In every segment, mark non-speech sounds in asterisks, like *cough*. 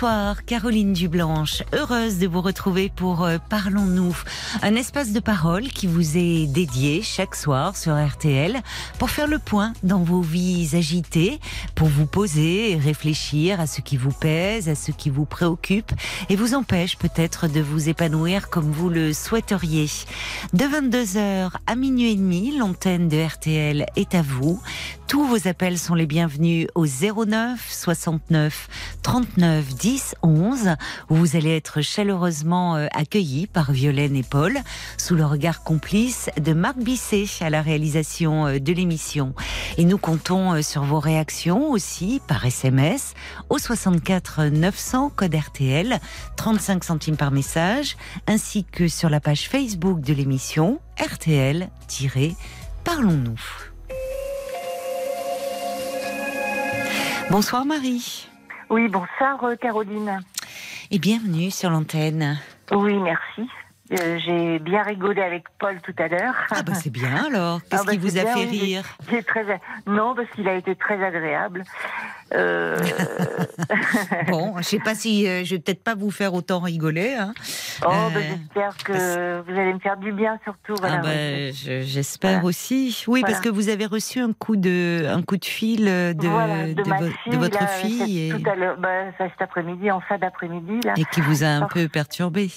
Bonsoir, Caroline Dublanche. Heureuse de vous retrouver pour euh, Parlons-nous, un espace de parole qui vous est dédié chaque soir sur RTL pour faire le point dans vos vies agitées, pour vous poser et réfléchir à ce qui vous pèse, à ce qui vous préoccupe et vous empêche peut-être de vous épanouir comme vous le souhaiteriez. De 22h à minuit et demi, l'antenne de RTL est à vous. Tous vos appels sont les bienvenus au 09 69 39 10 11 où vous allez être chaleureusement euh, accueillis par Violaine et Paul sous le regard complice de Marc Bisset à la réalisation euh, de l'émission. Et nous comptons euh, sur vos réactions aussi par SMS au 64 900 code RTL 35 centimes par message ainsi que sur la page Facebook de l'émission RTL-Parlons-nous. Bonsoir Marie. Oui, bonsoir euh, Caroline. Et bienvenue sur l'antenne. Oui, merci. Euh, J'ai bien rigolé avec Paul tout à l'heure. Ah bah c'est bien alors. Qu'est-ce Ah bah, qui vous a bien, fait rire très... Non, parce qu'il a été très agréable. Euh, *laughs* *laughs* Bon, je sais pas si euh, je vais peut-être pas vous faire autant rigoler. Hein. Oh, bah, Euh, j'espère que vous allez me faire du bien surtout. Voilà. Ah bah, je- j'espère Voilà. aussi. Oui, parce que vous avez reçu un coup de un coup de fil de, fille, votre là, fille c'est et, Tout à l'heure, bah, ça, cet après-midi, en fin d'après-midi, là. et qui vous a un peu perturbé.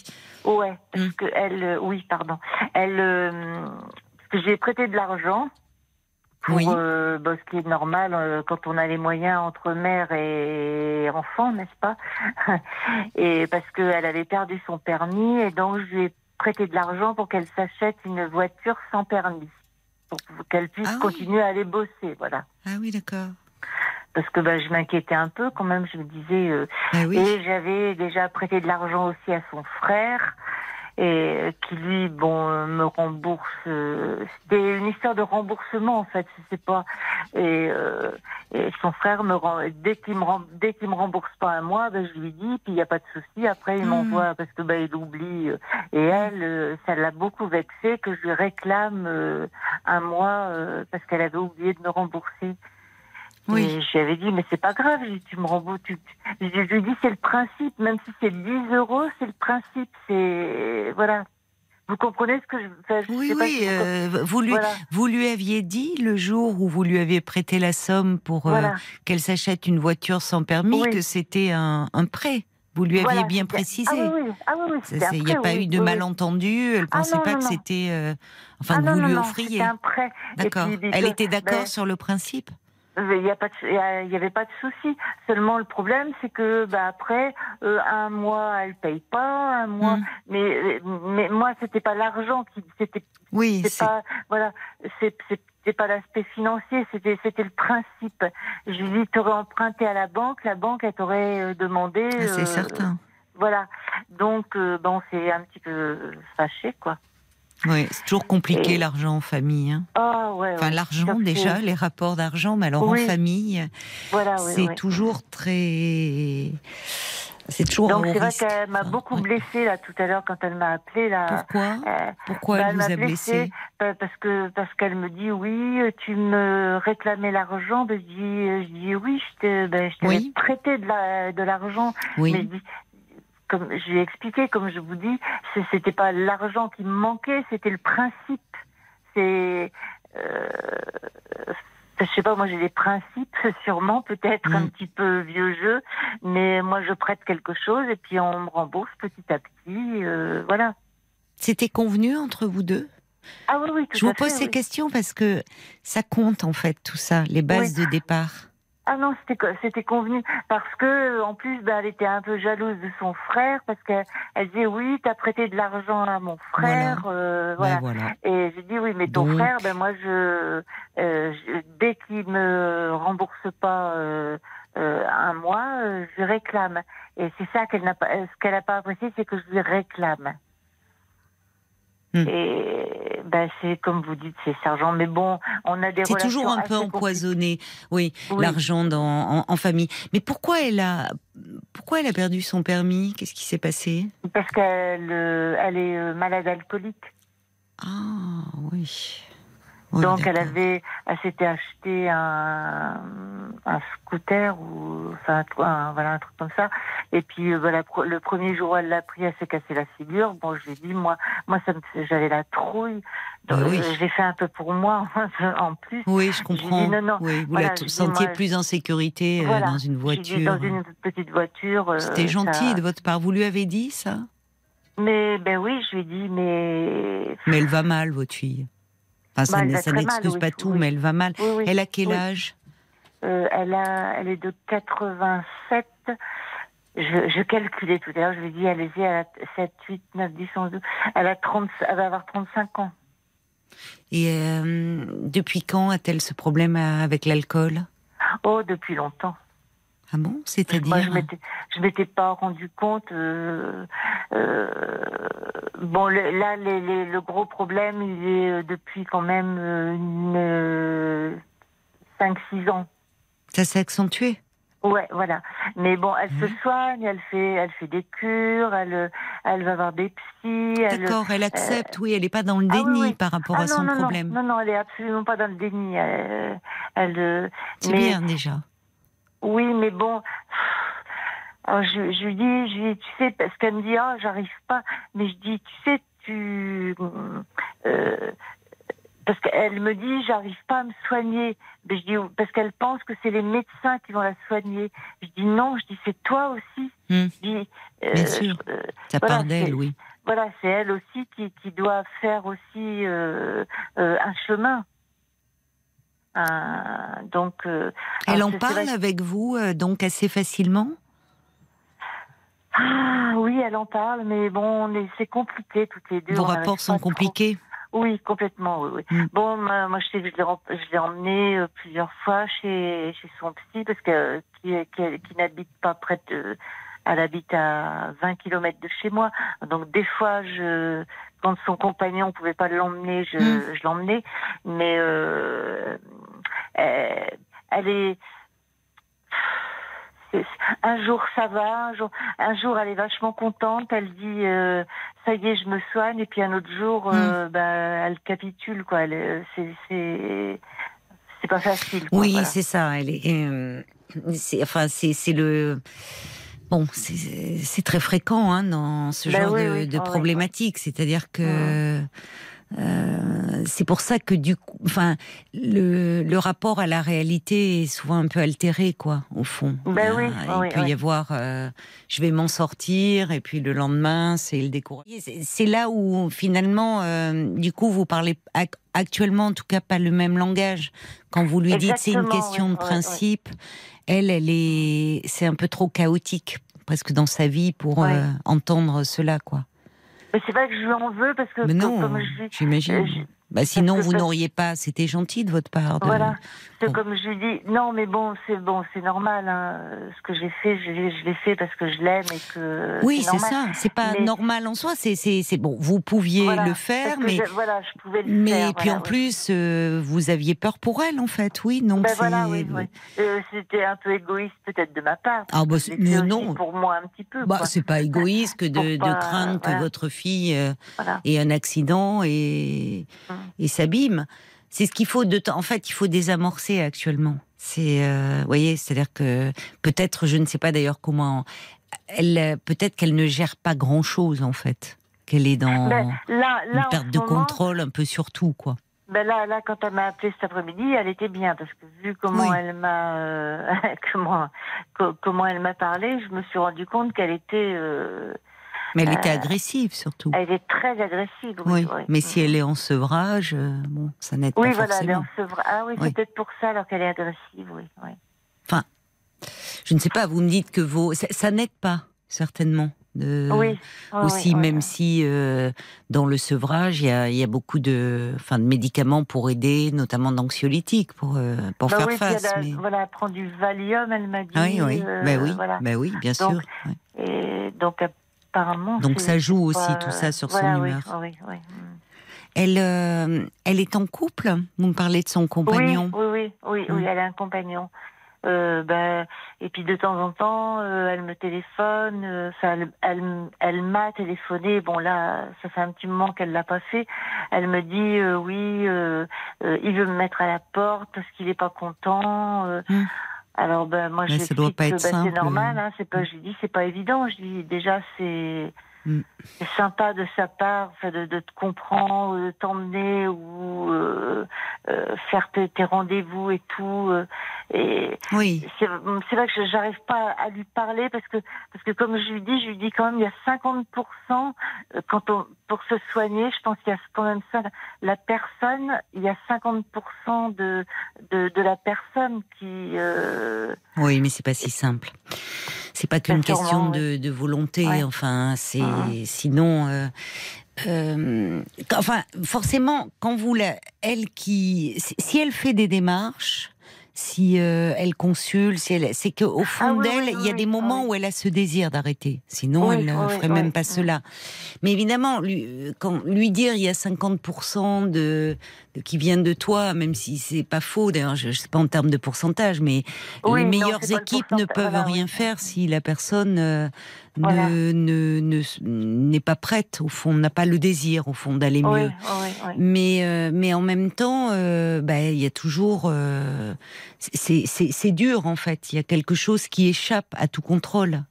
Ouais, parce Hmm. que elle, euh, oui, pardon, elle, euh, parce que j'ai prêté de l'argent pour Oui. euh, bah, ce qui est normal quand on a les moyens entre mère et enfant, n'est-ce pas? *laughs* Et parce qu'elle avait perdu son permis et donc je lui ai prêté de l'argent pour qu'elle s'achète une voiture sans permis, pour qu'elle puisse Ah oui. continuer à aller bosser, voilà. Ah oui, d'accord. Parce que bah, je m'inquiétais un peu quand même, je me disais. euh, Ah oui. et j'avais déjà prêté de l'argent aussi à son frère, et euh, qui lui, bon, euh, me rembourse. euh, C'était une histoire de remboursement en fait, je sais pas. Et, euh, et son frère me rend, dès qu'il me rem- dès qu'il me rembourse pas un mois, ben, je lui dis, puis il y a pas de souci. Après il Hmm. m'envoie parce que ben il oublie. euh, Et elle, euh, ça l'a beaucoup vexé que je lui réclame euh, un mois euh, parce qu'elle avait oublié de me rembourser. Oui. Et je lui avais dit, mais c'est pas grave, tu me rembourses. Tu... Je lui ai dit, c'est le principe, même si c'est 10 euros, c'est le principe. C'est. Voilà. Vous comprenez ce que je. enfin, je Oui, sais pas oui. si euh, vous, lui, Voilà. vous lui aviez dit le jour où vous lui aviez prêté la somme pour euh, qu'elle s'achète une voiture sans permis Oui. que c'était un, un prêt. Vous lui aviez bien précisé. Ah oui, oui. Ah oui, Il n'y a pas eu de malentendu. Elle Ah pensait non, pas non, que c'était. euh, enfin, Ah que vous non, lui offriez. c'était un prêt. Et D'accord. Elle était d'accord ben, sur le principe Il n'y avait pas de souci. Seulement le problème, c'est que bah, après euh, un mois, elle paye pas, un mois. Mm. Mais mais moi, c'était pas l'argent qui, c'était Oui, c'est pas voilà c'est c'est pas l'aspect financier c'était c'était le principe je lui dis t'aurais emprunté à la banque la banque elle t'aurait euh, demandé Ah, c'est euh, certain. voilà donc euh, bon c'est un petit peu fâché quoi Oui, c'est toujours compliqué Et- l'argent en famille. hein. Ouais, Enfin, l'argent déjà, les rapports d'argent, mais alors Oui. en famille, voilà oui, c'est oui. toujours très. C'est toujours donc c'est vrai qu'elle m'a beaucoup blessée là tout à l'heure quand elle m'a appelé là Pourquoi? Euh, Pourquoi bah, elle m'a vous a blessée, blessé euh, parce que parce qu'elle me dit oui, tu me réclamais l'argent. Ben, je dis euh, je dis oui, je te ben, t'avais Oui. prêté de la de l'argent. Mais je Oui. dis, comme je lui ai expliqué, comme je vous dis, ce- c'était pas l'argent qui me manquait, c'était le principe. C'est je sais pas, moi j'ai des principes, *laughs* sûrement, peut-être un Mm. petit peu vieux jeu, mais moi je prête quelque chose et puis on me rembourse petit à petit, euh, voilà. C'était convenu entre vous deux? Ah oui, oui, tout Je vous pose ces questions parce que ça compte en fait tout ça, les bases de départ. Ah non, c'était co- c'était convenu parce que en plus, bah, elle était un peu jalouse de son frère parce qu'elle elle disait oui, t'as prêté de l'argent à mon frère, euh, Ben voilà. voilà. Et j'ai dit oui, mais ton Donc- frère, ben moi je, euh, je- dès qu'il me rembourse pas euh, euh, un mois, euh, je réclame. Et c'est ça qu'elle n'a pas, euh, ce qu'elle n'a pas apprécié, c'est que je lui réclame. Hmm. Et ben c'est comme vous dites, c'est sergent. Mais bon, on a des C'est toujours un peu empoisonné, oui, Oui. l'argent en, en famille. Mais pourquoi elle a, pourquoi elle a perdu son permis? Qu'est-ce qui s'est passé? Parce qu'elle euh, elle est euh, malade alcoolique. Ah oui. Oui, Donc elle avait, elle s'était acheté un, un scooter ou enfin un, voilà un truc comme ça. Et puis euh, voilà le premier jour où elle l'a pris, elle s'est cassé la figure. Bon, je lui ai dit moi, moi ça j'avais la trouille. Donc, oui. euh, j'ai fait un peu pour moi *laughs* en plus. Oui, je dit comprends. non, non. Oui, vous Voilà, la sentiez moi, plus en sécurité euh, Voilà. dans une dit, voiture. dans une petite voiture. euh, C'était ça- gentil de votre part. Vous lui avez dit ça? Mais ben oui, je lui ai dit mais Mais elle va mal, votre fille. Enfin, ça Bah, ça n'excuse oui, pas tout, oui. mais elle va mal. oui. Elle a quel âge? Euh, elle a, elle est de 87. Je, je calculais tout à l'heure, je lui ai dit, allez-y, elle a 7, 8, 9, 10, 11, 12. Elle, a 30, elle va avoir 35 ans. Et euh, depuis quand a-t-elle ce problème avec l'alcool? Oh, depuis longtemps. Ah bon? Moi, je C'est-à-dire m'étais, je m'étais pas rendu compte. euh, euh, bon, le- là, les- les- le gros problème, il est euh, depuis quand même euh, une, euh, 5-6 ans. Ça s'est accentué? Ouais, voilà. Mais bon, elle se soigne, elle fait, elle fait des cures, elle, elle va voir des psys. D'accord, elle accepte, oui, elle n'est pas dans le Ah oui, déni oui. par rapport Ah à non, son non, problème. Non, non, non, elle est absolument pas dans le déni. Elle, elle, C'est mais- bien déjà. Oui, mais bon. Alors, je, je lui dis, je lui dis, tu sais, parce qu'elle me dit, ah, j'arrive pas. Mais je dis, tu sais, tu. euh, parce qu'elle me dit, j'arrive pas à me soigner. Mais je dis, parce qu'elle pense que c'est les médecins qui vont la soigner. Je dis, non, je dis, c'est toi aussi. Hmm. Je dis, euh, Bien sûr. euh, Ça voilà, part d'elle, oui. voilà, c'est elle aussi qui, qui doit faire aussi un chemin. Un- donc, euh, Elle alors, en parle avec vous, euh, donc assez facilement? Ah oui, elle en parle, mais bon, on est- c'est compliqué toutes les deux. Vos rapports sont compliqués? Oui, complètement, oui. oui. Mm. Bon, moi, moi, je sais que je l'ai, emmené euh, plusieurs fois chez, chez son psy, parce que qui, qui, qui n'habite pas près de... Elle habite à 20 km de chez moi. Donc des fois, je, quand son compagnon ne pouvait pas l'emmener, je, Mm. je l'emmenais. Mais euh, elle, elle est... Un jour ça va, un jour, un jour elle est vachement contente, elle dit euh, ça y est je me soigne et puis un autre jour euh, bah, elle capitule quoi. Euh, c'est pas facile. quoi, Oui, voilà. c'est ça. Elle est, euh, enfin, c'est le. Bon, c'est, très fréquent hein, dans ce Ben genre oui, de, oui. de problématiques. C'est-à-dire que euh, c'est pour ça que du coup, enfin, le, le rapport à la réalité est souvent un peu altéré, quoi, au fond. Ben oui, Il, oui, peut oui. y avoir, euh, je vais m'en sortir, et puis le lendemain, c'est le découragement. C'est, là où finalement, euh, du coup, vous parlez ac- actuellement, en tout cas, pas le même langage. Quand vous lui dites c'est une question de principe, elle, elle est, c'est un peu trop chaotique presque dans sa vie pour Ouais. euh, entendre cela, quoi. Mais c'est vrai que je lui en veux parce que Mais non, j'imagine. Bah, sinon, vous n'auriez pas. C'était gentil de votre part. de- Voilà. C'est Bon. comme je lui dis, non, mais bon, c'est bon, c'est normal. Hein. Ce que j'ai fait, je, l'ai- fait parce que je l'aime et que. Oui, c'est ça. C'est pas Mais- normal en soi. C'est, bon. Vous pouviez Voilà. le faire, mais, je- voilà, je pouvais le mais faire. puis voilà, en oui. plus, euh, vous aviez peur pour elle, en fait. Oui, donc Ben voilà, oui, oui. Euh, C'était un peu égoïste peut-être de ma part. Ah, bah, mais non. Pour moi un petit peu. Bah, c'est pas égoïste que *laughs* de, craindre que votre fille euh, ait un accident et, Hum. Et s'abîme. C'est ce qu'il faut de temps. En fait, il faut désamorcer actuellement. C'est, euh, vous voyez, c'est-à-dire que peut-être, je ne sais pas d'ailleurs comment. Elle, peut-être qu'elle ne gère pas grand-chose en fait. Qu'elle est dans Ben, là, une là, en perte de moment, contrôle un peu sur tout, quoi. Ben là, là, quand elle m'a appelé cet après-midi, elle était bien parce que vu comment Oui. elle m'a, euh, *laughs* comment, co- comment elle m'a parlé, je me suis rendu compte qu'elle était, euh, Mais elle était Euh, agressive surtout. elle est très agressive. Oui, Oui, oui. mais si elle est en sevrage, euh, bon, ça n'aide Oui, pas voilà, elle est forcément. en sevra- Ah oui, Oui. c'est peut-être pour ça alors qu'elle est agressive, oui. oui. Je ne sais pas, vous me dites que vos... Ça, ça n'aide pas, certainement. de- Oui. oui, aussi, oui, oui. même si euh, dans le sevrage, il y a, il y a beaucoup de, enfin, de médicaments pour aider, notamment d'anxiolytiques, pour, euh, pour Bah faire oui, face. elle mais- Voilà, elle prend du Valium, elle m'a dit. Ah oui, oui, euh, bah oui, Voilà. bah oui, bien Donc, sûr. Et donc apparemment. Donc ça joue aussi tout ça sur son voilà, oui, humeur. Oui, oui, mm. Elle, euh, elle est en couple? Vous me parlez de son compagnon. Oui, oui, oui, elle a un compagnon. Euh, ben, et puis de temps en temps, euh, elle me téléphone. elle, elle, elle m'a téléphoné. Bon là, ça fait un petit moment qu'elle l'a pas fait. Elle me dit oui, il veut me mettre à la porte parce qu'il est pas content. euh. Alors ben moi je ça doit pas être ben, c'est normal. Hein, c'est pas. Je dis c'est pas évident. Je dis déjà c'est Mm. c'est sympa de sa part, de, de te comprendre, de t'emmener ou euh, euh, faire tes, tes rendez-vous et tout. euh, et Oui, c'est vrai que je- j'arrive pas à lui parler parce que parce que comme je lui dis, je lui dis quand même il y a 50 euh, quand on pour se soigner, je pense qu'il y a quand même ça la personne, il y a 50 de, de de la personne qui oui, mais c'est pas si simple. C'est pas qu'une Bah, question de, de volonté. Ouais. Enfin, c'est Mhm. sinon. euh, euh, enfin, forcément, quand vous la, elle qui, si- elle fait des démarches, si euh, elle consulte, si elle, c'est qu'au fond Ah oui, d'elle, oui, il y a des moments où elle a ce désir d'arrêter. Sinon, elle ne ferait même pas cela. Mais évidemment, lui, quand lui dire il y a 50% de, de qui viennent de toi, même si c'est pas faux. D'ailleurs, je, je sais pas en termes de pourcentage, mais Oui, les meilleures le équipes ne peuvent voilà, rien oui. faire si la personne euh, Voilà. ne ne ne- n'est pas prête au fond, n'a pas le désir au fond d'aller oui, mieux. Mais euh, mais en même temps, euh, bah, il y a toujours euh, c'est c'est c'est dur en fait. Il y a quelque chose qui échappe à tout contrôle.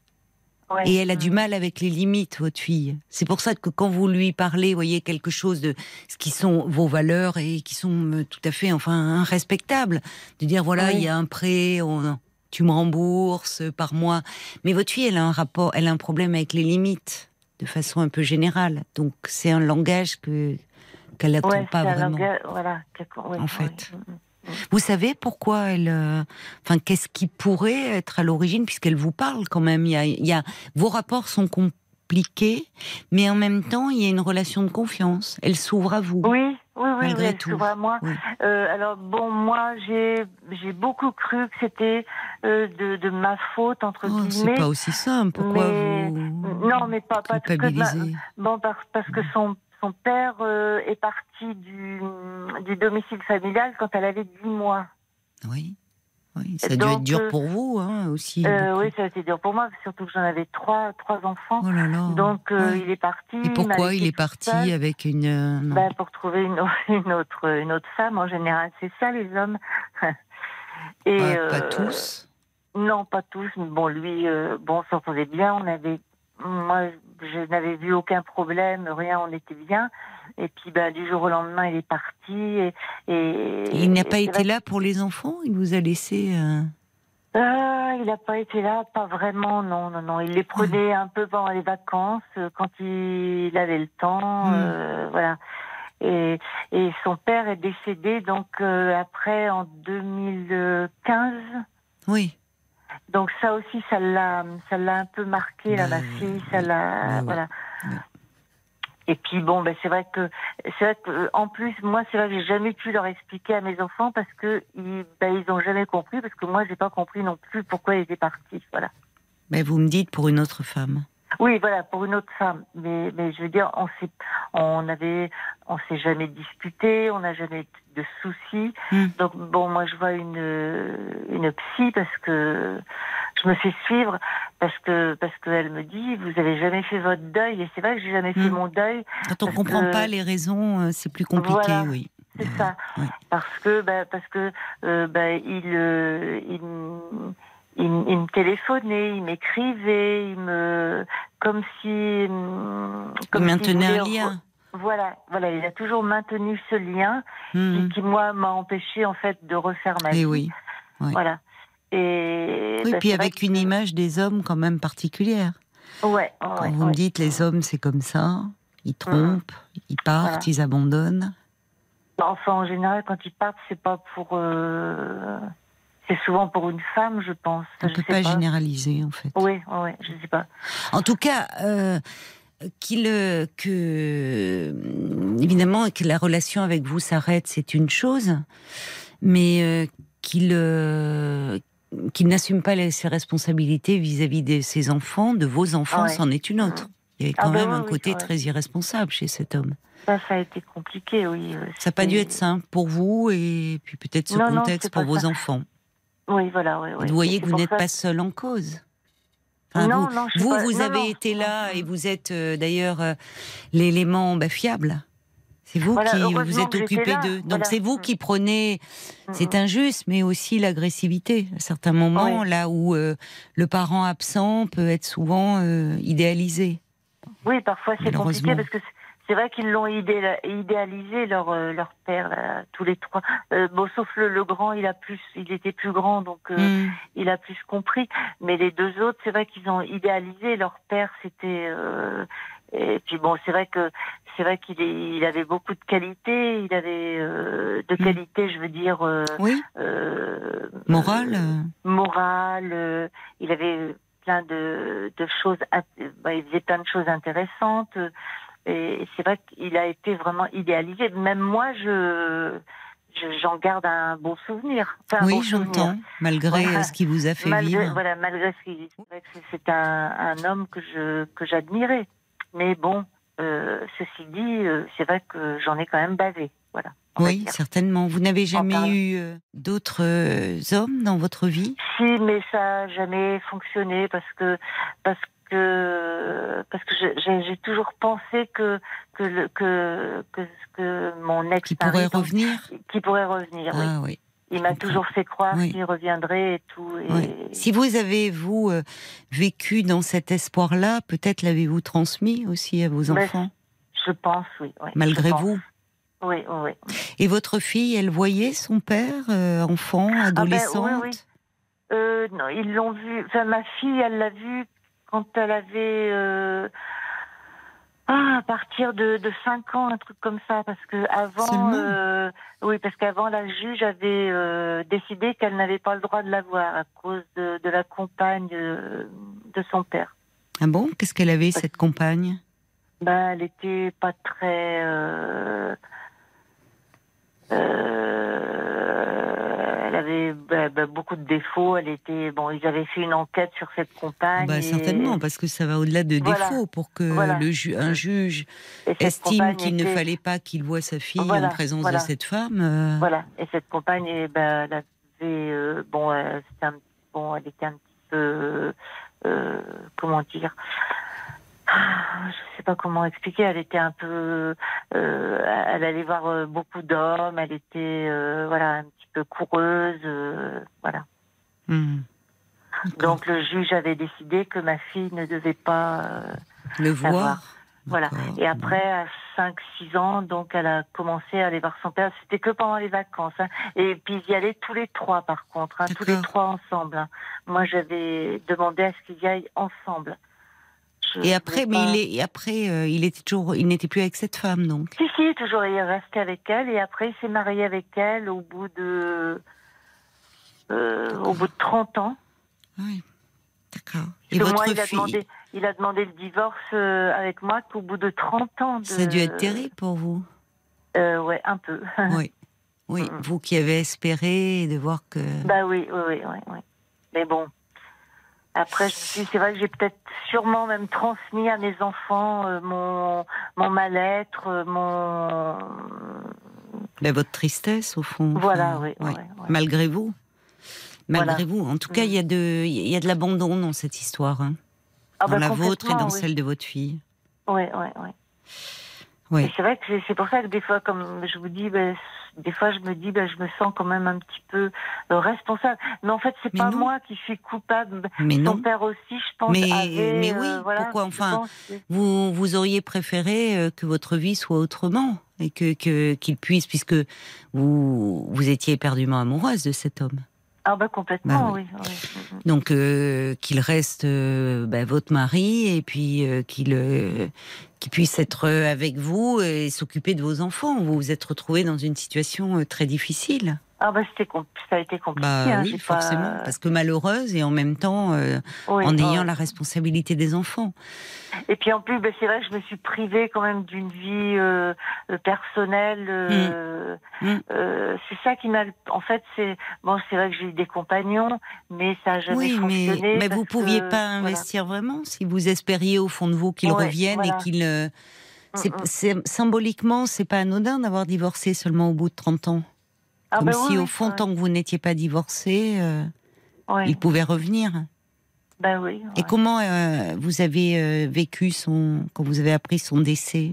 Et elle a du Mm. mal avec les limites, votre fille. C'est pour ça que quand vous lui parlez, voyez quelque chose de ce qui sont vos valeurs et qui sont euh, tout à fait, enfin, respectables, de dire voilà, Oui. il y a un prêt, on- tu me rembourses par mois. Mais votre fille, elle a un rapport, elle a un problème avec les limites, de façon un peu générale. Donc c'est un langage que qu'elle n'attend Ouais, pas vraiment. langage- voilà, En fait. Vous savez pourquoi elle, euh, enfin, qu'est-ce qui pourrait être à l'origine, puisqu'elle vous parle quand même? Il y a, il y a, vos rapports sont compliqués, mais en même temps, il y a une relation de confiance. Elle s'ouvre à vous. Oui, oui, oui, Malgré elle tout. s'ouvre à moi. Oui. Euh, alors bon, moi j'ai j'ai beaucoup cru que c'était euh, de, de ma faute entre Oh, c'est guillemets. pas aussi simple. Pourquoi mais- vous Non, mais pas pas que de ma- Bon, parce, parce que son son père euh, est parti du du domicile familial quand elle avait 10 mois. Oui, oui. Ça a dû être dur euh, pour vous, hein, aussi. Euh, oui, ça a été dur pour moi, surtout que j'en avais trois trois enfants. Oh là là. Donc Ouais. il est parti. Et pourquoi il est parti seule. avec une. Ben, pour trouver une, *laughs* une autre une autre femme en général, c'est ça les hommes. *laughs* Et Pas- pas tous? Non, pas tous. Mais bon, lui, euh, bon, on s'entendait bien. On avait, moi, je n'avais vu aucun problème, rien. On était bien. Et puis, ben, du jour au lendemain, il est parti. Et, et- Il n'a pas été là pour les enfants? Il vous a laissé. euh, Ah, il n'a pas été là, pas vraiment, non, non, non. Il les prenait un peu pendant les vacances, euh, quand il avait le temps, Mm. euh, voilà. Et, et son père est décédé donc euh, après en 2015. Oui. Donc ça aussi, ça l'a, ça l'a un peu marqué là, Bah, ma fille, ça l'a, ouais, ouais. voilà. Ouais. Et puis bon, ben c'est vrai que c'est vrai que en plus moi c'est vrai que j'ai jamais pu leur expliquer à mes enfants parce que ils, ben, ils ont jamais compris parce que moi j'ai pas compris non plus pourquoi ils étaient partis, voilà. Mais vous me dites pour une autre femme. Oui, voilà, pour une autre femme. Mais, mais je veux dire, on s'est, on avait, on s'est jamais disputé, on n'a jamais de soucis. Hmm. Donc bon, moi je vois une une psy parce que je me fais suivre parce que parce qu'elle me dit vous avez jamais fait votre deuil et c'est vrai que j'ai jamais fait Hmm. mon deuil. Quand on comprend que- pas les raisons, euh, c'est plus compliqué, Voilà, oui. C'est ça. ouais. Parce que ben, parce que euh, ben, il, euh, il il, il me téléphonait, il m'écrivait, il me comme si hum, Il comme s'il maintenait un lien. Voilà, voilà, il a toujours maintenu ce lien Hmm. qui, qui, moi m'a empêché en fait de refaire ma Et vie. Eh oui. oui. Voilà. Et Oui, ben, puis avec une image des hommes quand même particulière. Ouais, Quand ouais, vous me dites les hommes, c'est comme ça, ils trompent, ils partent, Voilà. ils abandonnent. Enfin, en général, quand ils partent, c'est pas pour. euh, c'est souvent pour une femme, je pense. On ne peut pas, généraliser, en fait. Oui, oui, je sais pas. En tout cas, euh, qu'il, euh, que évidemment que la relation avec vous s'arrête, c'est une chose, mais euh, qu'il euh, qu'il n'assume pas les- ses responsabilités vis-à-vis de ses enfants, de vos enfants, Ouais. c'en est une autre. Il y avait Ah quand bah même oui, un côté très irresponsable chez cet homme. Ça, ça a été compliqué, oui. Ça n'a pas dû être simple pour vous et puis peut-être ce Non, contexte pour vos ça. enfants. Oui, voilà, oui. oui. vous voyez que vous n'êtes ça pas seul en cause. Enfin, Non, vous, non, vous, pas. vous Non, avez été là et vous êtes euh, d'ailleurs euh, l'élément bah, fiable. C'est vous Voilà, qui vous êtes occupé d'eux. Donc voilà. c'est vous qui prenez. C'est injuste, mais aussi l'agressivité. À certains moments, Oui. là où euh, le parent absent peut être souvent idéalisé. Oui, parfois c'est compliqué parce que c'est- vrai qu'ils l'ont idé- idéalisé leur euh, leur père là, tous les trois. Euh, bon, sauf le, le grand, il a plus, il était plus grand, donc euh, Mm. il a plus compris. Mais les deux autres, c'est vrai qu'ils ont idéalisé leur père. C'était euh, et puis bon, c'est vrai que c'est vrai qu'il il avait beaucoup de qualités. Il avait de Mm. qualités, je veux dire. Oui, morale. morale. il avait plein de, de choses. bah, il faisait plein de choses intéressantes. Et c'est vrai qu'il a été vraiment idéalisé. Même moi, je je- j'en garde un bon souvenir. Enfin, oui, bon j'entends. Malgré Voilà. euh, ce qui vous a fait Malgré, vivre. voilà, malgré ce c'est un, un homme que je que j'admirais. Mais bon, euh, ceci dit, euh, c'est vrai que j'en ai quand même bavé. Voilà. Oui, certainement. Vous n'avez jamais eu euh, d'autres hommes dans votre vie? Si, mais ça n'a jamais fonctionné parce que parce que parce que j'ai toujours pensé que que le, que, que que mon ex qui donc, revenir qui pourrait revenir. oui. Ah oui. Il m'a toujours fait croire Oui. qu'il reviendrait et tout. Et... oui. Si vous avez, vous, euh, vécu dans cet espoir-là, peut-être l'avez-vous transmis aussi à vos Mais enfants, Je pense, oui. oui, malgré vous. Oui, oui, oui. Et votre fille, elle voyait son père, euh, enfant, adolescente Ah ben, oui, oui. Euh, non, ils l'ont vu. Enfin, ma fille, elle l'a vu quand elle avait. euh, Ah, à partir de, de 5 ans, un truc comme ça, parce que avant, euh, oui, parce qu'avant la juge avait euh, décidé qu'elle n'avait pas le droit de l'avoir à cause de, de la compagne de son père. Ah bon? Qu'est-ce qu'elle avait, cette compagne? Ben, elle était pas très. euh, avait ben, ben, beaucoup de défauts. Elle était bon. Ils avaient fait une enquête sur cette compagne. bah, et- Certainement, parce que ça va au-delà de Voilà. défauts pour que Voilà. le ju- un juge estime qu'il ne fallait pas qu'il voit sa fille Voilà, en présence de cette femme. euh, Voilà. Et cette compagne, eh ben, elle avait euh, bon, euh, un- bon, elle était un petit peu euh, comment dire. Ah, Je sais pas comment expliquer. Elle était un peu, euh, elle allait voir euh, beaucoup d'hommes. Elle était, euh, voilà, un petit peu coureuse, euh, voilà. hmm. Donc le juge avait décidé que ma fille ne devait pas, le voir. voir. voilà. Et après, à 5-6 ans, donc elle a commencé à aller voir son père. C'était que pendant les vacances. hein. Et puis ils y allaient tous les trois, par contre, hein, tous les trois ensemble. hein. Moi, j'avais demandé à ce qu'ils y aillent ensemble. Et après, mais pas- il, est, après, euh, il était toujours, il n'était plus avec cette femme, donc. Si, si, toujours, il est resté avec elle. Et après, il s'est marié avec elle au bout de... euh, au bout de 30 ans. Oui. D'accord. Et votre moi, il a, demandé, il a demandé le divorce euh, avec moi qu'au bout de 30 ans. De... ça a dû être terrible pour vous? Ouais, un peu. *laughs* Oui. Oui, vous qui avez espéré de voir que. Bah oui, oui, oui, oui, oui. Mais bon. Après, je me suis dit, c'est vrai que j'ai peut-être sûrement même transmis à mes enfants euh, mon, mon mal-être, euh, mon. Ben, votre tristesse, au fond. Voilà, Enfin, oui, ouais. ouais, ouais. Malgré vous. Malgré Voilà. vous. En tout cas, il y a de, il y a de l'abandon dans cette histoire, hein. Ah dans bah, la vôtre et dans oui. celle de votre fille. Oui, oui, oui. Oui. C'est vrai que c'est- pour ça que des fois, comme je vous dis, ben, des fois je me dis, ben, je me sens quand même un petit peu euh, responsable. Mais en fait, c'est pas non. moi qui suis coupable. Mais Son non. père aussi, je pense. Mais- avait, mais oui, euh, voilà, pourquoi, enfin, que- Vous, vous auriez préféré euh, que votre vie soit autrement et que que- qu'il puisse, puisque vous vous étiez éperdument amoureuse de cet homme? Ah bah complètement, Bah oui. oui. Mhm. Donc euh, qu'il reste euh, bah, votre mari et puis euh, qu'il puisse être avec vous et s'occuper de vos enfants. Vous vous êtes retrouvé dans une situation très difficile. Ah bah c'était ça a été compliqué. Bah hein, oui, pas- forcément, parce que malheureuse et en même temps euh, Oui, en ouais. ayant la responsabilité des enfants. Et puis en plus, bah, c'est vrai que je me suis privée quand même d'une vie euh, euh, personnelle. euh, Mm. euh, c'est ça qui m'a. En fait, c'est bon, c'est vrai que j'ai eu des compagnons, mais ça a jamais oui, mais, fonctionné. mais vous parce pouviez que, pas voilà. investir vraiment si vous espériez au fond de vous qu'il Ouais, revienne voilà. et qu'il. euh, c'est, Mm, mm. c'est- symboliquement, c'est pas anodin d'avoir divorcé seulement au bout de 30 ans. Ah, Comme bah si oui, au fond, tant que vous n'étiez pas divorcé, euh, Ouais. il pouvait revenir. Bah oui. Et comment euh, vous avez euh, vécu son quand vous avez appris son décès?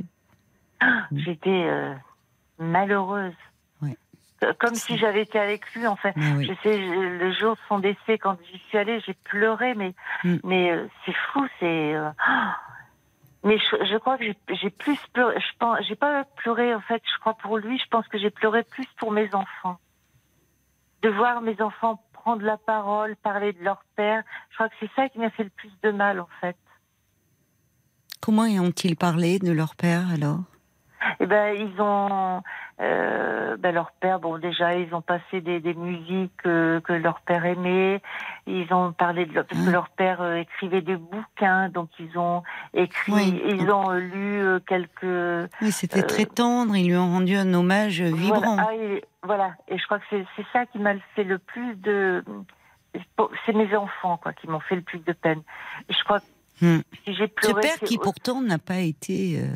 J'étais euh, malheureuse. Ouais. Comme si j'avais été avec lui, en fait. Ah oui. Je sais, le jour de son décès, quand j'y suis allée, j'ai pleuré, mais, Mm. mais c'est fou, c'est. ah. Mais je, je crois que j'ai- plus pleuré. Je pense, j'ai pas pleuré en fait. Je crois pour lui. Je pense que j'ai pleuré plus pour mes enfants. De voir mes enfants prendre la parole, parler de leur père. Je crois que c'est ça qui m'a fait le plus de mal en fait. Comment ont-ils parlé de leur père alors? Eh ben, ils ont euh, ben, leur père. Bon, déjà, ils ont passé des, des musiques euh, que leur père aimait. Ils ont parlé de leur, parce que Mm. leur père euh, écrivait des bouquins, donc ils ont écrit, Oui. ils ont euh, lu euh, quelques. Oui, c'était très tendre. Ils lui ont rendu un hommage vibrant. Voilà, Ah, et, voilà. Et je crois que c'est ça qui m'a fait le plus de. C'est mes enfants, quoi, qui m'ont fait le plus de peine. Je crois que Hmm. si j'ai Ce père qui pourtant n'a pas été, euh,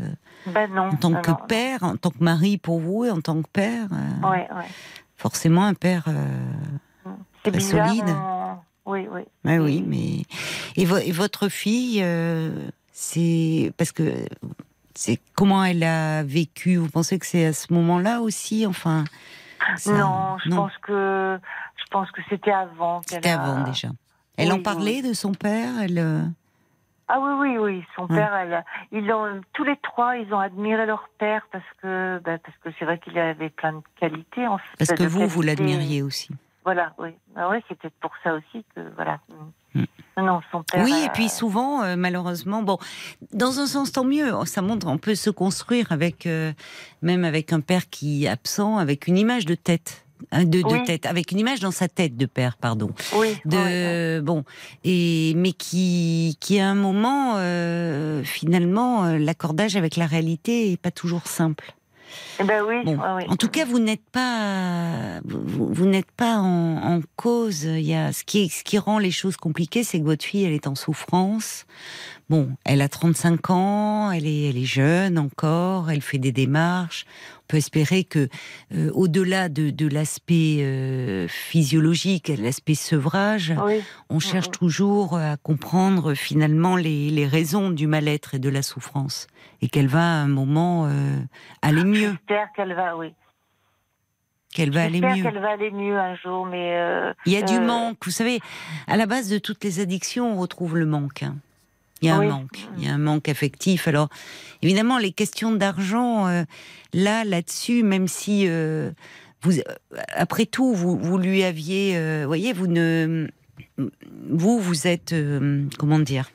Ben non. en tant non, que non. père, en tant que mari pour vous et en tant que père, euh, Ouais, ouais. forcément un père. euh, C'est Très bizarre. solide. on- Oui, oui. ouais, oui, mais et, vo- et votre fille, euh, c'est parce que c'est comment elle a vécu? Vous pensez que c'est à ce moment-là aussi, enfin ça- Non, je pense que je pense que c'était avant. C'était a- avant déjà. Elle Oui, en oui. parlait de son père. Elle. Ah oui, oui, oui. Son Ouais. père, elle, ils ont tous les trois, ils ont admiré leur père parce que bah, parce que c'est vrai qu'il avait plein de qualités. En fait, Parce que vous, vous l'admiriez aussi. Voilà, oui. Ah oui, c'est peut-être pour ça aussi que voilà. Mm. Non, non, son père. Oui, euh, et puis souvent, euh, malheureusement, bon, dans un sens, tant mieux. Ça montre, on peut se construire avec, euh, même avec un père qui est absent, avec une image de tête. Hein, De, tête, avec une image dans sa tête de père, pardon. Oui. De oui, bon, et mais qui, qui à un moment, euh, finalement, euh, l'accordage avec la réalité est pas toujours simple. Eh ben oui. Bon, ouais, oui. en tout cas, vous n'êtes pas, vous, vous n'êtes pas en, en cause. Il y a ce qui, ce qui rend les choses compliquées, c'est que votre fille, elle est en souffrance. Bon, elle a 35 ans, elle est, elle est jeune encore, elle fait des démarches. On peut espérer que, euh, au-delà de, de l'aspect euh, physiologique, l'aspect sevrage, Oui. on cherche toujours à comprendre finalement les, les raisons du mal-être et de la souffrance, et qu'elle va à un moment euh, aller mieux, J'espère qu'elle va, oui. qu'elle va aller J'espère mieux. qu'elle va aller mieux un jour, mais. euh, Il y a du manque. Vous savez, à la base de toutes les addictions, on retrouve le manque. hein. Il y a Oui. un manque. Il y a un manque affectif. Alors, évidemment, les questions d'argent, euh, là, là-dessus, même si euh, vous, euh, après tout, vous, vous lui aviez, euh, voyez, vous ne, vous, vous êtes, comment dire,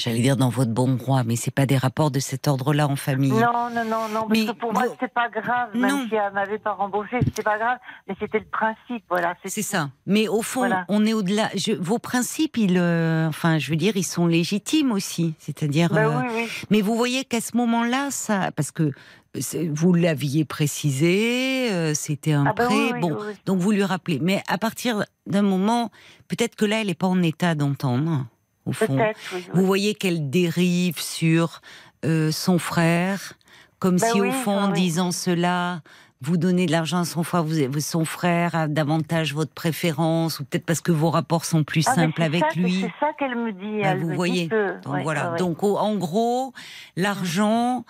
j'allais dire dans votre bon droit, mais c'est pas des rapports de cet ordre-là en famille. Non, non, non, non, parce Mais que pour moi, vous- c'était pas grave, même Non. si elle m'avait pas remboursé, c'était pas grave, mais c'était le principe, voilà. C'est ça. Mais au fond, Voilà. on est au-delà. Je- Vos principes, ils, euh, enfin, je veux dire, ils sont légitimes aussi. C'est-à-dire. Ben euh, oui, oui. Mais vous voyez qu'à ce moment-là, ça, parce que vous l'aviez précisé, euh, c'était un Ah ben prêt. oui, oui, bon, oui. donc vous lui rappelez. Mais à partir d'un moment, peut-être que là, elle n'est pas en état d'entendre. Au fond, Peut-être, oui. oui. vous voyez qu'elle dérive sur euh, son frère, comme Ben si oui, au fond, en oui. disant cela, vous donnez de l'argent à son frère, vous, son frère a davantage votre préférence, ou peut-être parce que vos rapports sont plus Ah, simples avec ça lui. C'est ça qu'elle me dit. Bah, elle vous me dit voyez. que- Donc ouais, voilà. ouais. Donc en gros, l'argent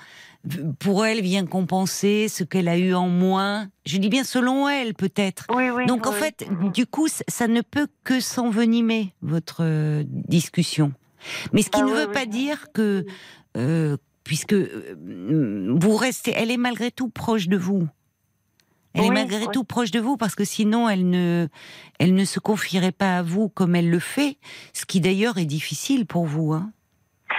pour elle vient compenser ce qu'elle a eu en moins. Je dis bien selon elle peut-être. Oui, oui. Donc en fait, du coup, ça- ne peut que s'envenimer votre euh, discussion. Mais ce qui Ah ne veut pas dire que euh, puisque euh, vous restez, elle est malgré tout proche de vous. Elle est malgré oui. tout proche de vous parce que sinon elle ne, elle ne se confierait pas à vous comme elle le fait, ce qui d'ailleurs est difficile pour vous. Hein.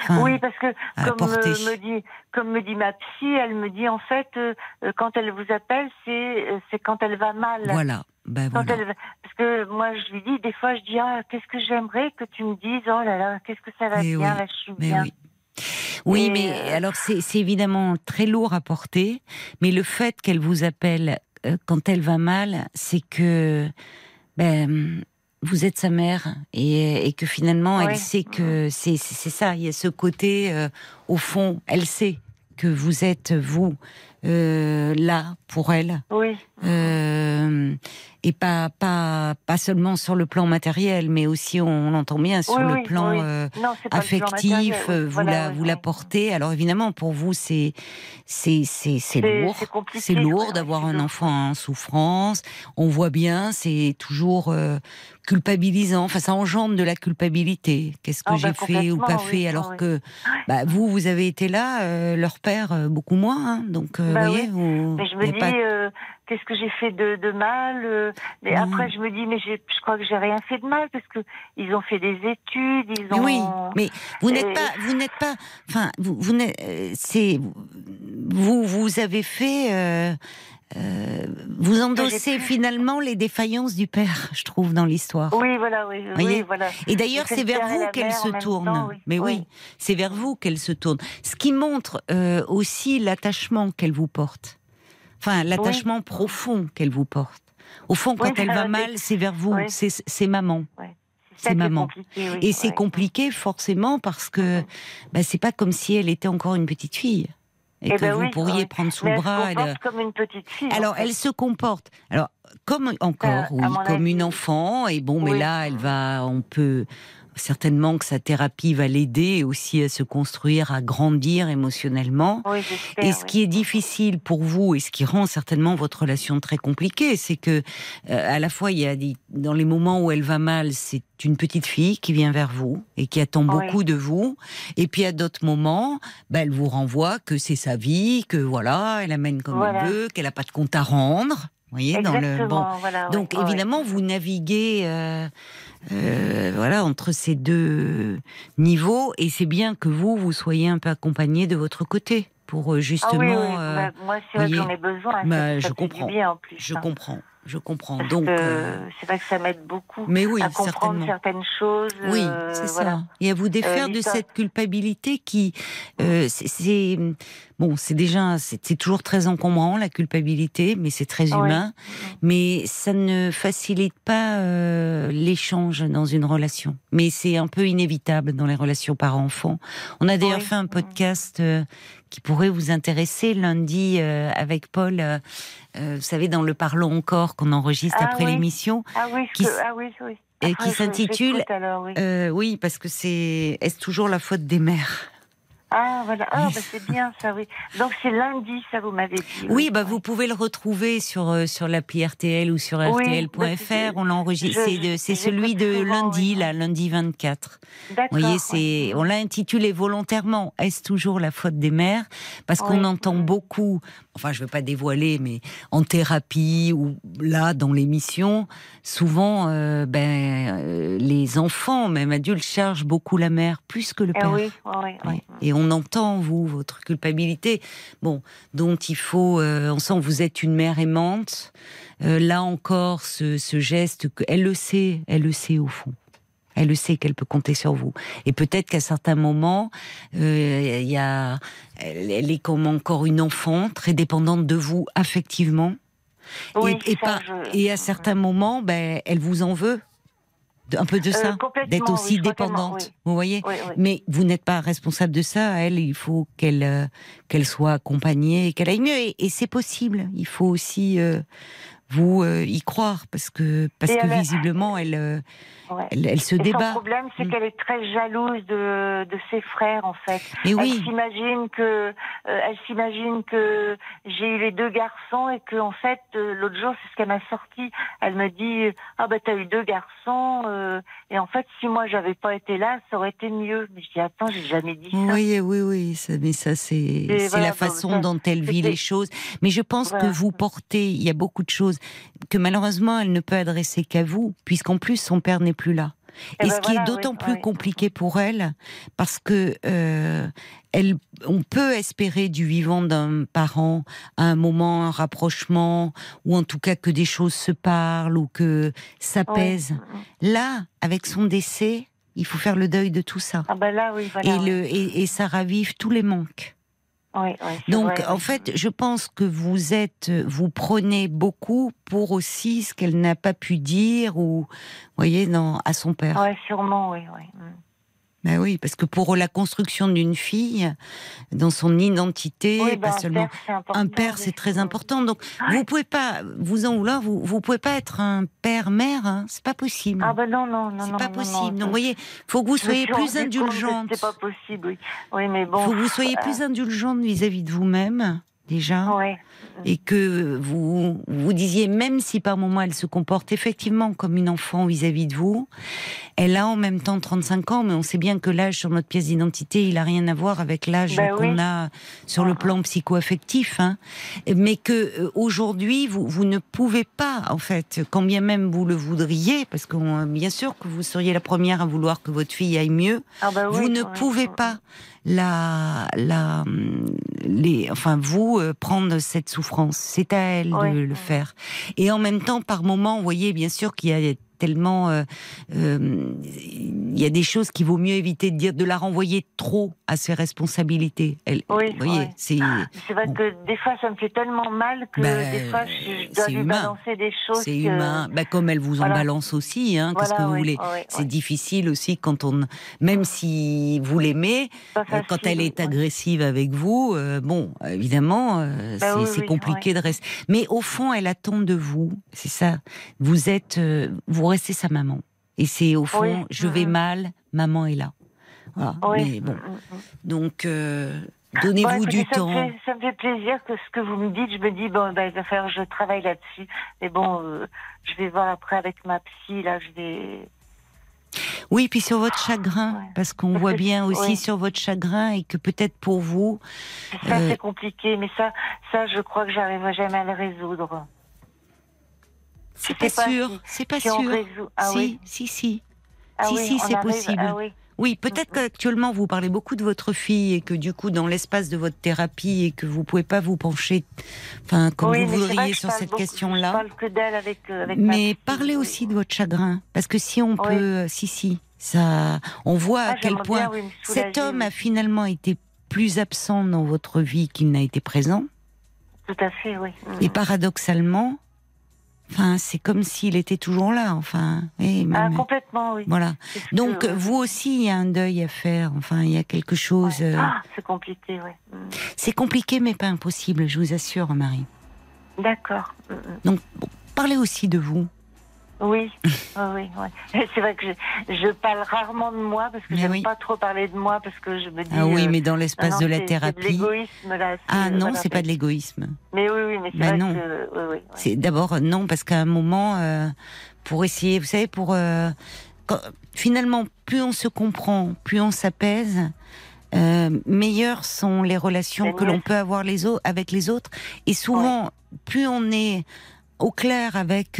Enfin, Oui, parce que comme euh, me dit, comme me dit ma psy, elle me dit en fait, euh, euh, quand elle vous appelle, c'est c'est quand elle va mal. Voilà. Ben voilà. elle- parce que moi, je lui dis, des fois, je dis, ah, qu'est-ce que j'aimerais que tu me dises, oh là là, qu'est-ce que ça va Eh bien, oui, là, je suis Mais bien. oui. Oui, Et, mais alors c'est c'est évidemment très lourd à porter, mais le fait qu'elle vous appelle euh, quand elle va mal, c'est que ben, vous êtes sa mère et, et que finalement elle sait que c'est ça. Il y a ce côté euh, au fond, elle sait que vous êtes vous euh, là pour elle. Oui, euh, et pas pas pas seulement sur le plan matériel, mais aussi on l'entend bien sur Oui, le oui, plan euh, non, le affectif, vous Voilà, la vous la portez. Alors évidemment pour vous c'est c'est c'est c'est C'est- lourd, c'est lourd d'avoir un enfant en souffrance. On voit bien, c'est toujours culpabilisant. Enfin ça engendre de la culpabilité. Qu'est-ce que Ah, j'ai bah, fait ou pas oui, fait alors oui. que bah, vous vous avez été là, euh, leur père euh, beaucoup moins. hein. donc euh, Bah voyez oui. vous. Mais je me dis, pas- qu'est-ce que j'ai fait de, de mal Mais Mhm. après, je me dis, mais je crois que j'ai rien fait de mal parce que ils ont fait des études, ils ont. oui, mais vous n'êtes pas, vous n'êtes pas, enfin, vous, vous n'êtes, c'est, vous, vous avez fait, euh, vous endossez finalement les défaillances du père, je trouve, dans l'histoire. Oui, voilà, oui, Voyez oui, voilà. Et d'ailleurs, c'est vers vous qu'elle se tourne. temps, oui. Mais oui, Oui. c'est vers vous qu'elle se tourne. Ce qui montre euh, aussi l'attachement qu'elle vous porte. Enfin, l'attachement profond qu'elle vous porte. Au fond, quand elle va mal, c'est vers vous, c'est maman. c'est maman. Et c'est compliqué forcément parce que Mhm. bah, c'est pas comme si elle était encore une petite fille et Eh que ben vous oui, pourriez oui. prendre sous le elle se bras. elle- comporte comme une petite fille. en Alors fait. elle se comporte. Alors comme encore, Euh, à oui, comme avis, une enfant. Et bon, mais là, elle va, on peut certainement que sa thérapie va l'aider aussi à se construire, à grandir émotionnellement. Oui. Et ce oui. qui est difficile pour vous et ce qui rend certainement votre relation très compliquée, c'est que euh, à la fois il y a dans les moments où elle va mal, c'est une petite fille qui vient vers vous et qui attend Oui. beaucoup de vous. Et puis à d'autres moments, bah, elle vous renvoie que c'est sa vie, que voilà, elle amène comme Voilà. elle veut, qu'elle n'a pas de compte à rendre. Vous voyez, dans le bon. voilà, Donc ouais. évidemment, vous naviguez euh, euh, voilà entre ces deux niveaux, et c'est bien que vous vous soyez un peu accompagné de votre côté pour euh, Ah justement. oui, oui. euh, bah, moi, c'est vrai j'en ai besoin. ça- bah, ça je du comprends. bien en plus. je hein. comprends, je comprends. Parce Donc, euh, c'est vrai que ça m'aide beaucoup mais oui, à comprendre certaines choses. Oui, euh, c'est voilà. ça. Et à vous défaire de cette culpabilité qui, euh, c'est- c'est bon, c'est déjà, c'est toujours très encombrant la culpabilité, mais c'est très Ouais. humain. Mais ça ne facilite pas euh, l'échange dans une relation. Mais c'est un peu inévitable dans les relations parents-enfants. On a d'ailleurs fait un podcast euh, qui pourrait vous intéresser lundi euh, avec Paul. euh, euh, vous savez, dans le Parlons encore qu'on enregistre Ah après oui. l'émission. Ah oui, je Qui peux- ah oui, oui. et Après, qui je- s'intitule, j'écoute alors, oui. Euh, oui, parce que c'est est-ce toujours la faute des mères? Ah voilà, ah, bah, c'est bien ça, oui. Donc c'est lundi, ça vous m'avez dit. Oui, bah vous pouvez le retrouver sur euh, sur l'appli RTL ou sur Oui, rtl.fr. bah, c'est- on l'enregistre. C'est celui de lundi, oui. là, lundi 24. D'accord. Vous voyez, ouais. on l'a intitulé volontairement. Est-ce toujours la faute des mères? Parce qu'on Oui, entend beaucoup. Enfin, je veux pas dévoiler, mais en thérapie ou là dans l'émission, souvent, euh, ben euh, les enfants, même adultes, chargent beaucoup la mère plus que le Eh père. Et on entend, vous, votre culpabilité, bon, dont il faut, euh, on sent vous êtes une mère aimante. Euh, là encore, ce, ce geste, elle le sait, elle le sait au fond. Elle le sait qu'elle peut compter sur vous. Et peut-être qu'à certains moments, euh, y a, elle, elle est comme encore une enfant, très dépendante de vous affectivement. Oui, et, pas- je- et à certains moments, ben, elle vous en veut. Un peu de Euh, ça, d'être aussi dépendante. oui. Vous voyez Oui, mais vous n'êtes pas responsable de ça. Elle, il faut qu'elle euh, qu'elle soit accompagnée qu'elle aille mieux. Et, et c'est possible. Il faut aussi euh, vous y croire parce que parce Et que visiblement elle, Ouais. elle elle se Et son débat. problème, c'est Mm. qu'elle est très jalouse de, de ses frères, en fait. Elle oui, s'imagine que, euh, elle s'imagine que j'ai eu les deux garçons et que, en fait, euh, l'autre jour, c'est ce qu'elle m'a sorti. Elle me dit, ah bah t'as eu deux garçons, euh, et en fait, si moi j'avais pas été là, ça aurait été mieux. Mais je dis, attends, j'ai jamais dit ça. oui, oui, oui. Ça, mais ça c'est c'est voilà, la façon ça, dont elle vit les choses. Mais je pense que vous portez. Il y a beaucoup de choses que malheureusement elle ne peut adresser qu'à vous, puisqu'en plus son père n'est plus là. Eh Et ben ce qui voilà, est d'autant oui, plus oui. compliqué pour elle, parce que euh, elle, on peut espérer du vivant d'un parent à un moment, un rapprochement, ou en tout cas que des choses se parlent ou que ça Oui. pèse. Là, avec son décès, il faut faire le deuil de tout ça. Ah ben là, oui, voilà. et, oui. le, et, et ça ravive tous les manques. Oui, oui, Donc, vrai, en oui. fait, je pense que vous êtes, vous prenez beaucoup pour aussi ce qu'elle n'a pas pu dire ou, voyez, non, à son père. Ouais, sûrement, oui, oui. Ben oui, parce que pour la construction d'une fille, dans son identité, Oui, ben, pas un seulement un père, oui, c'est très important. Donc, vous pouvez pas, vous en vouloir, vous, vous pouvez pas être un père-mère, hein, c'est pas possible. Ah ben non, non, non, c'est pas non, possible. non, Donc, vous voyez, faut que vous soyez plus indulgente. C'est pas possible, oui. Oui, mais bon. faut que vous soyez euh, plus indulgente vis-à-vis de vous-même, déjà. Ouais. Et que vous vous disiez même si par moment elle se comporte effectivement comme une enfant vis-à-vis de vous, elle a en même temps 35 ans, mais on sait bien que l'âge sur notre pièce d'identité, il a rien à voir avec l'âge Ben qu'on oui. a sur le Ah. plan psycho-affectif, hein. mais que euh, aujourd'hui vous vous ne pouvez pas en fait, quand bien même vous le voudriez, parce que euh, bien sûr que vous seriez la première à vouloir que votre fille aille mieux, Ah ben oui, vous ne oui. pouvez pas la, la, les, enfin vous euh, prendre cette souffrance. C'est à elle de le faire. Et en même temps, par moment, vous voyez bien sûr qu'il y a tellement, euh, euh, il y a des choses qu'il vaut mieux éviter de dire, de la renvoyer trop à ses responsabilités. Elle, Oui, vous voyez, ouais. c'est C'est vrai que des fois, ça me fait tellement mal que Ben, des fois, je, dois lui humain. balancer des choses. c'est que- humain. Bah, comme elle vous en Voilà. balance aussi, hein, qu'est-ce que vous voulez. C'est difficile aussi quand on, même si vous l'aimez, Euh, quand elle est agressive avec vous, euh, bon, évidemment, euh, Bah c'est compliqué de rester. Mais au fond, elle attend de vous, c'est ça. Vous êtes, vous restez sa maman. Et c'est au fond, Oui. je vais Mhm. mal, maman est là. Voilà. Oui. Mais bon, Mm, mm, mm. donc euh, donnez-vous du ça temps. Me fait, ça me fait plaisir que ce que vous me dites, je me dis, bon, ben, il va falloir que je travaille là-dessus. Mais bon, euh, je vais voir après avec ma psy, là, je vais. Oui, puis sur votre chagrin, Ouais. parce qu'on voit bien aussi oui. sur votre chagrin et que peut-être pour vous, Ça, Euh, c'est compliqué, mais ça, ça, je crois que j'arriverai jamais à le résoudre. C'est pas sûr, si- c'est pas si sûr. Ah si, oui. si, si. Ah Si, oui, si, c'est possible. Ah oui. Oui, peut-être Mhm. qu'actuellement vous parlez beaucoup de votre fille et que du coup dans l'espace de votre thérapie et que vous pouvez pas vous pencher, enfin comme vous voudriez sur cette question-là. euh, Mais parlez aussi de votre chagrin, parce que si on peut, si si, ça, on voit Ah, à quel j'aimerais point bien, cet homme a finalement été plus absent dans votre vie qu'il n'a été présent. Tout à fait, oui. Mm. Et paradoxalement, enfin c'est comme s'il était toujours là. Enfin, et Ah, même- complètement, oui. voilà. Que- Donc oui. vous aussi, il y a un deuil à faire. Enfin, il y a quelque chose. Ouais. euh, Ah, c'est compliqué, oui. Mm. C'est compliqué, mais pas impossible, je vous assure, Marie. D'accord. Mm, mm. Donc, bon, parlez aussi de vous. *laughs* Oui, oui, oui. *laughs* C'est vrai que je, je parle rarement de moi parce que j'aime oui. pas trop parler de moi parce que je me dis. Ah oui, euh, mais dans ah l'espace de la thérapie. De l'égoïsme là. Ah non, c'est pas de l'égoïsme. Mais oui, oui, mais c'est Bah vrai non. que. Oui, oui, oui. C'est d'abord euh, non, parce qu'à un moment, euh, pour essayer, vous savez, pour euh, quand- finalement, plus on se comprend, plus on s'apaise. Euh, meilleures sont les relations que l'on peut avoir les autres avec les autres et souvent plus on est au clair avec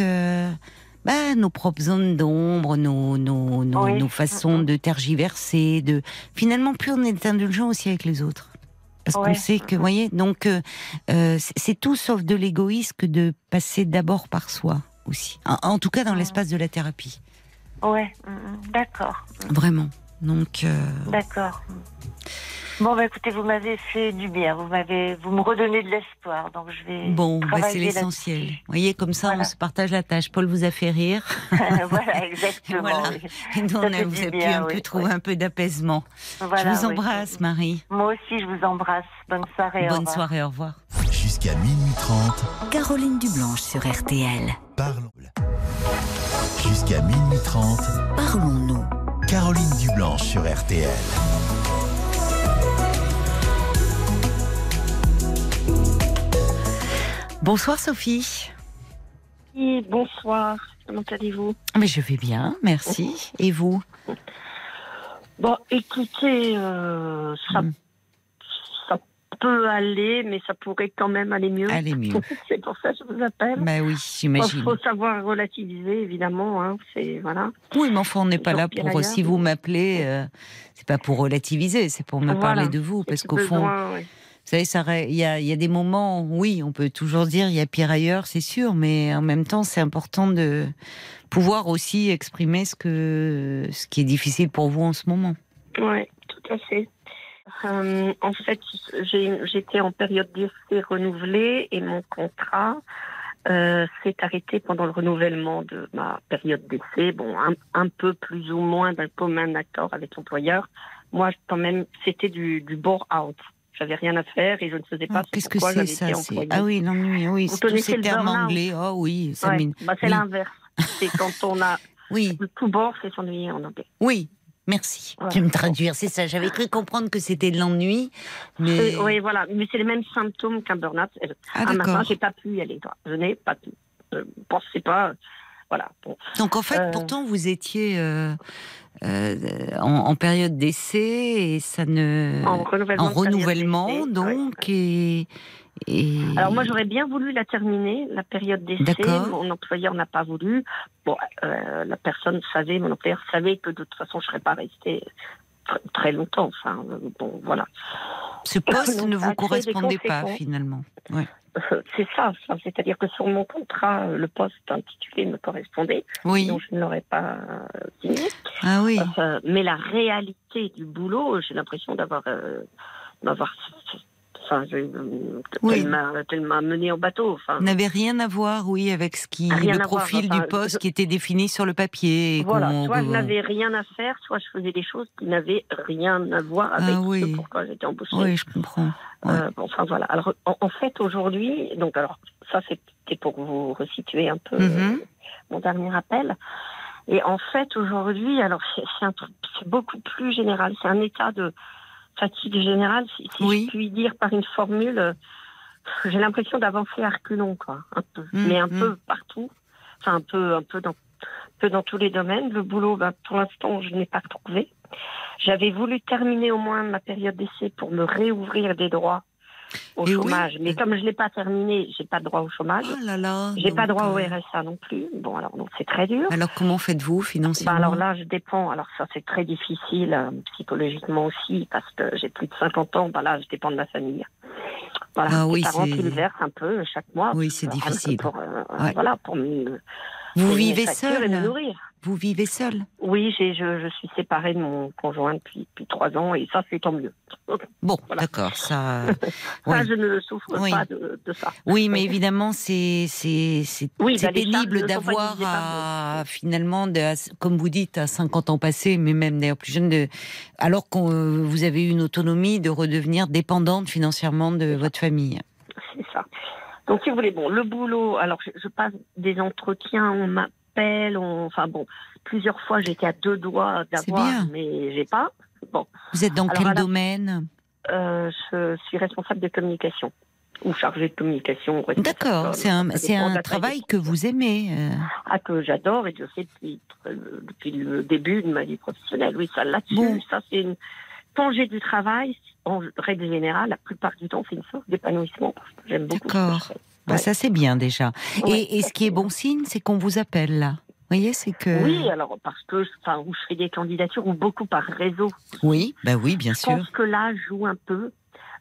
bah, nos propres zones d'ombre, nos, nos, nos, Oui. nos façons de tergiverser, de finalement plus on est indulgent aussi avec les autres. Parce qu'on sait que, vous voyez, donc euh, euh, c'est tout sauf de l'égoïsme que de passer d'abord par soi aussi. En, en tout cas dans Mhm. l'espace de la thérapie, Ouais, mm, mm, d'accord, vraiment. Donc euh, d'accord. Bon, bah écoutez, vous m'avez fait du bien. Vous m'avez, vous me redonnez de l'espoir. Donc je vais. bon, bah, c'est l'essentiel. Vous voyez, comme ça Voilà. on se partage la tâche. Paul vous a fait rire. *laughs* *laughs* voilà, exactement. Voilà. oui. Et nous, on a, vous avez pu un peu oui, trouver oui. un peu d'apaisement. Voilà, je vous oui. embrasse, Marie. Moi aussi, je vous embrasse. Bonne soirée. au Bonne revoir. soirée, au revoir. Jusqu'à minuit 30, Caroline Dublanche sur RTL. parlons. Jusqu'à minuit 30, Parlons-nous. Caroline Dublanche sur RTL. Bonsoir Sophie. Oui, bonsoir. Comment allez-vous? Mais je vais bien, merci. Et vous? Bon, écoutez, euh, ça, Mm. ça peut aller, mais ça pourrait quand même aller mieux. Allez mieux. *laughs* c'est pour ça que je vous appelle. Bah oui, Il j'imagine. faut savoir relativiser, évidemment. Hein, c'est voilà. Oui, mais enfin, on n'est pas là pour. ailleurs, Si vous mais- m'appelez, euh, c'est pas pour relativiser, c'est pour me Voilà. parler de vous, parce qu'au fond, ouais. Vous savez, il y a, des moments, oui, on peut toujours dire il y a pire ailleurs, c'est sûr, mais en même temps, c'est important de pouvoir aussi exprimer ce que, ce qui est difficile pour vous en ce moment. Oui, tout à fait. Euh, en fait, j'étais en période d'essai renouvelée et mon contrat euh, s'est arrêté pendant le renouvellement de ma période d'essai. Bon, un, un peu plus ou moins d'un commun accord avec l'employeur. Moi, quand même, c'était du, du bore-out. J'avais rien à faire et je ne faisais pas Ah, ce Qu'est-ce que c'est j'avais ça été c'est- employée. Ah oui, l'ennui, oui, Vous c'est tous connaissez ces le termes burn-out anglais. Oh oui, ça Ouais, m'éne- bah, c'est oui. l'inverse. C'est quand on a *laughs* Oui, le tout bord, c'est s'ennuyer en anglais. oui, merci. Ouais. Tu me traduire, c'est ça. J'avais cru comprendre que c'était de l'ennui, mais. Euh, Oui, voilà. Mais c'est les mêmes symptômes qu'un burn-out. Ah, un matin, d'accord. j'ai pas pu y aller. toi. Je n'ai pas pu. Je ne pensais pas. Voilà. Bon. Donc en fait, Euh. pourtant, vous étiez euh, euh, en, en période d'essai et ça ne. En renouvellement. en renouvellement, ouais. donc, et, et- Alors moi, j'aurais bien voulu la terminer, la période d'essai. Mon employeur n'a pas voulu. Bon, euh, la personne savait, mon employeur savait que de toute façon, je serais pas restée tr- très longtemps. Enfin, euh, bon, voilà. ce poste *laughs* Donc, ne vous correspondait pas finalement. Ouais. Euh, C'est ça. ça. C'est-à-dire que sur mon contrat, euh, le poste intitulé me correspondait, Oui. donc je ne l'aurais pas euh, signé. Ah oui. Euh, mais la réalité du boulot, j'ai l'impression d'avoir, euh, d'avoir, enfin, Oui. m'a mené en bateau. Enfin, N'avait rien à voir, oui, avec ce qui le voir, profil enfin, du poste je- qui était défini sur le papier. et voilà. Soit je n'avais rien à faire, soit je faisais des choses qui n'avaient rien à voir avec Ah oui. ce pourquoi j'étais embauchée. Oui, je comprends. ouais. Euh, bon, enfin voilà. Alors en, en fait aujourd'hui, donc alors ça c'était pour vous resituer un peu Mhm. euh, mon dernier appel. Et en fait aujourd'hui, alors c'est beaucoup plus général. C'est un état de fatigue générale, si, si Oui. je puis dire par une formule. J'ai l'impression d'avancer à reculons, quoi, un peu, Mhm. mais un peu partout. Enfin un peu, un peu dans, un peu dans tous les domaines. Le boulot, bah, pour l'instant, je n'ai pas trouvé. J'avais voulu terminer au moins ma période d'essai pour me réouvrir des droits au Et oui. chômage. Mais comme je l'ai pas terminé, j'ai pas de droit au chômage. Oh là là. J'ai pas droit au euh, RSA non plus. Bon, alors donc c'est très dur. Alors comment faites-vous financièrement Ben alors là, je dépends. Alors ça, c'est très difficile euh, psychologiquement aussi parce que j'ai plus de 50 ans. Ben là, je dépends de ma famille. Voilà, Ah oui, parents c'est- qui me versent un peu chaque mois. Oui, c'est difficile. Pour, euh, Ouais. Voilà, pour me Vous vivez seul. Vous vivez seul Oui, je, je suis séparée de mon conjoint depuis, depuis trois ans et ça, c'est tant mieux. *laughs* Bon, Voilà. d'accord, ça. *laughs* Ça, oui. je ne souffre Oui. pas de, de ça. Oui, mais évidemment, c'est Oui, bah, pénible d'avoir à finalement, de, à- comme vous dites, à 50 ans passés, mais même d'ailleurs plus jeune, de, alors que vous avez eu une autonomie, de redevenir dépendante financièrement de votre famille. C'est ça. Donc, si vous voulez, bon, le boulot, alors je, je passe des entretiens, on m'appelle, on, enfin bon, plusieurs fois j'étais à deux doigts d'avoir, mais j'ai pas. Bon, Vous êtes dans Alors, quel la- domaine euh, je suis responsable de communication ou chargée de communication. D'accord, c'est un, un travail que vous aimez. euh. Ah, que j'adore et je fais depuis, euh, depuis le début de ma vie professionnelle. Oui, ça là-dessus, Bon. ça c'est une. Quand j'ai du travail, en règle générale, la plupart du temps, c'est une source d'épanouissement. parce que J'aime beaucoup. D'accord. je. Bah, Ouais. ça, c'est bien déjà. Ouais, et, ce qui est bon signe, c'est qu'on vous appelle là. Vous voyez, c'est que. Oui, alors parce que, enfin, où je fais des candidatures ou beaucoup par réseau. Oui, bah oui, bien Je sûr. pense que là joue un peu.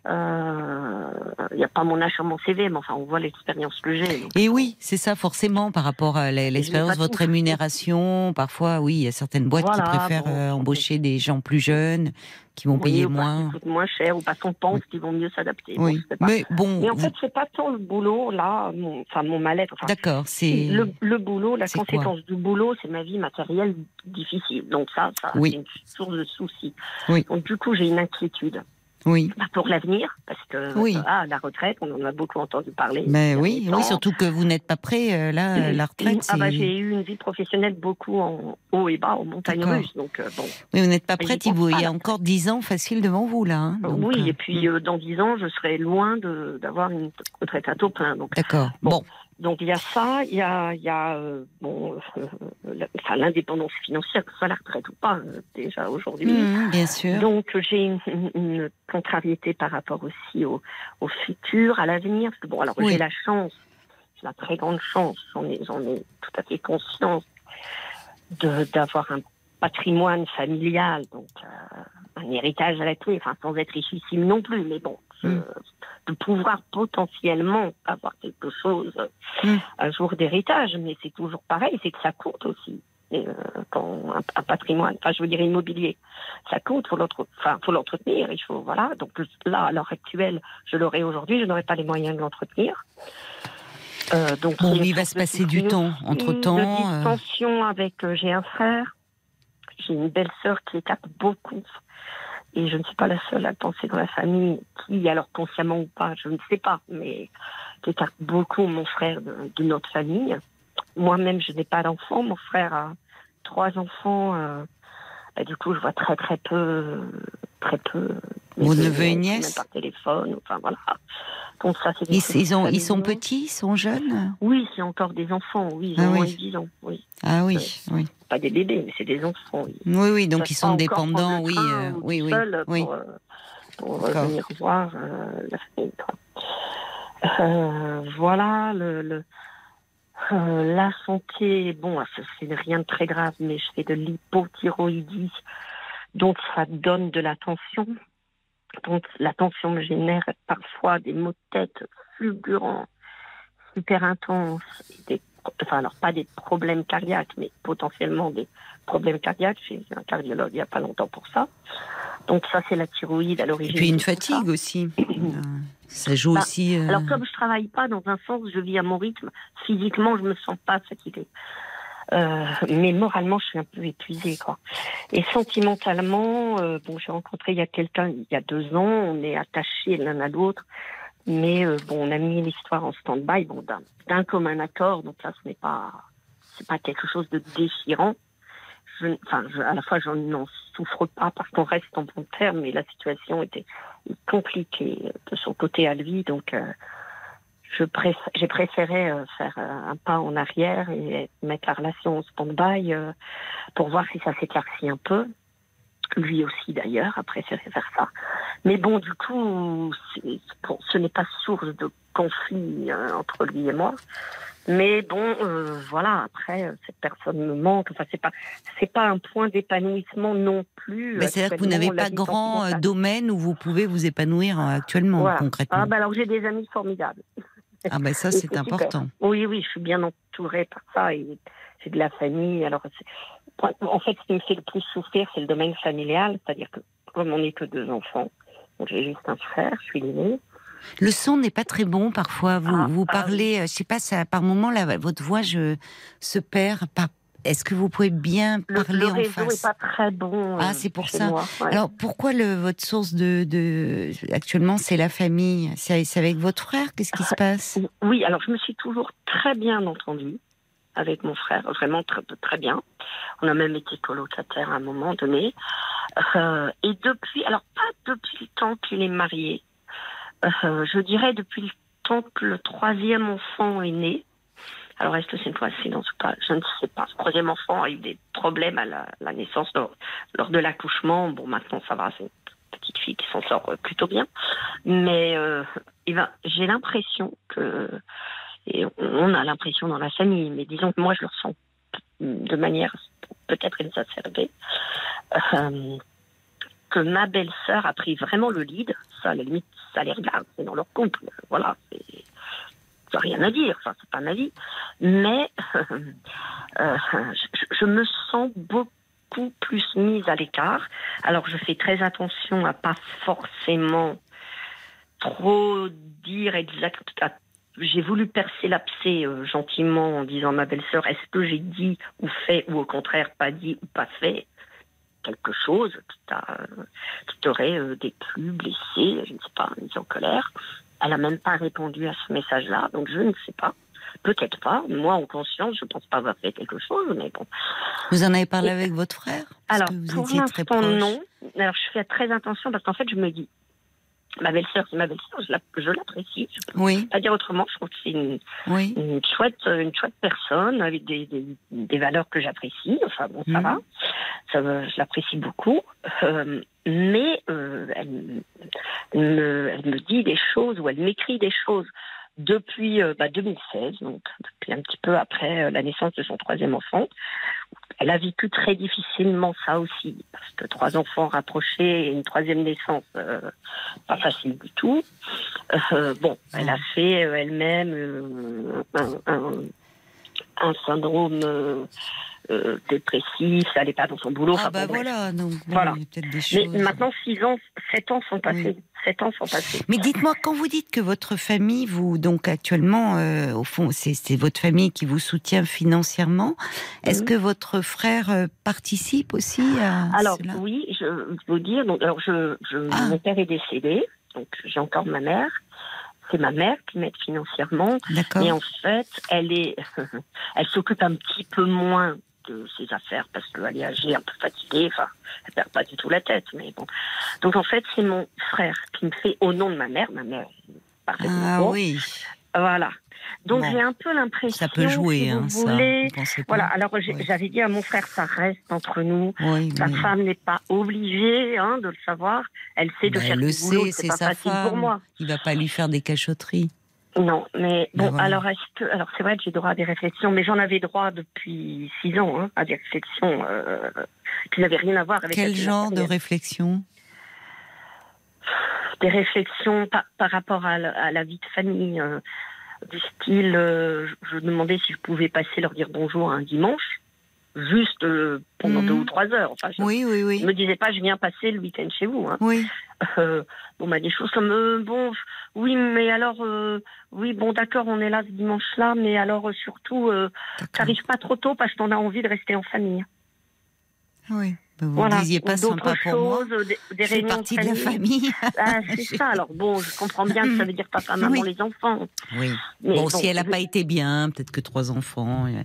Euh, Il n'y a pas mon âge sur mon CV, mais enfin, on voit l'expérience que j'ai. Et oui, c'est ça forcément par rapport à l'expérience, pas votre tout. rémunération. Parfois, oui, il y a certaines boîtes Voilà, qui préfèrent bon. euh, embaucher des gens plus jeunes, qui vont Oui, payer ou moins. coûtent moins cher, ou parce qu'on pense qu'ils vont mieux s'adapter. Oui, pas. mais bon, Mais en vous- fait, c'est pas tant le boulot, là, mon, enfin, mon mal-être. Enfin, d'accord, c'est. le, le boulot, la conséquence du boulot, c'est ma vie matérielle difficile. Donc ça, ça Oui. c'est une source de soucis. Oui. Donc du coup, j'ai une inquiétude Oui, Bah, pour l'avenir, parce que Oui. ah, la retraite, on en a beaucoup entendu parler. mais oui, oui, surtout que vous n'êtes pas prêt. euh, là, euh, la retraite, Ah bah, j'ai eu une vie professionnelle beaucoup en haut et bas, en montagne russe. Donc, euh, bon. Oui, vous n'êtes pas J'y prête. Il y a encore dix ans facile devant vous là. hein, donc, oui, euh, et puis euh, dans dix ans, je serai loin de- d'avoir une retraite à taux plein. D'accord. Bon. Bon, Donc il y a ça, il y a, il y a euh, bon, euh, l'indépendance financière, que ce soit la retraite ou pas, euh, déjà aujourd'hui. Mhm, bien sûr. Donc j'ai une, une- contrariété par rapport aussi au, au futur, à l'avenir. Parce que bon, alors Oui. j'ai la chance, j'ai la très grande chance, j'en ai, j'en ai tout à fait conscience de d'avoir un patrimoine familial, donc un héritage à la clé, enfin sans être richissime non plus, mais bon, Mm. de pouvoir potentiellement avoir quelque chose Mm. un jour d'héritage, mais c'est toujours pareil, c'est que ça coûte aussi. Et, euh, quand un, un patrimoine, enfin je veux dire immobilier, ça coûte, faut enfin faut l'entretenir, il faut voilà. Donc là, à l'heure actuelle, je l'aurai aujourd'hui, je n'aurai pas les moyens de l'entretenir. Euh, donc Bon, il une va se passer du temps. aussi, Entre-temps, de euh, avec. euh, j'ai un frère, j'ai une belle sœur qui écarte beaucoup. Et je ne suis pas la seule à penser dans la famille, qui, alors consciemment ou pas, je ne sais pas, mais qui écarte beaucoup mon frère de, de notre famille. Moi-même, je n'ai pas d'enfant. Mon frère a trois enfants. euh, du coup, je vois très très peu, très peu. Vos mes neveux et Même par téléphone, enfin voilà. Donc ça, c'est des ils, trucs ils ont, ils sont petits, ils sont jeunes? Oui, c'est encore des enfants, oui, ils Ah ont oui. de 10 ans, oui. Ah oui, oui. Pas des bébés, mais c'est des enfants, oui. Oui, oui, donc ils sont dépendants, oui, euh, ou oui, oui. Pour, euh, pour venir voir euh, la famille. Euh, voilà, le, le- euh, la santé, bon, c'est rien de très grave, mais je fais de l'hypothyroïdie, donc ça donne de la tension. Donc la tension me génère parfois des maux de tête fulgurants, super intenses, et des, enfin alors pas des problèmes cardiaques, mais potentiellement des problèmes cardiaques. J'ai vu un cardiologue il n'y a pas longtemps pour ça. Donc ça c'est la thyroïde à Et l'origine. puis une ça. fatigue aussi. *clears throat* Ça joue Bah, aussi. euh, Alors comme je travaille pas dans un sens, je vis à mon rythme. Physiquement, je me sens pas fatiguée. Euh, mais moralement, je suis un peu épuisée, quoi. Et sentimentalement, euh, bon, j'ai rencontré il y a quelqu'un il y a deux ans. On est attachés l'un à l'autre, mais euh, bon, on a mis l'histoire en stand-by, bon, d'un- commun accord. Donc là, ce n'est pas, c'est pas quelque chose de déchirant. Je, enfin, je- à la fois, je n'en souffre pas parce qu'on reste en bon terme, mais la situation était compliquée de son côté à lui, donc. J'ai préféré euh, faire euh, un pas en arrière et mettre la relation en stand-by euh, pour voir si ça s'éclaircit un peu. Lui aussi d'ailleurs a préféré faire ça. Mais bon, du coup, bon, ce n'est pas source de conflit euh, entre lui et moi. Mais bon, euh, voilà. Après, euh, cette personne me manque. Enfin, c'est pas, c'est pas un point d'épanouissement non plus. mais C'est-à-dire que vous n'avez pas grand domaine où vous pouvez vous épanouir actuellement, Voilà. concrètement. Ah, bah alors j'ai des amis formidables. Ah ben ça c'est important. Oui, oui, je suis bien entourée par ça et j'ai de la famille. Alors, en fait, ce qui me fait le plus souffrir, c'est le domaine familial, c'est-à-dire que comme on n'est que deux enfants, j'ai juste un frère, je suis l'aîné. Le son n'est pas très bon parfois. Vous, Ah, vous ah parlez, euh, je sais pas, ça, par moment là, votre voix je, se perd. Par... Est-ce que vous pouvez bien Le, parler le en réseau face? est pas très bon. Ah, euh, c'est pour ça. moi, ouais. Alors pourquoi le, votre source de, de actuellement c'est la famille? C'est c'est avec votre frère? Qu'est-ce qui se passe? Oui, alors je me suis toujours très bien entendue avec mon frère, vraiment très, très bien. On a même été colocataires à un moment donné. Euh, et depuis, alors pas depuis le temps qu'il est marié, euh, je dirais depuis le temps que le troisième enfant est né. Alors est-ce que c'est une coïncidence ou pas? Je ne sais pas. Ce troisième enfant a eu des problèmes à la, naissance lors, lors de l'accouchement. Bon, maintenant ça va, c'est une petite fille qui s'en sort euh, plutôt bien. Mais euh, eh ben, j'ai l'impression que, et on a l'impression dans la famille, mais disons que moi je le ressens de manière peut-être exacerbée, euh, que ma belle-sœur a pris vraiment le lead. Ça, à la limite, ça les regarde, c'est dans leur couple. Voilà, ça a rien à dire, enfin, c'est pas ma vie. Mais *laughs* euh, je, me sens beaucoup plus mise à l'écart. Alors, je fais très attention à pas forcément trop dire exact. J'ai voulu percer l'abcès euh, gentiment en disant à ma belle-sœur est-ce que j'ai dit ou fait ou au contraire pas dit ou pas fait quelque chose qui qui t'aurait euh, déplu, blessé, je ne sais pas, mise en colère. Elle a même pas répondu à ce message-là, donc je ne sais pas. Peut-être pas. Moi, en conscience, je pense pas avoir fait quelque chose, mais bon. Vous en avez parlé avec votre frère? Parce Alors, que vous pour l'instant, non. Alors, je fais très attention parce qu'en fait, je me dis, Ma belle-sœur, c'est ma belle-sœur, je la- je l'apprécie. Je peux Oui, pas dire autrement. Je trouve que c'est une, oui. une chouette, une chouette personne avec des, des, des valeurs que j'apprécie. Enfin bon, ça Mhm. va. Ça, je l'apprécie beaucoup. Euh, mais euh, elle me, elle me dit des choses ou elle m'écrit des choses depuis euh, bah, 2016, donc depuis un petit peu après euh, la naissance de son troisième enfant. Elle a vécu très difficilement ça aussi, parce que trois enfants rapprochés et une troisième naissance, euh, pas facile du tout. Bon, elle a fait elle-même un syndrome euh, euh, dépressif, ça n'allait pas dans son boulot. Ah bah bon, voilà, donc bon, Voilà. des Mais choses. maintenant, six ans, sept ans sont passés. Sept ans sont passés. Mais dites-moi, quand vous dites que votre famille, vous, donc actuellement, euh, au fond, c'est votre famille qui vous soutient financièrement, est-ce que votre frère euh, participe aussi à Alors cela? oui, je vais vous dire. Donc, alors je, je- Ah. mon père est décédé, donc j'ai encore ma mère. C'est ma mère qui m'aide financièrement. D'accord. Et en fait, elle est, *laughs* elle s'occupe un petit peu moins de ses affaires parce qu'elle est âgée, un peu fatiguée. Enfin, elle perd pas du tout la tête, mais bon. Donc en fait, c'est mon frère qui me fait au nom de ma mère. Ma mère, parfaitement Ah bon. oui, Voilà. Donc j'ai un peu l'impression. ça peut jouer, si hein, vous ça. voulez. pas Voilà. Alors j'avais dit à mon frère, ça reste entre nous. Oui, Sa mais- femme n'est pas obligée hein, de le savoir. Elle sait de Bah, faire le boulot. sait, C'est c'est pas sa facile femme. pour moi. Il va pas lui faire des cachotteries. Non, mais bon, voilà. alors est-ce que, alors c'est vrai que j'ai droit à des réflexions, mais j'en avais droit depuis six ans hein, à des réflexions euh, qui n'avaient rien à voir avec Quel genre de familiale. réflexion? Des réflexions par, par rapport à la, à la vie de famille, euh, du style, euh, je, je demandais si je pouvais passer leur dire bonjour un dimanche, juste euh, pendant deux ou trois heures. Enfin, je Oui, oui, ne oui. me disais pas, je viens passer le week-end chez vous. Hein. Oui. Euh, bon, bah, des choses comme euh, bon, oui, mais alors, oui, bon, d'accord, on est là ce dimanche-là, mais alors surtout, t'arrives pas trop tôt parce qu'on a envie de rester en famille. Oui. Vous voilà. disiez pas sympa pour moi. choses, des, des Je fais réunions partie de la famille. Ah, c'est ça. *laughs* Alors bon, je comprends bien que ça veut dire papa, maman, Oui. les enfants. Oui. Mais bon, si elle n'a je- pas été bien, peut-être que trois enfants. euh.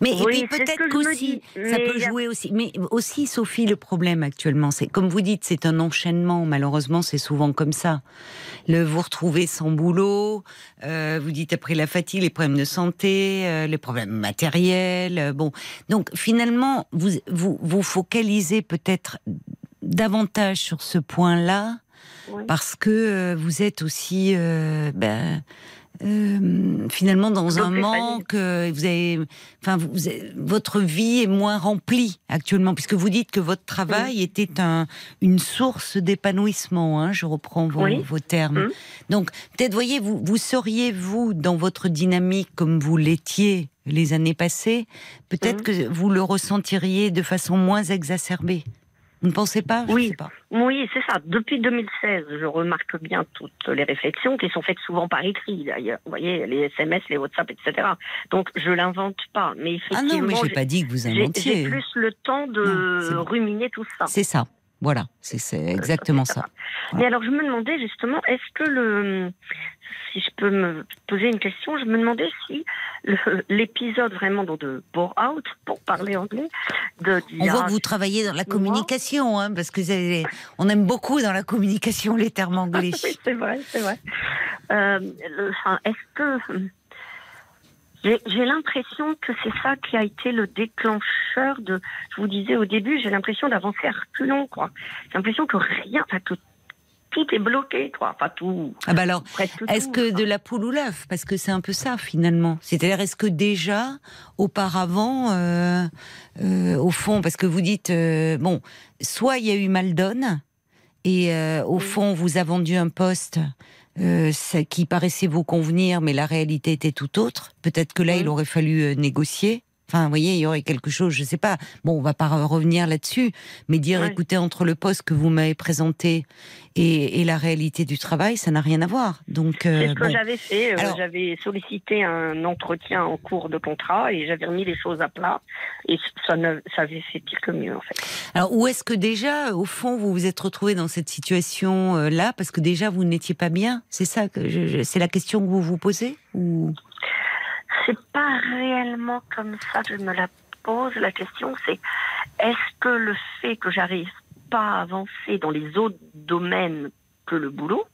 Mais et puis peut-être qu'aussi, ça mais peut jouer aussi. Mais aussi, Sophie, le problème actuellement, c'est comme vous dites, c'est un enchaînement. Malheureusement, c'est souvent comme ça. Le vous retrouvez sans boulot, euh, vous dites après la fatigue, les problèmes de santé, euh, les problèmes matériels. euh, bon, donc finalement, vous vous vous focalisez peut-être davantage sur ce point-là Oui. parce que euh, vous êtes aussi euh, ben, euh, finalement dans un manque. euh, vous avez, enfin, vous, vous avez- votre vie est moins remplie actuellement, puisque vous dites que votre travail était un, une source d'épanouissement. Hein, je reprends vos, Oui. vos termes. Mhm. Donc, peut-être, voyez, vous, vous seriez vous dans votre dynamique comme vous l'étiez les années passées. Peut-être Mhm. que vous le ressentiriez de façon moins exacerbée. Vous ne pensez pas Je Oui. sais pas. Oui, c'est ça. Depuis 2016, je remarque bien toutes les réflexions qui sont faites souvent par écrit, d'ailleurs. Vous voyez, les SMS, les WhatsApp, etc. Donc, je l'invente pas. Mais Ah effectivement, non, mais j'ai j'ai- pas dit que vous j'ai j'ai inventiez. plus le temps de Non, ruminer tout ça. C'est ça. Voilà, c'est c'est exactement ça. Mais alors, je me demandais justement, est-ce que le. Si je peux me poser une question, je me demandais si l'épisode vraiment de Bore Out, pour parler anglais, de. On voit que vous travaillez dans la communication, hein, parce que on aime beaucoup dans la communication les termes *laughs* anglais. oui, c'est vrai, c'est vrai. Euh, enfin, est-ce que j'ai l'impression que c'est ça qui a été le déclencheur de. Je vous disais au début, j'ai l'impression d'avancer à reculons, quoi. J'ai l'impression que rien, que tout est bloqué, quoi. Enfin tout. Ah bah alors, est-ce que enfin. de la poule ou l'œuf Parce que c'est un peu ça finalement. C'est-à-dire, est-ce que déjà, auparavant, euh, euh, au fond, parce que vous dites, euh, bon, soit il y a eu mal donne, et euh, au fond, on vous a vendu un poste euh, ça- qui paraissait vous convenir, mais la réalité était tout autre. Peut-être que là, il aurait fallu euh, négocier. Enfin, vous voyez, il y aurait quelque chose, je sais pas. Bon, on va pas re- revenir là-dessus, mais dire, écoutez, entre le poste que vous m'avez présenté et, et la réalité du travail, ça n'a rien à voir. Donc, euh, C'est ce que j'avais fait. euh, Alors- J'avais sollicité un entretien en cours de contrat et j'avais remis les choses à plat. Et ça, ne, ça avait fait pire que mieux, en fait. Alors, où est-ce que déjà, au fond, vous vous êtes retrouvé dans cette situation-là Parce que déjà, vous n'étiez pas bien. C'est ça que je- je- c'est la question que vous vous posez ou? C'est pas réellement comme ça que je me la pose. La question, c'est est-ce que le fait que j'arrive pas à avancer dans les autres domaines que le boulot,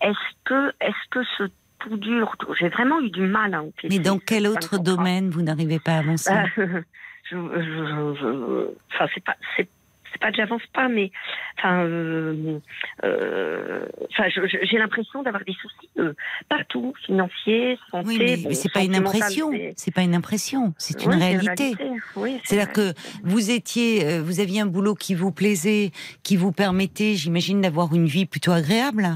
est-ce que, est-ce que ce tout dur, j'ai vraiment eu du mal à encaisser. Mais dans quel autre domaine vous n'arrivez pas à avancer? *laughs* Je, je, je- je- enfin, c'est pas, c'est, c'est pas que j'avance pas, mais, enfin, euh, euh, enfin, j'ai l'impression d'avoir des soucis euh, partout, financiers, santé. Oui, mais, bon, mais c'est pas une impression. c'est- C'est pas une impression. C'est une réalité. Oui, C'est-à-dire que vous étiez, euh, vous aviez un boulot qui vous plaisait, qui vous permettait, j'imagine, d'avoir une vie plutôt agréable.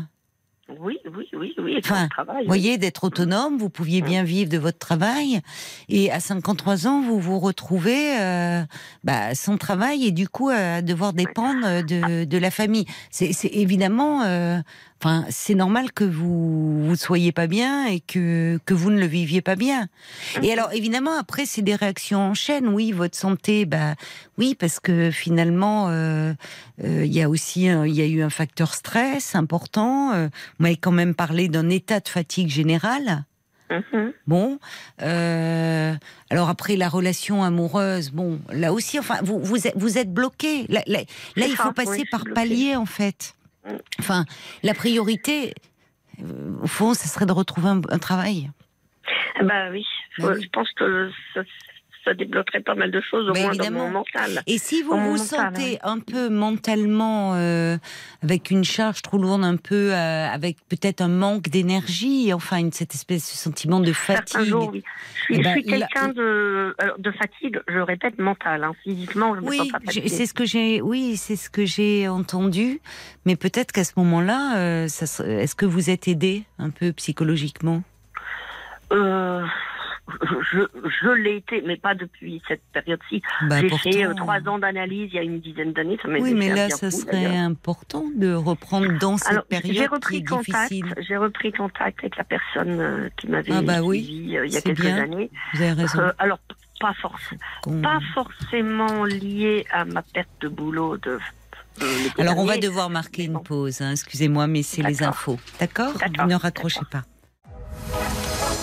Oui, oui, oui, oui. Enfin, travail. Vous voyez, d'être autonome, vous pouviez bien vivre de votre travail. Et à 53 ans, vous vous retrouvez euh, bah, sans travail et du coup à devoir dépendre de, de la famille. C'est c'est évidemment, euh, enfin, c'est normal que vous vous soyez pas bien et que que vous ne le viviez pas bien. Et alors évidemment après c'est des réactions en chaîne. Oui, votre santé, bah oui parce que finalement euh, euh, il y a aussi il y a eu un facteur stress important. Euh, vous m'avez quand même parlé d'un état de fatigue générale. Mhm. Bon, euh, alors après la relation amoureuse, bon, là aussi, enfin, vous vous êtes, vous êtes bloqué. Là, là- là, C'est il faut passer par palier en fait. Enfin, la priorité, euh, au fond, ce serait de retrouver un, un travail. Bah oui, Bah oui. je pense que ça, débloquerait pas mal de choses, au Bah, moins évidemment. dans mon mental. Et si vous vous mental, sentez un peu mentalement euh, avec une charge trop lourde, un peu euh, avec peut-être un manque d'énergie, enfin une cette espèce de sentiment de fatigue. jours, oui. Je suis, Eh ben, suis a- quelqu'un de, alors, de fatigue, je répète, mentale. Hein. Physiquement, je ne me Oui, sens pas c'est ce que j'ai. Oui, c'est ce que j'ai entendu. Mais peut-être qu'à ce moment-là, euh, est-ce que vous êtes aidé un peu psychologiquement? Euh, je je l'ai été, mais pas depuis cette période-ci. Bah, J'ai fait euh, trois ans d'analyse il y a une dizaine d'années. Ça Oui, mais là, ça fou, serait important de reprendre dans cette Alors, j'ai période qui est contact. difficile. J'ai repris contact avec la personne euh, qui m'avait Ah bah oui, suivi euh, il y a quelques bien. années. Vous avez raison. Euh, alors, pas forcément. qu'on- pas forcément lié à ma perte de boulot de. Alors, on va devoir marquer une pause. hein, Excusez-moi, mais c'est les infos. D'accord? Ne raccrochez pas.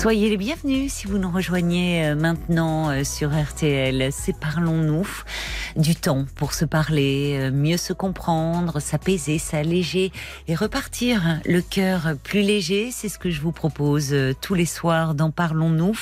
Soyez les bienvenus si vous nous rejoignez euh, maintenant euh, sur RTL. C'est Parlons-nous. Du temps pour se parler, euh, mieux se comprendre, s'apaiser, s'alléger et repartir le cœur plus léger. C'est ce que je vous propose tous les soirs dans Parlons-nous.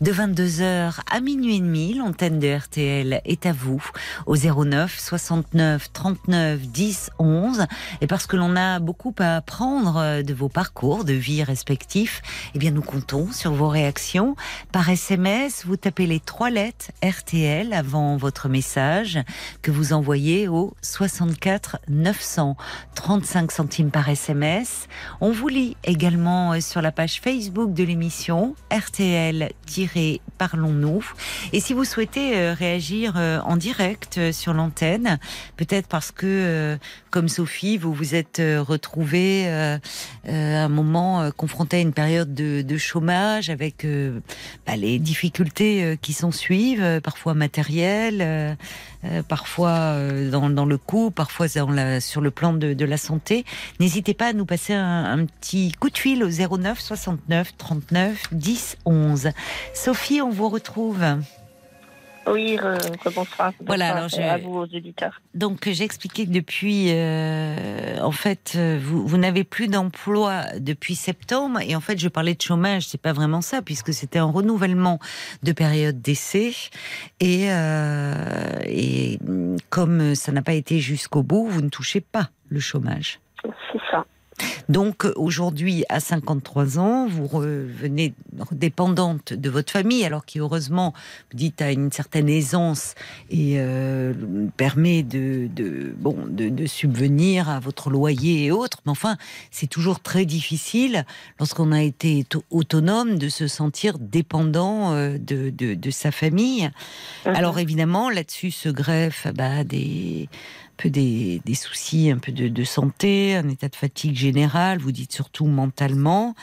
De 22h à minuit et demi, l'antenne de RTL est à vous au 09 69 39 10 11. Et parce que l'on a beaucoup à apprendre de vos parcours de vie respectifs, eh bien nous comptons sur vos réactions. Par SMS, vous tapez les trois lettres RTL avant votre message que vous envoyez au 64 900 35 centimes par SMS. On vous lit également euh, sur la page Facebook de l'émission RTL-Parlons-nous. Et si vous souhaitez euh, réagir euh, en direct euh, sur l'antenne, peut-être parce que, comme Sophie, vous vous êtes retrouvée à un moment confrontée à une période de, chômage avec bah, les difficultés qui s'en suivent, parfois matérielles, euh, parfois euh, dans, dans le coût, parfois dans la, sur le plan de, de la santé. N'hésitez pas à nous passer un, un petit coup de fil au 09 69 39 10 11. Sophie, on vous retrouve. Oui, euh, bonsoir. Voilà, Bonsoir, alors je- À vous, aux auditeurs. Donc j'ai expliqué que depuis, euh, en fait, euh, vous, vous n'avez plus d'emploi depuis septembre et en fait je parlais de chômage, c'est pas vraiment ça puisque c'était un renouvellement de période d'essai et, euh, et mm, comme ça n'a pas été jusqu'au bout, vous ne touchez pas le chômage. C'est. Donc aujourd'hui, à 53 ans, vous revenez dépendante de votre famille, alors qui heureusement, vous dites, a une certaine aisance et euh, permet de, de bon de, de subvenir à votre loyer et autres. Mais enfin, c'est toujours très difficile lorsqu'on a été auto- autonome de se sentir dépendant euh, de, sa famille. Mhm. Alors évidemment, là-dessus se greffent bah, des peu des, des soucis, un peu de, de santé, un état de fatigue général. Vous dites surtout mentalement.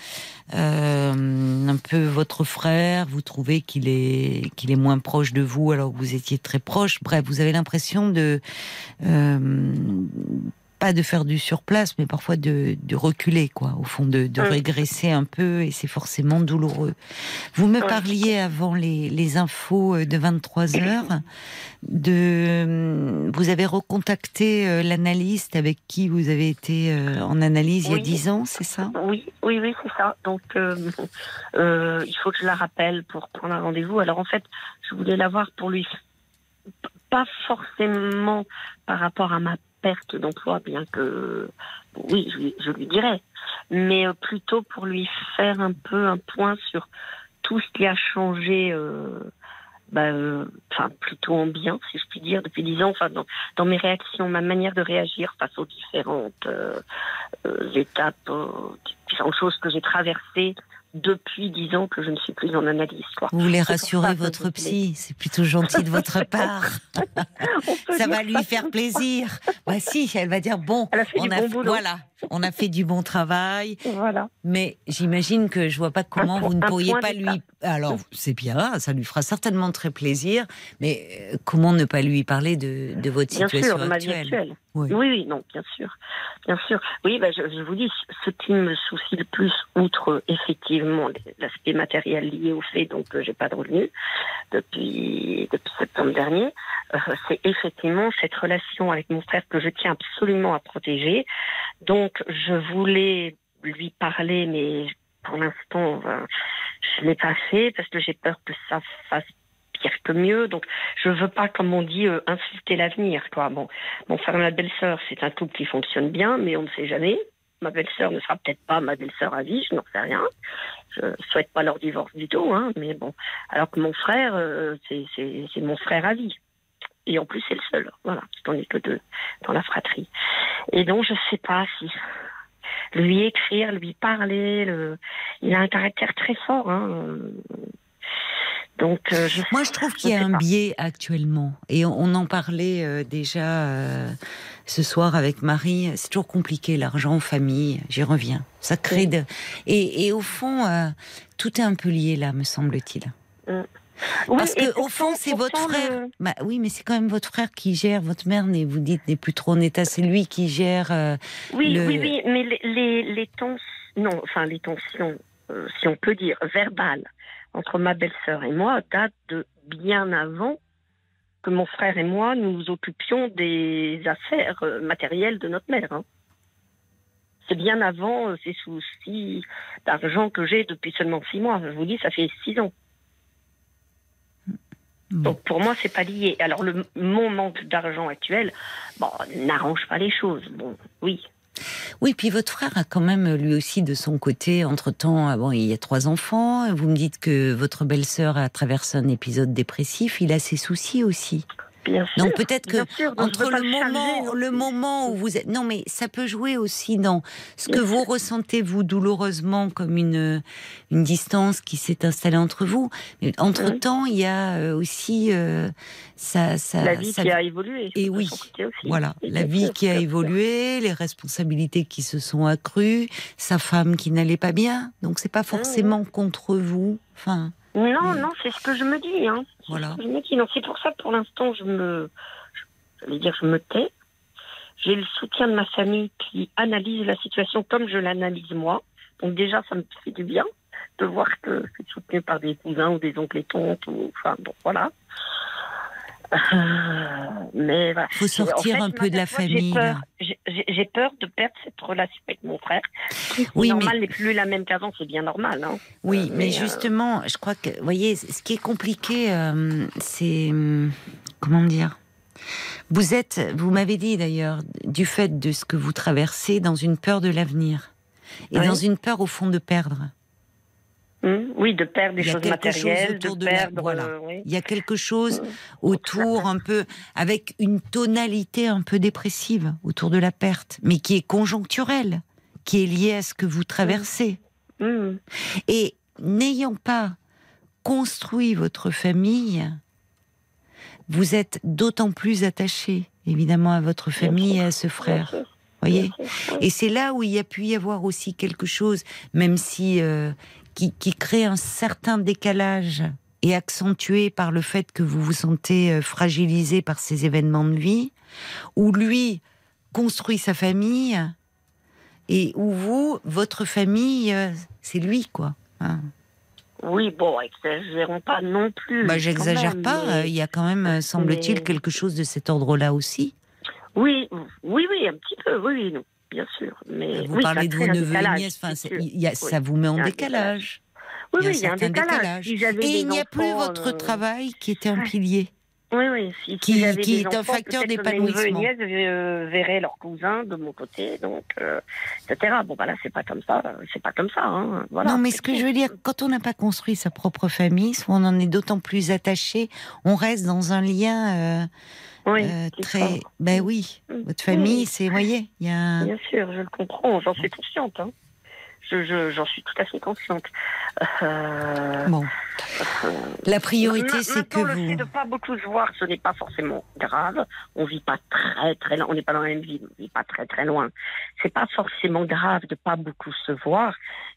Euh, un peu votre frère, vous trouvez qu'il est qu'il est moins proche de vous alors que vous étiez très proche. Bref, vous avez l'impression de euh, pas de faire du surplace, mais parfois de, de reculer, quoi, au fond, de, de Mm. régresser un peu, et c'est forcément douloureux. Vous me parliez avant les, les infos euh, de 23 heures, de, vous avez recontacté euh, l'analyste avec qui vous avez été euh, en analyse il y a Oui. 10 ans, c'est ça? Oui, oui, oui, c'est ça. Donc, euh, euh, il faut que je la rappelle pour prendre un rendez-vous. Alors, en fait, je voulais la voir pour lui, pas forcément par rapport à ma perte d'emploi, bien que, oui, je, lui- je lui dirais, mais euh, plutôt pour lui faire un peu un point sur tout ce qui a changé. euh, bah, euh, enfin plutôt en bien, si je puis dire, depuis dix ans, enfin dans, dans mes réactions, ma manière de réagir face aux différentes euh, euh, étapes, euh, différentes choses que j'ai traversées depuis dix ans que je ne suis plus en analyse. Quoi. Vous voulez rassurer votre psy, c'est plutôt gentil de votre *laughs* part. Ça va lui faire plaisir. Bah si, elle va dire bon, on a bon voilà, on a fait du bon travail, Voilà. mais j'imagine que je vois pas comment vous ne pourriez pas lui. Alors c'est bien, ça lui fera certainement très plaisir, mais euh, comment ne pas lui parler de, de votre Bien situation sûr, de ma vie actuelle actuelle. Oui. Oui, oui, non, bien sûr. Bien sûr. Oui, bah, je, je vous dis, ce qui me soucie le plus, outre euh, effectivement l'aspect matériel lié au fait donc que j'ai pas de revenus depuis, depuis septembre dernier, euh, c'est effectivement cette relation avec mon frère que je tiens absolument à protéger. Donc, je voulais lui parler, mais pour l'instant, euh, je l'ai pas fait parce que j'ai peur que ça fasse pire que mieux. Donc, je veux pas, comme on dit, euh, insulter l'avenir. Mon frère et ma belle-sœur, c'est un couple qui fonctionne bien, mais on ne sait jamais. Ma belle-sœur ne sera peut-être pas ma belle-sœur à vie, je n'en sais rien. Je souhaite pas leur divorce du tout, hein, mais bon. Alors que mon frère, euh, c'est mon frère à vie. Et en plus, c'est le seul. Voilà, qu'on n'est que deux dans la fratrie. Et donc, je sais pas si lui écrire, lui parler, le... il a un caractère très fort. Hein. Donc, euh, je Moi, je trouve qu'il y a un pas. biais actuellement, et on, on en parlait euh, déjà euh, ce soir avec Marie. C'est toujours compliqué l'argent en famille. J'y reviens. Ça crée de et, et au fond, tout est un peu lié là, me semble-t-il. Oui, Parce que au fond, c'est votre frère. Bah oui, mais c'est quand même votre frère qui gère. Votre mère, n'est- vous dites, n'est plus trop en état. C'est lui qui gère. euh, Oui, le- oui, oui, mais les, les, les tensions, non, enfin les tensions, euh, si on peut dire, verbales, entre ma belle-sœur et moi, datent de bien avant que mon frère et moi nous occupions des affaires euh, matérielles de notre mère. hein. C'est bien avant ces soucis d'argent que j'ai depuis seulement six mois. Je vous dis, ça fait six ans. Bon. Donc pour moi, c'est pas lié. Alors le, mon manque d'argent actuel, bon, n'arrange pas les choses. Bon, oui, Oui, puis votre frère a quand même lui aussi de son côté, entre-temps, euh, bon, il y a trois enfants, vous me dites que votre belle-sœur a traversé un épisode dépressif, il a ses soucis aussi. Bien sûr. Donc peut-être que sûr, donc entre le moment, le moment où vous êtes, non mais ça peut jouer aussi dans ce que vous ressentez vous douloureusement comme une une distance qui s'est installée entre vous. Mais entre temps, il y a euh, aussi euh, ça, ça, la vie ça- qui a évolué. Et oui, voilà, Et la vie sûr, qui a évolué, les responsabilités qui se sont accrues, sa femme qui n'allait pas bien. Donc c'est pas forcément contre vous. Enfin, Non, non, c'est ce que je me dis. Hein. Voilà. Non, c'est pour ça que pour l'instant, je me, je vais dire, je me tais. J'ai le soutien de ma famille qui analyse la situation comme je l'analyse moi. Donc déjà, ça me fait du bien de voir que je suis soutenue par des cousins ou des oncles et tantes. Ou, enfin, bon, voilà. Euh, mais voilà. faut sortir En fait, un peu de la famille. J'ai peur, de perdre cette relation avec mon frère. Oui, normal, mais- n'est plus la même qu'avant, c'est bien normal. Hein. Oui, Euh, mais, mais, euh, justement, je crois que, vous voyez, ce qui est compliqué, euh, c'est hum, comment dire. Vous êtes, vous m'avez dit d'ailleurs, du fait de ce que vous traversez, dans une peur de l'avenir et Oui. dans une peur au fond de perdre. Hum, Oui, de perdre des choses chose matérielles, de la- perdre. voilà. euh, oui. Il y a quelque chose autour, un peu, avec une tonalité un peu dépressive autour de la perte, mais qui est conjoncturelle, qui est liée à ce que vous traversez. Hum, Et n'ayant pas construit votre famille, vous êtes d'autant plus attaché, évidemment, à votre famille et à ce frère. Voyez. Et c'est là où il y a pu y avoir aussi quelque chose, même si euh, qui, qui crée un certain décalage et accentué par le fait que vous vous sentez euh, fragilisé par ces événements de vie, où lui construit sa famille et où vous, votre famille, euh, c'est lui, quoi. Hein. Oui, bon, exagérons pas non plus. Bah, j'exagère pas. mais- Il y a quand même, euh, semble-t-il, mais- quelque chose de cet ordre-là aussi. Oui, oui, oui, un petit peu, oui, oui, non, bien sûr. Mais Vous oui, parlez de vos neveux et nièces. Enfin, y a- Oui. ça vous met en Il y a un décalage. Oui, il y a oui, un il y a un décalage. Si Et il n'y a plus votre euh, travail qui était un pilier. Oui, oui. Si, si Qui- des est un facteur que mes neveux et d'épanouissement. nièces euh, verraient leurs cousins de mon côté, donc, euh, etc. Bon, voilà, c'est pas comme ça. C'est pas comme ça. Hein. Voilà, non, mais ce que je veux dire, quand on n'a pas construit sa propre famille, soit on en est d'autant plus attaché, on reste dans un lien euh, Oui, euh, très. Ben oui, Mm. votre famille, c'est, vous voyez, il y a. Bien sûr, je le comprends, j'en suis consciente. Hein. Je, je- j'en suis tout à fait consciente. Euh, Bon, euh, la priorité, Ma- c'est que le fait vous. de pas beaucoup se voir, ce n'est pas forcément grave. On vit pas très très loin. On n'est pas dans la même ville. On vit pas très très loin. C'est pas forcément grave de pas beaucoup se voir.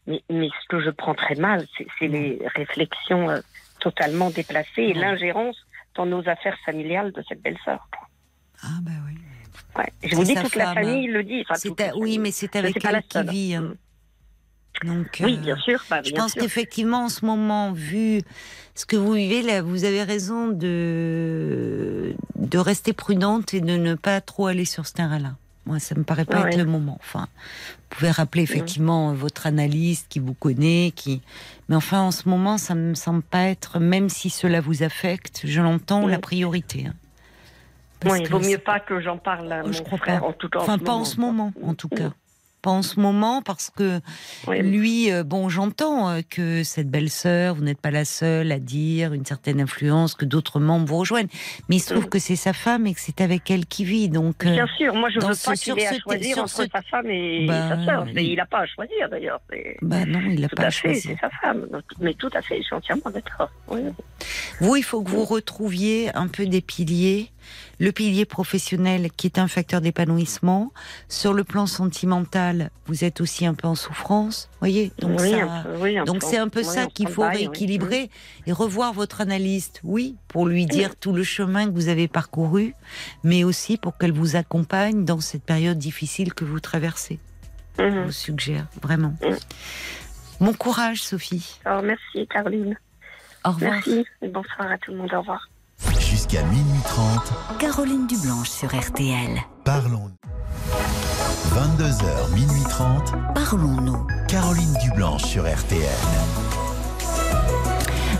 Mais, mais ce que je prends très mal, c'est, c'est les réflexions euh, totalement déplacées et l'ingérence dans nos affaires familiales de cette belle-sœur. Ah, ben oui. Ouais. Je vous dis, toute la femme. famille le dit. Enfin, toute Oui, mais c'est avec la elle qui vit. hein. Mm. Donc, Oui, euh, bien sûr. Bah, Je pense qu'effectivement, en ce moment, vu ce que vous vivez, là, vous avez raison de, de rester prudente et de ne pas trop aller sur ce terrain-là. Moi, ça me paraît pas Ouais. être le moment. Enfin, vous pouvez rappeler effectivement votre analyste qui vous connaît, qui. Mais enfin, en ce moment, ça me semble pas être, même si cela vous affecte, je l'entends, Ouais. la priorité. hein. Parce Oui, il vaut mieux pas que j'en parle à Oh, mon je crois frère, pas. en tout cas. Enfin, pas en ce moment, en tout cas. Pas en ce moment, parce que Oui. lui, euh, bon, j'entends euh, que cette belle-sœur, vous n'êtes pas la seule à dire une certaine influence, que d'autres membres vous rejoignent. Mais il se trouve Mhm. que c'est sa femme et que c'est avec elle qu'il vit. Donc, euh, Bien sûr, moi je dans veux ce- pas qu'il ait à choisir sur entre ce- sa femme et Bah, sa sœur. Mais il n'a pas à choisir d'ailleurs. Bah non, il n'a pas à à choisir. c'est sa femme. Mais tout à fait, je suis entièrement d'accord. Oui. Vous, il faut que vous retrouviez un peu des piliers. Le pilier professionnel qui est un facteur d'épanouissement. Sur le plan sentimental, vous êtes aussi un peu en souffrance. Voyez Donc oui, ça- peu, oui, Donc c'est un peu Oui, ça qu'il faut rééquilibrer et revoir votre analyste, oui, pour lui dire tout le chemin que vous avez parcouru, mais aussi pour qu'elle vous accompagne dans cette période difficile que vous traversez. Je Mhm. vous suggère, vraiment. Mm. Bon courage, Sophie. Alors, merci Caroline. Au revoir. Merci. Et bonsoir à tout le monde. Au revoir. Jusqu'à minuit 30, Caroline Dublanche sur RTL. parlons. 22h, minuit 30, Parlons-nous. Caroline Dublanche sur RTL.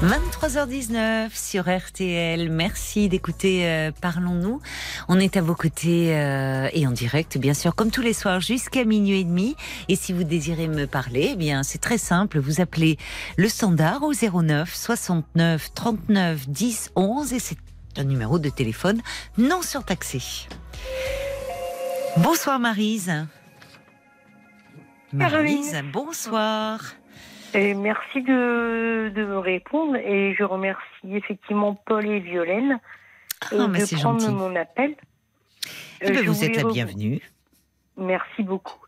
23h19 sur RTL. Merci d'écouter euh, Parlons-nous. On est à vos côtés euh, et en direct, bien sûr, comme tous les soirs, jusqu'à minuit et demi. Et si vous désirez me parler, eh bien, c'est très simple. Vous appelez le standard au 09 69 39 10 11 et c'est un numéro de téléphone non surtaxé. Bonsoir Marise. Marise, bonsoir. Et merci de, de me répondre et je remercie effectivement Paul et Violaine Ah, de prendre gentil. mon appel. Eh ben, vous êtes la bienvenue. Merci beaucoup.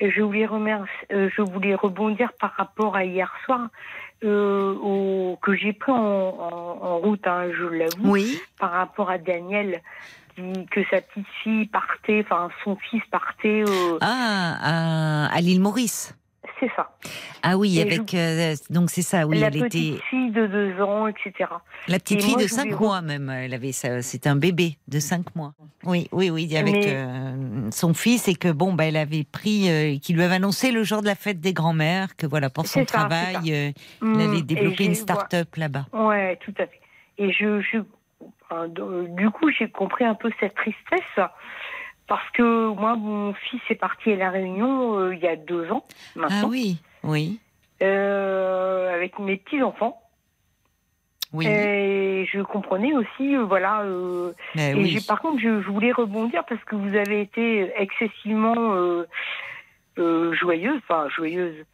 Je voulais remercier, euh, je voulais rebondir par rapport à hier soir euh, au, que j'ai pris en, en- en route, hein, je l'avoue, Oui. par rapport à Daniel, que sa petite fille partait, enfin son fils partait. euh, Ah, à, à l'île Maurice. C'est ça. Ah oui, Et avec euh, donc c'est ça. Oui, la elle petite était fille de deux ans, etc. la petite Et fille moi, de je 5 voulais- mois même. Elle avait ça. C'était un bébé de 5 mois. Oui, oui, oui, avec Mais- euh, son fils et que bon, bah, elle avait pris, euh, qui lui avait annoncé le jour de la fête des grands-mères que voilà pour son ça, travail, ça. euh, Mm, allait et développer une start-up là-bas. Ouais, tout à fait. Et je, du coup, j'ai compris un peu cette tristesse parce que moi, mon fils est parti à la Réunion euh, il y a deux ans Ah maintenant, oui, oui, euh, avec mes petits enfants. oui. Et je comprenais aussi, euh, voilà. euh, Mais et oui. par contre, je, je voulais rebondir parce que vous avez été excessivement euh, euh, joyeuse, enfin joyeuse.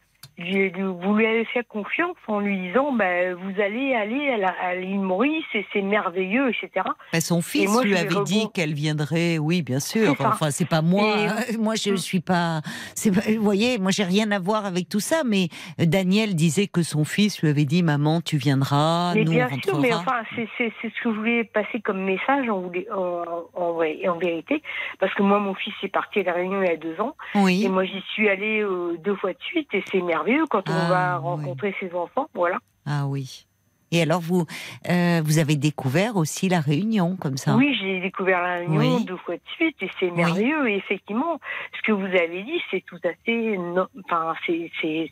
Vous lui avez fait confiance en lui disant bah, vous allez aller à l'île Maurice et c'est merveilleux, etc. Bah, son fils moi, lui avait dit qu'elle viendrait, oui, bien sûr. Enfin, c'est pas moi. Et- hein. Moi, je Mm. suis pas. Vous voyez, moi, j'ai rien à voir avec tout ça. Mais Daniel disait que son fils lui avait dit, maman, tu viendras, mais nous bien on sûr, mais enfin c'est ce que je voulais passer comme message en, en, en, en vérité, parce que moi mon fils est parti à la Réunion il y a deux ans Oui. et moi j'y suis allée euh, deux fois de suite et c'est merveilleux quand Ah, on va oui. rencontrer ses enfants, voilà. Ah oui. Et alors vous, euh, vous avez découvert aussi la Réunion comme ça. Oui, j'ai découvert la Réunion Oui. deux fois de suite et c'est merveilleux. Et effectivement, ce que vous avez dit, c'est tout à fait, no- enfin, c'est c'est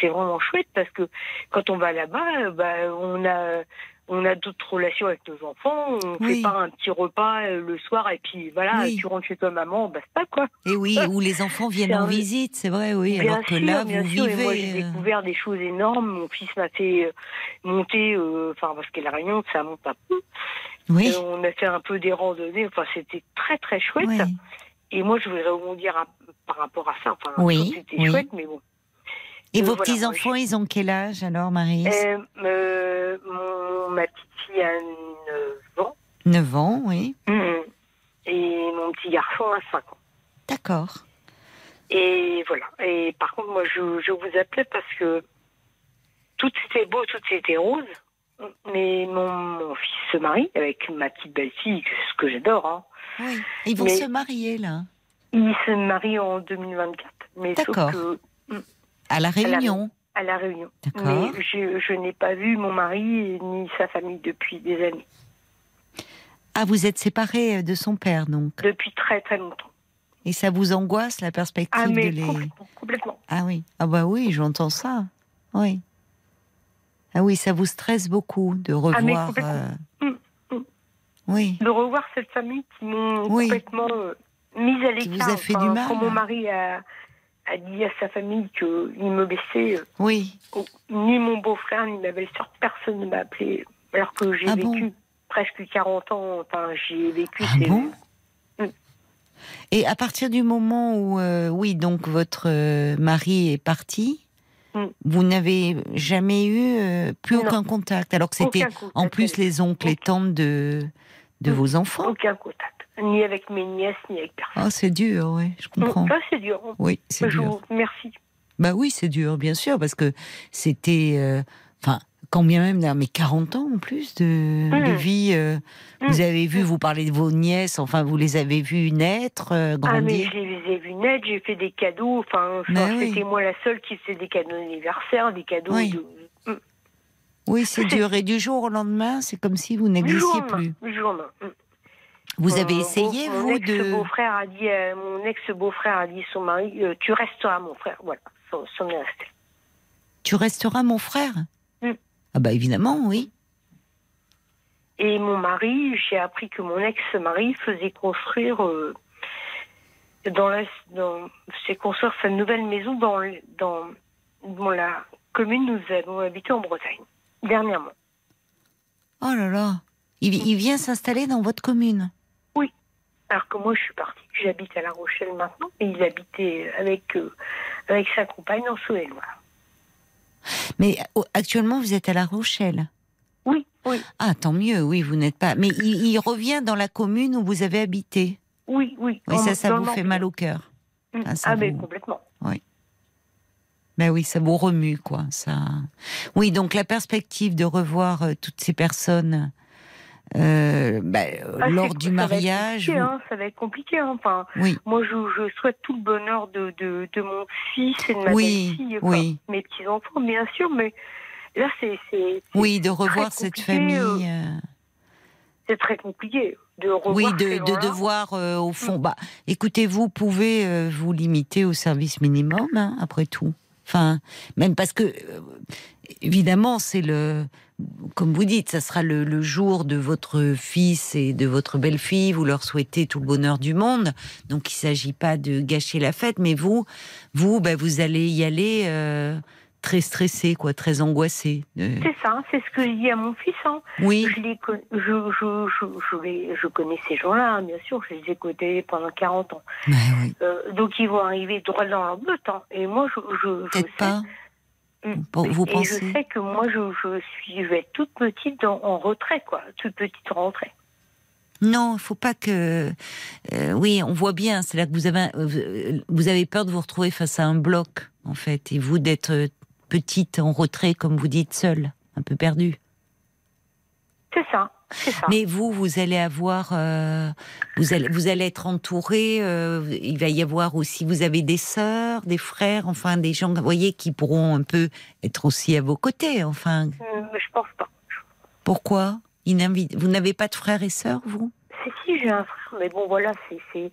c'est vraiment chouette parce que quand on va là-bas, bah, on a on a d'autres relations avec nos enfants. On Oui. fait pas un petit repas euh, le soir et puis voilà, Oui. tu rentres chez toi maman, basta quoi. Et oui, *laughs* où les enfants viennent C'est en visite, c'est vrai, oui. Bien alors que sûr, là, bien vous sûr. vivez. Et moi, j'ai euh, découvert des choses énormes. Mon fils m'a fait euh, monter, euh, enfin, parce que la Réunion, ça monte un peu. Oui. On a fait un peu des randonnées. Enfin, c'était très, très chouette. oui. Et moi, je voudrais rebondir à- par rapport à ça. Enfin, Oui, c'était chouette, mais bon. Et Euh, vos voilà, petits moi, enfants, ils ont quel âge alors, Marie? Euh, euh, mon, ma petite fille a 9 ans. 9 ans, oui. Mhm. Et mon petit garçon a 5 ans. D'accord. Et voilà. Et par contre, moi, je, je vous appelais parce que tout était beau, tout était rose. Mais mon, mon fils se marie avec ma petite belle-fille, ce que j'adore. Hein. Oui. Ils vont Mais- se marier là, Il se marie en 2024. Mais sauf D'accord. que à la Réunion. à La Réunion. Mais je, je n'ai pas vu mon mari ni sa famille depuis des années. Ah, vous êtes séparés de son père donc. Depuis très très longtemps. Et ça vous angoisse la perspective Ah, mais de les. complètement, complètement. Ah oui. Ah bah oui, j'entends ça. Oui. Ah oui, ça vous stresse beaucoup de Ah, mais revoir. complètement. euh, Mm, mm. Oui. De revoir cette famille qui m'ont Oui. complètement euh, mise à Qui vous l'écart. a fait du mal. Quand mon mari a, a dit à sa famille qu'il me laissait, euh, Oui. ni mon beau-frère, ni ma belle-sœur, personne ne m'a appelé. Alors que j'ai Ah vécu bon presque 40 ans. Enfin, j'ai vécu. Ah bon Mm. Et à partir du moment où, euh, oui, donc votre euh, mari est parti, Mm. vous n'avez jamais eu euh, plus Non. aucun contact, alors que c'était en plus les oncles et tantes de, de Mm. vos enfants. Aucun contact. Ni avec mes nièces, ni avec personne. Oh, c'est dur, oui, je comprends. Ça, c'est dur. Oui, c'est dur. remercie. Bah oui, c'est dur, bien sûr, parce que c'était, euh, enfin, quand bien même, mais 40 ans en plus de, de Mm. vie. euh, Mm. Vous avez vu, vous parlez de vos nièces, enfin, vous les avez vues naître, euh, Ah, mais grandir. je les ai vus naître, j'ai fait des cadeaux. Enfin, oui. c'était moi la seule qui faisait des cadeaux d'anniversaire, des cadeaux Oui. de. Mm. Oui, c'est dur. Et du jour au lendemain, c'est comme si vous n'existiez plus. du jour au lendemain. Vous Mon avez beau- essayé, mon vous, de. ex-beau-frère a dit, euh, mon ex-beau-frère a dit à son mari, euh, tu resteras mon frère. Voilà, ça, ça m'est resté. Tu resteras mon frère Mm. Ah, bah évidemment, oui. Et mon mari, j'ai appris que mon ex-mari faisait construire euh, dans la, dans, construire sa nouvelle maison dans, dans la commune où nous avons habité en Bretagne dernièrement. Oh là là. Il, il vient s'installer dans votre commune. Alors que moi, je suis partie, j'habite à La Rochelle maintenant, et il habitait avec euh, avec sa compagne en Saône-et-Loire. Mais actuellement, vous êtes à La Rochelle? Oui, oui, Ah, tant mieux, oui, vous n'êtes pas. Mais il, il revient dans la commune où vous avez habité? oui, oui. Oui, ça, ça vous fait mal au cœur. Mm. Ah, Ah, vous- complètement. Ben oui, ça vous remue, quoi. Ça. Oui, donc la perspective de revoir euh, toutes ces personnes euh, euh, Ah, lors du ça va être mariage. compliqué, hein, ça va être compliqué. hein. Enfin, Oui, moi, je, je souhaite tout le bonheur de, de, de mon fils et de ma Oui, belle-fille, enfin, oui. mes petits-enfants, bien sûr, mais là, c'est oui, de revoir cette famille. euh, euh, c'est très compliqué de revoir Oui, de, devoir, euh, au fond. Bah, écoutez, vous pouvez vous limiter au service minimum, hein, après tout. Enfin, même parce que, évidemment, c'est le. Comme vous dites, ça sera le, le jour de votre fils et de votre belle-fille. Vous leur souhaitez tout le bonheur du monde. Donc, il ne s'agit pas de gâcher la fête. Mais vous, vous, bah, vous allez y aller euh, très stressé, quoi, très angoissé. Euh, C'est ça, c'est ce que je dis à mon fils. hein. oui, Je, les con- je, je, les- je connais ces gens-là, hein, bien sûr, je les ai côtoyés pendant 40 ans. bah oui. Euh, donc ils vont arriver droit dans leur botte. hein. Et moi, je, peut-être sais, Vous, vous Et je sais que moi, je, je suis, je vais être toute petite en retrait, quoi. Toute petite en retrait. Non, il faut pas que. euh, oui, on voit bien. C'est là que vous avez, euh, vous avez peur de vous retrouver face à un bloc, en fait, et vous d'être euh, petite en retrait, comme vous dites, seule, un peu perdue. C'est ça, ça. Mais vous, vous allez avoir, euh, vous allez, vous allez être entouré. euh, il va y avoir aussi, vous avez des sœurs, des frères, enfin des gens, vous voyez, qui pourront un peu être aussi à vos côtés. Enfin, Euh, je pense pas. pourquoi? Vous n'avez pas de frères et sœurs, vous? Si, si, j'ai un frère, mais bon, voilà, c'est,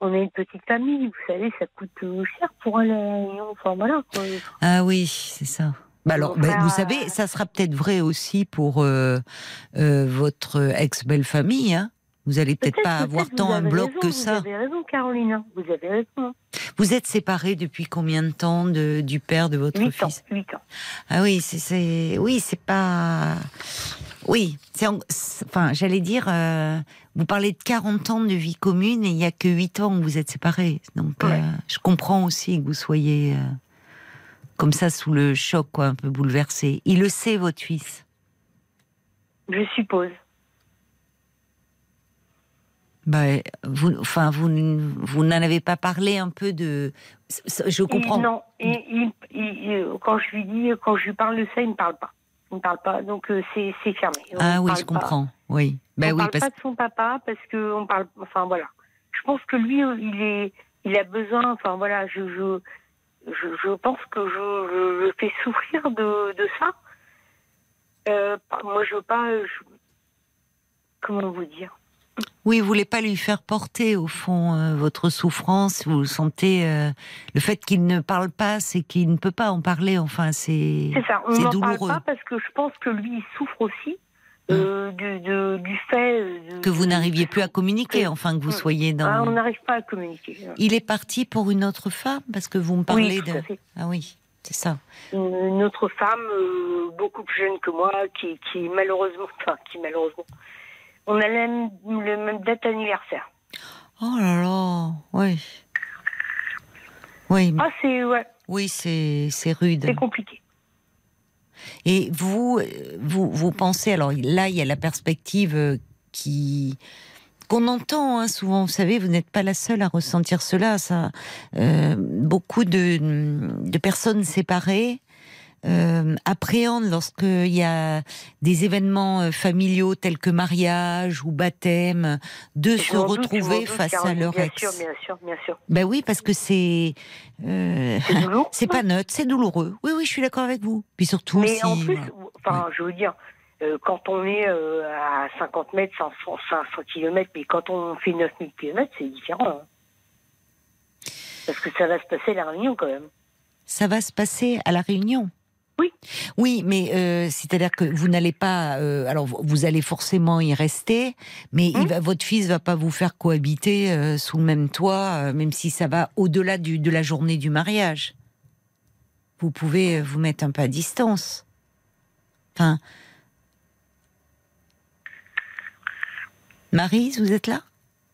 on est une petite famille, vous savez, ça coûte cher pour aller enfin voilà, quoi. Ah oui, c'est ça. Bah alors, bah, vous savez, ça sera peut-être vrai aussi pour euh, euh, votre ex-belle famille. Hein vous allez peut-être pas avoir tant vous un bloc raison, que Vous ça. avez raison, Caroline, vous avez raison. Vous êtes séparés depuis combien de temps de, du père de votre 8 ans, fils? 8 ans. Ah oui, c'est, oui, c'est pas. Oui, c'est- enfin, j'allais dire, euh, vous parlez de 40 ans de vie commune et il y a que 8 ans que vous êtes séparés. Donc, Ouais. euh, je comprends aussi que vous soyez euh, comme ça sous le choc, quoi, un peu bouleversé. Il le sait, votre fils. Je suppose. Bah, vous, enfin, vous, vous n'en avez pas parlé un peu de. Je comprends. Non, il- il- il- quand je lui dis, quand je lui parle de ça, il ne parle pas. Il ne parle pas, donc euh, c'est, fermé. On ah ne oui, je pas. comprends. Oui. Ben on oui, parle parce pas de son papa parce que on parle. Enfin voilà. Je pense que lui, euh, il est, il a besoin. Enfin voilà, je, je, je, je pense que je, le fais souffrir de, de ça. Euh, moi, je veux pas. je- comment vous dire? Oui, vous voulez pas lui faire porter au fond euh, votre souffrance. Vous sentez euh, le fait qu'il ne parle pas, c'est qu'il ne peut pas en parler. Enfin, c'est C'est ça. On n'en parle pas parce que je pense que lui, il souffre aussi euh, du, de- du fait euh, de- que vous n'arriviez plus à communiquer. que- Enfin, que vous Mm. soyez dans. Ah, on n'arrive pas à communiquer. Il est parti pour une autre femme parce que vous me Oui, parlez tout de. à fait. Ah oui, c'est ça. une, autre femme euh, beaucoup plus jeune que moi qui, qui malheureusement, enfin qui malheureusement, on a la même, le même date anniversaire. Oh là là, oui. Oui, Ah c'est ouais, oui, c'est c'est rude. c'est compliqué. Et vous, euh, vous, vous pensez, alors là, il y a la perspective euh, qui qu'on entend hein, souvent. Vous savez, vous n'êtes pas la seule à ressentir cela. Ça, euh, beaucoup de, de personnes séparées euh, appréhendent lorsqu'il y a des événements euh, familiaux tels que mariage ou baptême, de se doute, retrouver doute, face à leur bien ex. sûr, bien sûr, bien sûr. Ben oui, parce que c'est euh, C'est *laughs* pas neutre, c'est douloureux. Oui, oui, je suis d'accord avec vous. Puis surtout, Mais si, en plus, voilà. enfin, je veux dire, euh, quand on est euh, à 50 mètres, 500, 500 km, mais quand on fait 9000 km, c'est différent. hein. Parce que ça va se passer à la réunion quand même. ça va se passer à la Réunion. Oui. Oui, mais euh, c'est-à-dire que vous n'allez pas. euh, alors, vous- allez forcément y rester, mais il Hum. va, votre fils va pas vous faire cohabiter euh, sous le même toit, même si ça va au-delà de la journée du mariage. Vous pouvez vous mettre un peu à distance. Enfin. Marise, vous êtes là?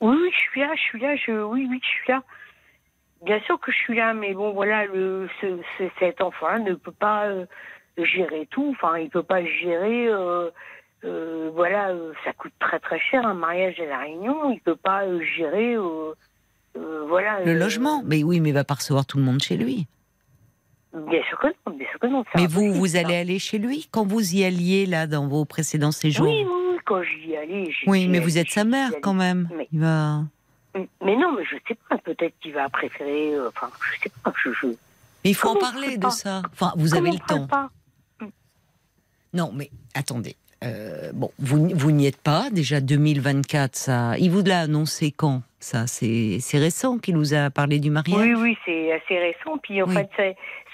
Oui, oui, je suis là, je suis là, je, oui, oui, je suis là. Bien sûr que je suis là, mais bon, voilà, le, ce, ce- cet enfant ne peut pas euh, gérer tout. Enfin, il peut pas gérer. euh, euh, voilà, ça coûte très très cher un mariage à la Réunion. Il peut pas gérer. voilà. Le logement Mais oui, mais il va pas recevoir tout le monde chez lui. Bien sûr que non, bien sûr que non. Mais vous, vous ça. allez aller chez lui? Quand vous y alliez là dans vos précédents séjours? Oui, oui, oui, quand j'y j'y Oui, mais vous êtes sa mère quand même. Mais- Il va. Mais non, mais je sais pas. Peut-être qu'il va préférer. euh, Enfin, je sais pas. Je, je... Mais il faut en Comment parler de ça. Enfin, vous Comment avez le temps. pas Non, mais attendez. Euh, bon, vous, vous n'y êtes pas. Déjà 2024, ça. Il vous l'a annoncé quand Ça, c'est c'est récent qu'il vous a parlé du mariage? Oui, oui, c'est assez récent. Puis en Oui. fait, ça,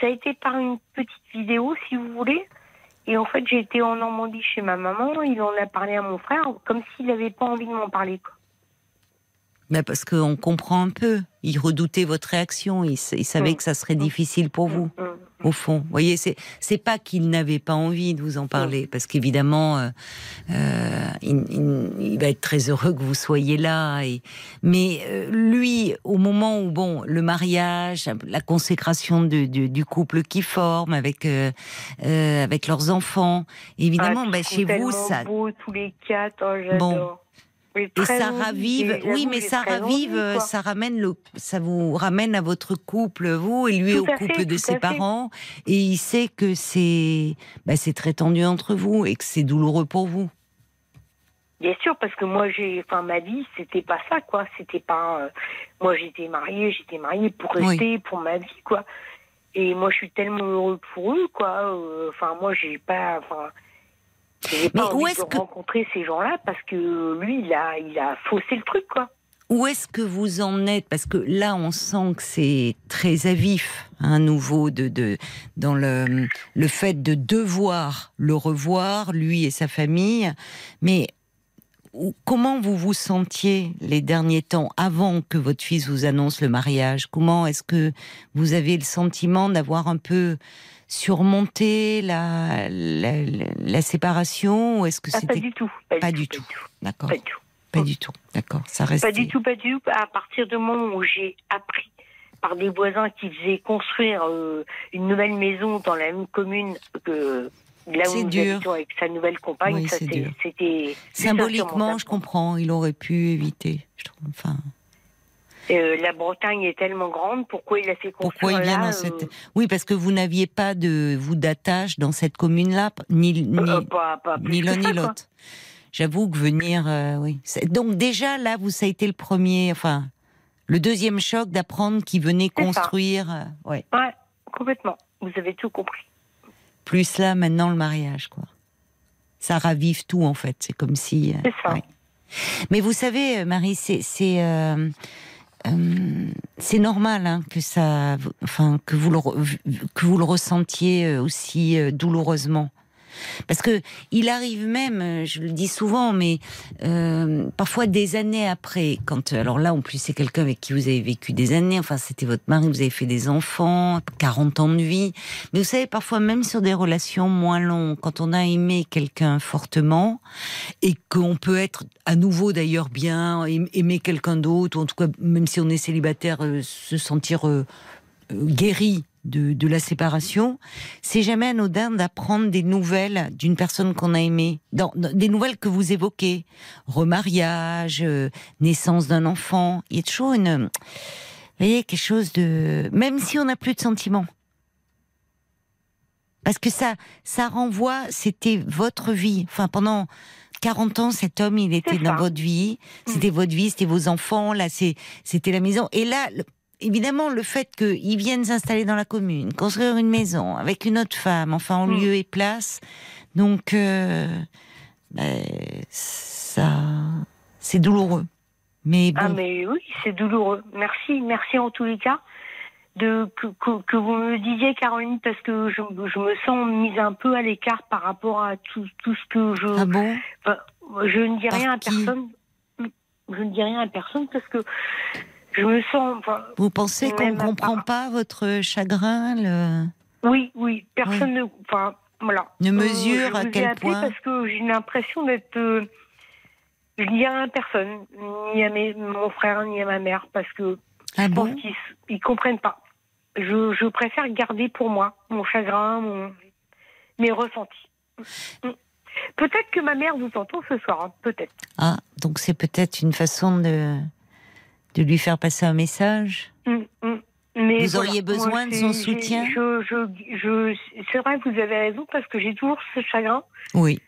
ça a été par une petite vidéo, si vous voulez. Et en fait, j'ai été en Normandie chez ma maman. Il en a parlé à mon frère, comme s'il n'avait pas envie de m'en parler. quoi. Bah parce qu'on comprend un peu. Il redoutait votre réaction. Il, s- il savait Mm. que ça serait difficile pour vous, Mm. au fond. Vous voyez, c'est c'est pas qu'il n'avait pas envie de vous en parler, parce qu'évidemment, euh, euh, il, il- il va être très heureux que vous soyez là. Et, mais euh, lui, au moment où bon, le mariage, la consécration de- de- du couple qui forme avec euh, euh, avec leurs enfants, évidemment, Ah, bah, ils chez vous, ça. beaux, tous les quatre, oh, j'adore. Et ça ravive, et oui, mais ça ravive, ça ramène le, ça vous ramène à votre couple, vous et lui Tout au fait, couple de ses fait. parents, et il sait que c'est, bah, c'est très tendu entre vous et que c'est douloureux pour vous. Bien sûr, parce que moi, j'ai, enfin, ma vie, c'était pas ça, quoi. C'était pas, euh, moi, j'étais mariée, j'étais mariée pour Oui. rester, pour ma vie, quoi. Et moi, je suis tellement heureux pour eux, quoi. Euh, Enfin, moi, j'ai pas, enfin, j'ai Mais où envie est-ce de que- rencontrer ces gens-là parce que lui, il a, il a faussé le truc, quoi. Où est-ce que vous en êtes? Parce que là, on sent que c'est très à vif, un nouveau de, de dans le le fait de devoir le revoir, lui et sa famille. Mais comment vous vous sentiez les derniers temps avant que votre fils vous annonce le mariage? Comment est-ce que vous avez le sentiment d'avoir un peu surmonté la la, la- la séparation ou est-ce que Ah, pas du tout. pas du tout D'accord, Pas du tout. pas du tout. D'accord, ça reste. Pas du tout, pas du tout. À partir du moment où j'ai appris par des voisins qui faisaient construire euh, une nouvelle maison dans la même commune que là où nous dur. habitions avec sa nouvelle compagne, Oui, ça, c'était Symboliquement, je comprends, il aurait pu éviter. Je trouve. Enfin, Euh, la Bretagne est tellement grande, pourquoi il a fait construire pourquoi il vient là dans euh, cette Oui, parce que vous n'aviez pas de vous d'attache dans cette commune-là, ni ni, euh, pas, pas plus ni l'un ni l'autre. J'avoue que venir, oui. Donc déjà là, vous ça a été le premier, enfin, le deuxième choc d'apprendre qu'il venait construire. euh, ouais. Ouais, complètement. Vous avez tout compris. Plus là, maintenant le mariage, quoi. Ça ravive tout en fait. C'est comme si. euh, C'est ça. ouais. Mais vous savez, Marie, c'est c'est euh, euh, c'est normal hein, que ça, enfin que vous le que vous le ressentiez aussi euh, douloureusement. Parce que il arrive même, euh, je le dis souvent, mais euh, parfois des années après, quand alors là en plus c'est quelqu'un avec qui vous avez vécu des années, enfin c'était votre mari, vous avez fait des enfants, 40 ans de vie, mais vous savez parfois même sur des relations moins longues, quand on a aimé quelqu'un fortement et qu'on peut être à nouveau d'ailleurs bien, aim- aimer quelqu'un d'autre, ou en tout cas même si on est célibataire, euh, se sentir euh, euh, guéri de, de la séparation, c'est jamais anodin d'apprendre des nouvelles d'une personne qu'on a aimée, dans, dans- des nouvelles que vous évoquez, remariage, euh, naissance d'un enfant. Il y a toujours une, vous voyez, quelque chose de, même si on n'a plus de sentiments. Parce que ça, ça renvoie, c'était votre vie. Enfin, pendant 40 ans, cet homme, il était dans votre vie. C'était votre vie, c'était vos enfants. Là, c'était la maison. Et là, évidemment, le fait qu'ils viennent s'installer dans la commune, construire une maison avec une autre femme, enfin, en Mm. lieu et place. Donc, euh, ben, ça, c'est douloureux. Mais bon. Ah mais oui, c'est douloureux. Merci, merci en tous les cas de que, que, que vous me disiez Caroline parce que je, je me sens mise un peu à l'écart par rapport à tout, tout ce que je ah bon? je ne dis Par rien à personne. Je ne dis rien à personne parce que je me sens enfin, Vous pensez qu'on ne comprend pas votre chagrin le... oui, oui, personne ne enfin voilà. Ne Euh, mesure je à vous ai quel appelé point parce que j'ai l'impression d'être euh, je rien à personne, ni à mes, mon frère, ni à ma mère, parce que Ah je pense bon qu'ils ils comprennent pas. Je, je préfère garder pour moi mon chagrin, mon, mes ressentis. Mm. Peut-être que ma mère vous entend ce soir, hein, peut-être. Ah, donc c'est peut-être une façon de, de lui faire passer un message Mm, mm. Mais Vous voilà, auriez besoin moi, de son j'ai- soutien je, je, je, C'est vrai que vous avez raison parce que j'ai toujours ce chagrin. Oui,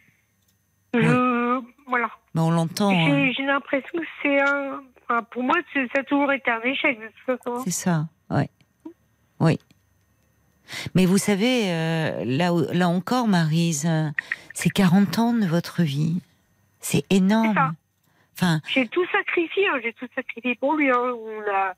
Je, voilà. mais on l'entend. hein. J'ai j'ai l'impression que c'est un. enfin, pour moi, c'est- ça a toujours été un échec de toute façon. C'est ça, ouais. Oui. Mais vous savez, euh, là, là encore, Marise, euh, c'est 40 ans de votre vie. C'est énorme. C'est ça. Enfin, J'ai tout sacrifié, hein, j'ai tout sacrifié pour lui. hein. On a,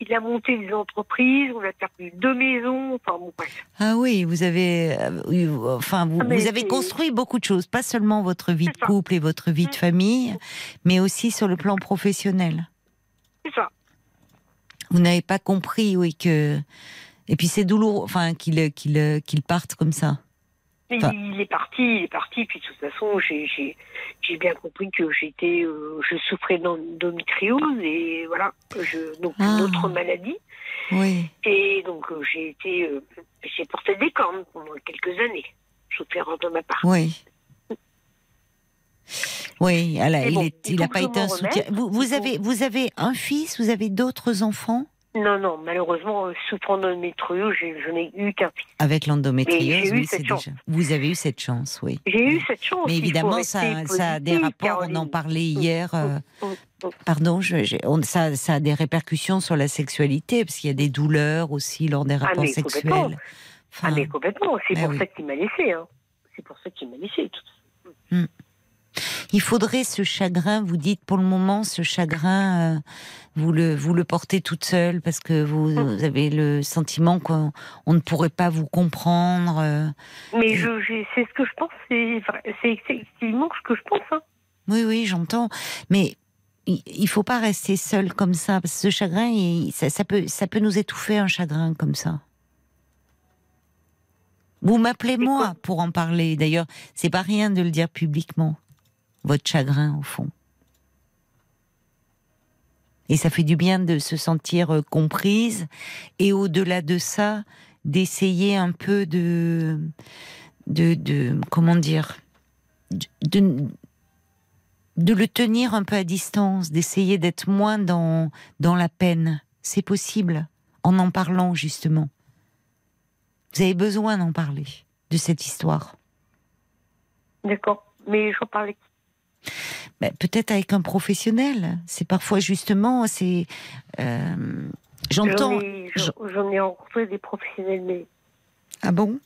il a monté des entreprises, on a perdu deux maisons, enfin bon, bref. ah oui, vous avez, euh, enfin, vous, Ah, vous avez c'est- construit beaucoup de choses, pas seulement votre vie de C'est ça. couple et votre vie de Mm. famille, mais aussi sur le plan professionnel. Vous n'avez pas compris, oui, que. Et puis c'est douloureux, enfin, qu'il qu'il qu'il parte comme ça. Mais Il est parti, il est parti. Puis de toute façon, j'ai bien compris que j'étais, euh, je souffrais d'endométriose et voilà, je, donc Ah. une autre maladie. Oui. Et donc euh, j'ai été, euh, j'ai porté des cornes pendant quelques années, erreur de ma part. Oui. Oui, alors, il bon, n'a pas été un soutien. Vous, avez, vous avez un fils, vous avez d'autres enfants? Non, non, malheureusement, euh, souffrant d'endométriose, j'ai- je n'ai eu qu'un fils. avec l'endométriose. Oui, c'est déjà. Vous avez eu cette chance, oui. J'ai eu cette chance. Mais évidemment, ça, ça a des rapports. On en parlait hier. euh, Mm, mm. pardon, je- on- ça, ça a des répercussions sur la sexualité parce qu'il y a des douleurs aussi lors des rapports mais complètement. sexuels. Ah, mais complètement. C'est Ben pour oui. ça qu'il m'a laissé. Hein. C'est pour ça qu'il m'a laissé. Il faudrait ce chagrin, vous dites pour le moment, ce chagrin, euh, vous, le, vous le portez toute seule parce que vous, Mm. vous avez le sentiment qu'on on ne pourrait pas vous comprendre. euh. Mais je, je- c'est ce que je pense. C'est effectivement ce que je pense. Hein. Oui, oui, j'entends. Mais il, faut pas rester seul comme ça parce que ce chagrin, il- ça, ça peut, ça peut nous étouffer un chagrin comme ça. Vous m'appelez moi pour en parler. D'ailleurs, c'est pas rien de le dire publiquement. Votre chagrin, au fond. Et ça fait du bien de se sentir euh, comprise. Et au-delà de ça, d'essayer un peu de, de, de, comment dire, de, de le tenir un peu à distance, d'essayer d'être moins dans, dans la peine. C'est possible, en en parlant justement. Vous avez besoin d'en parler, de cette histoire. D'accord. Mais j'en parlais. Ben, Peut-être avec un professionnel. C'est parfois justement, c'est. euh, J'en J'entends. j'en- ai rencontré des professionnels, mais Ah bon?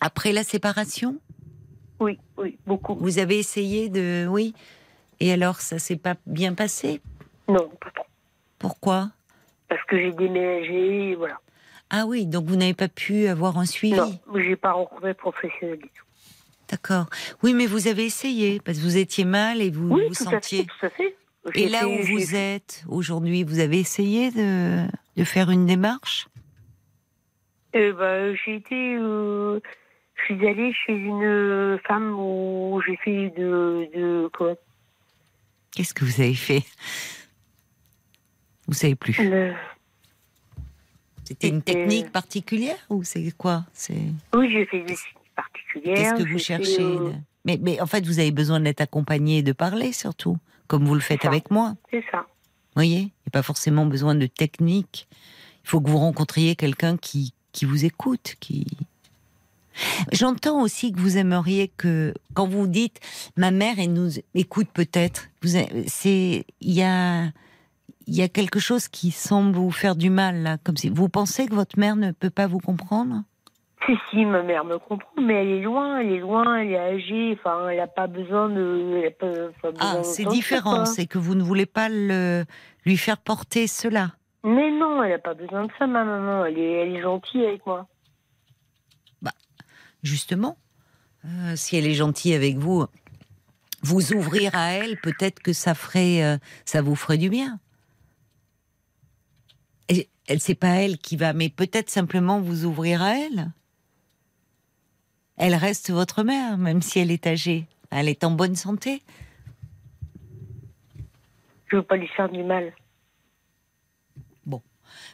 Après la séparation, oui, oui, beaucoup. vous avez essayé de. Oui? Et alors, ça s'est pas bien passé? Non, pas trop. Pourquoi? Parce que j'ai déménagé, voilà. Ah oui, donc vous n'avez pas pu avoir un suivi? Non, j'ai pas rencontré de professionnel du tout. D'accord. Oui, mais vous avez essayé parce que vous étiez mal et vous Oui, vous tout sentiez. à fait, tout à fait. Et là où vous êtes aujourd'hui, vous avez essayé de, de faire une démarche? Eh ben, j'ai été. euh, je suis allée chez une femme où j'ai fait de. de quoi? Qu'est-ce que vous avez fait? Vous savez plus. Le- C'était une technique particulière ou c'est quoi? C'est Oui, j'ai fait des qu'est-ce que vous cherchez euh, mais, mais en fait, vous avez besoin d'être accompagné et de parler surtout, comme vous le faites ça. avec moi. C'est ça. Vous voyez Il n'y a pas forcément besoin de technique. Il faut que vous rencontriez quelqu'un qui, qui vous écoute, qui. J'entends aussi que vous aimeriez que, quand vous dites ma mère elle nous écoute peut-être, c'est il y a il y a quelque chose qui semble vous faire du mal là, comme si vous pensez que votre mère ne peut pas vous comprendre? Si, si, ma mère me comprend, mais elle est loin, elle est loin, elle est âgée, enfin, elle n'a pas besoin de. elle a pas- pas besoin Ah, c'est différent, c'est que vous ne voulez pas le lui faire porter cela. Mais non, elle n'a pas besoin de ça, ma maman. Elle est, elle est gentille avec moi. justement, euh, si elle est gentille avec vous, vous ouvrir à elle, peut-être que ça ferait, euh, ça vous ferait du bien. Et elle, c'est pas elle qui va, mais peut-être simplement vous ouvrir à elle. Elle reste votre mère, même si elle est âgée. Elle est en bonne santé. Je veux pas lui faire du mal.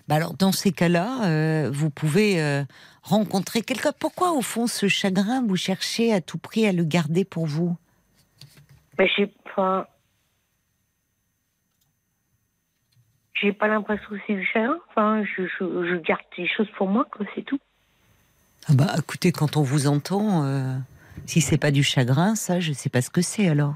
Bah alors, dans ces cas-là, euh, vous pouvez euh, rencontrer quelqu'un. Pourquoi, au fond, ce chagrin, vous cherchez à tout prix à le garder pour vous? Mais j'ai. Pas l'impression que c'est du chagrin. Enfin, je, je, je garde des choses pour moi, quoi, c'est tout. Ah bah, écoutez, quand on vous entend, euh, si c'est pas du chagrin, ça, je sais pas ce que c'est alors.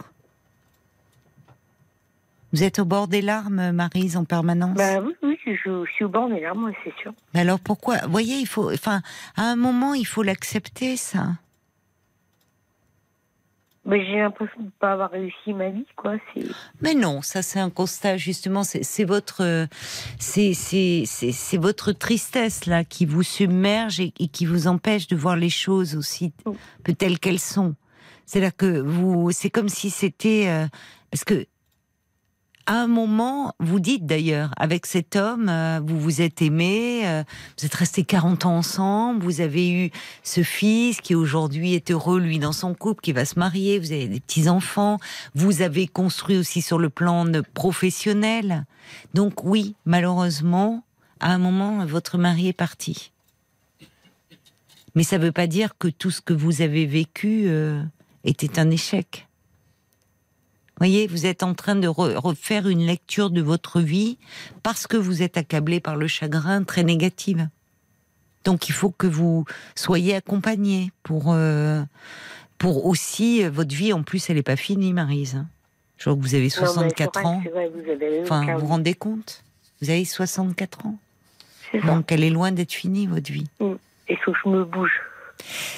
Vous êtes au bord des larmes, Marise, en permanence? Bah oui, oui, je, je suis au bord des larmes, c'est sûr. Mais alors pourquoi? Vous voyez, il faut, enfin, à un moment, il faut l'accepter, ça. Mais j'ai l'impression de ne pas avoir réussi ma vie, quoi. C'est. Mais non, ça c'est un constat justement. C'est c'est votre, c'est c'est c'est c'est votre tristesse là qui vous submerge et, et qui vous empêche de voir les choses aussi peu telles qu'elles sont. C'est là que vous, c'est comme si c'était euh, parce que à un moment, vous dites d'ailleurs, avec cet homme, euh, vous vous êtes aimé, euh, vous êtes restés 40 ans ensemble, vous avez eu ce fils qui aujourd'hui est heureux, lui, dans son couple, qui va se marier, vous avez des petits-enfants, vous avez construit aussi sur le plan professionnel. Donc oui, malheureusement, à un moment, votre mari est parti. Mais ça ne veut pas dire que tout ce que vous avez vécu euh, était un échec voyez, vous êtes en train de refaire une lecture de votre vie parce que vous êtes accablé par le chagrin très négatif. Donc il faut que vous soyez accompagné pour, euh, pour aussi euh, votre vie. En plus, elle n'est pas finie, Marise. Je vois que vous avez 64 ans. vous enfin, vous vous rendez compte? Vous avez 64 ans. Donc elle est loin d'être finie, votre vie. Mm. Il faut que je me bouge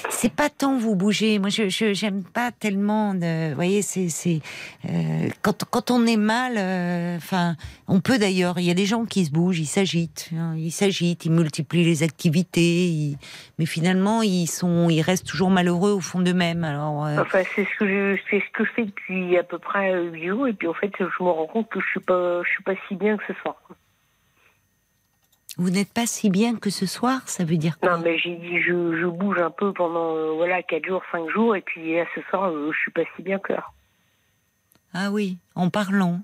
c'est pas tant vous bouger. Moi, je j'aime pas tellement. De, vous voyez, c'est euh, quand quand on est mal. Euh, enfin, on peut d'ailleurs. Il y a des gens qui se bougent, ils s'agitent, hein, ils s'agitent, ils multiplient les activités, mais finalement, ils sont, ils restent toujours malheureux au fond d'eux-mêmes. Alors. Euh, enfin, c'est ce que je, c'est ce que je fais depuis à peu près huit jours, et puis en fait, je me rends compte que je suis pas, je suis pas si bien que ce soir. Vous n'êtes pas si bien que ce soir, ça veut dire quoi? Non, mais j'ai dit, je, je, bouge un peu pendant euh, voilà 4 jours, 5 jours, et puis là, ce soir, euh, je suis pas si bien que là. Ah oui, en parlant.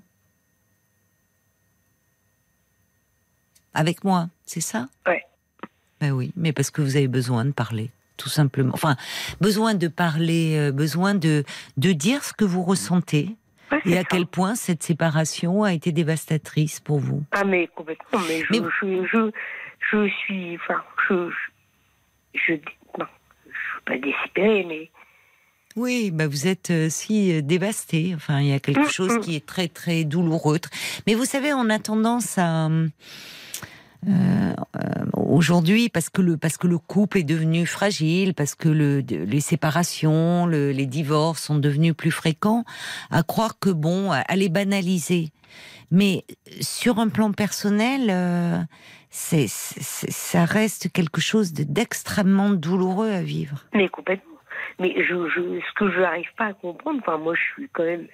Avec moi, c'est ça? Ouais. Ben oui, mais parce que vous avez besoin de parler, tout simplement. Enfin, besoin de parler, euh, besoin de, de dire ce que vous ressentez, et à quel point cette séparation a été dévastatrice pour vous? Ah mais complètement, mais je, je, je, suis, enfin, je, je, non, je suis pas désespérée, mais... Oui, bah vous êtes euh, si euh. Enfin, il y a quelque mm, chose mm. qui est très très douloureux. Mais vous savez, on a tendance à euh, aujourd'hui parce que le parce que le couple est devenu fragile, parce que le, les séparations, le, les divorces sont devenus plus fréquents, à croire que bon, à les banaliser. Mais sur un plan personnel, euh, ça reste quelque chose d'extrêmement douloureux à vivre. Mais complètement. Mais je, ce que je n'arrive pas à comprendre, enfin moi je suis quand même,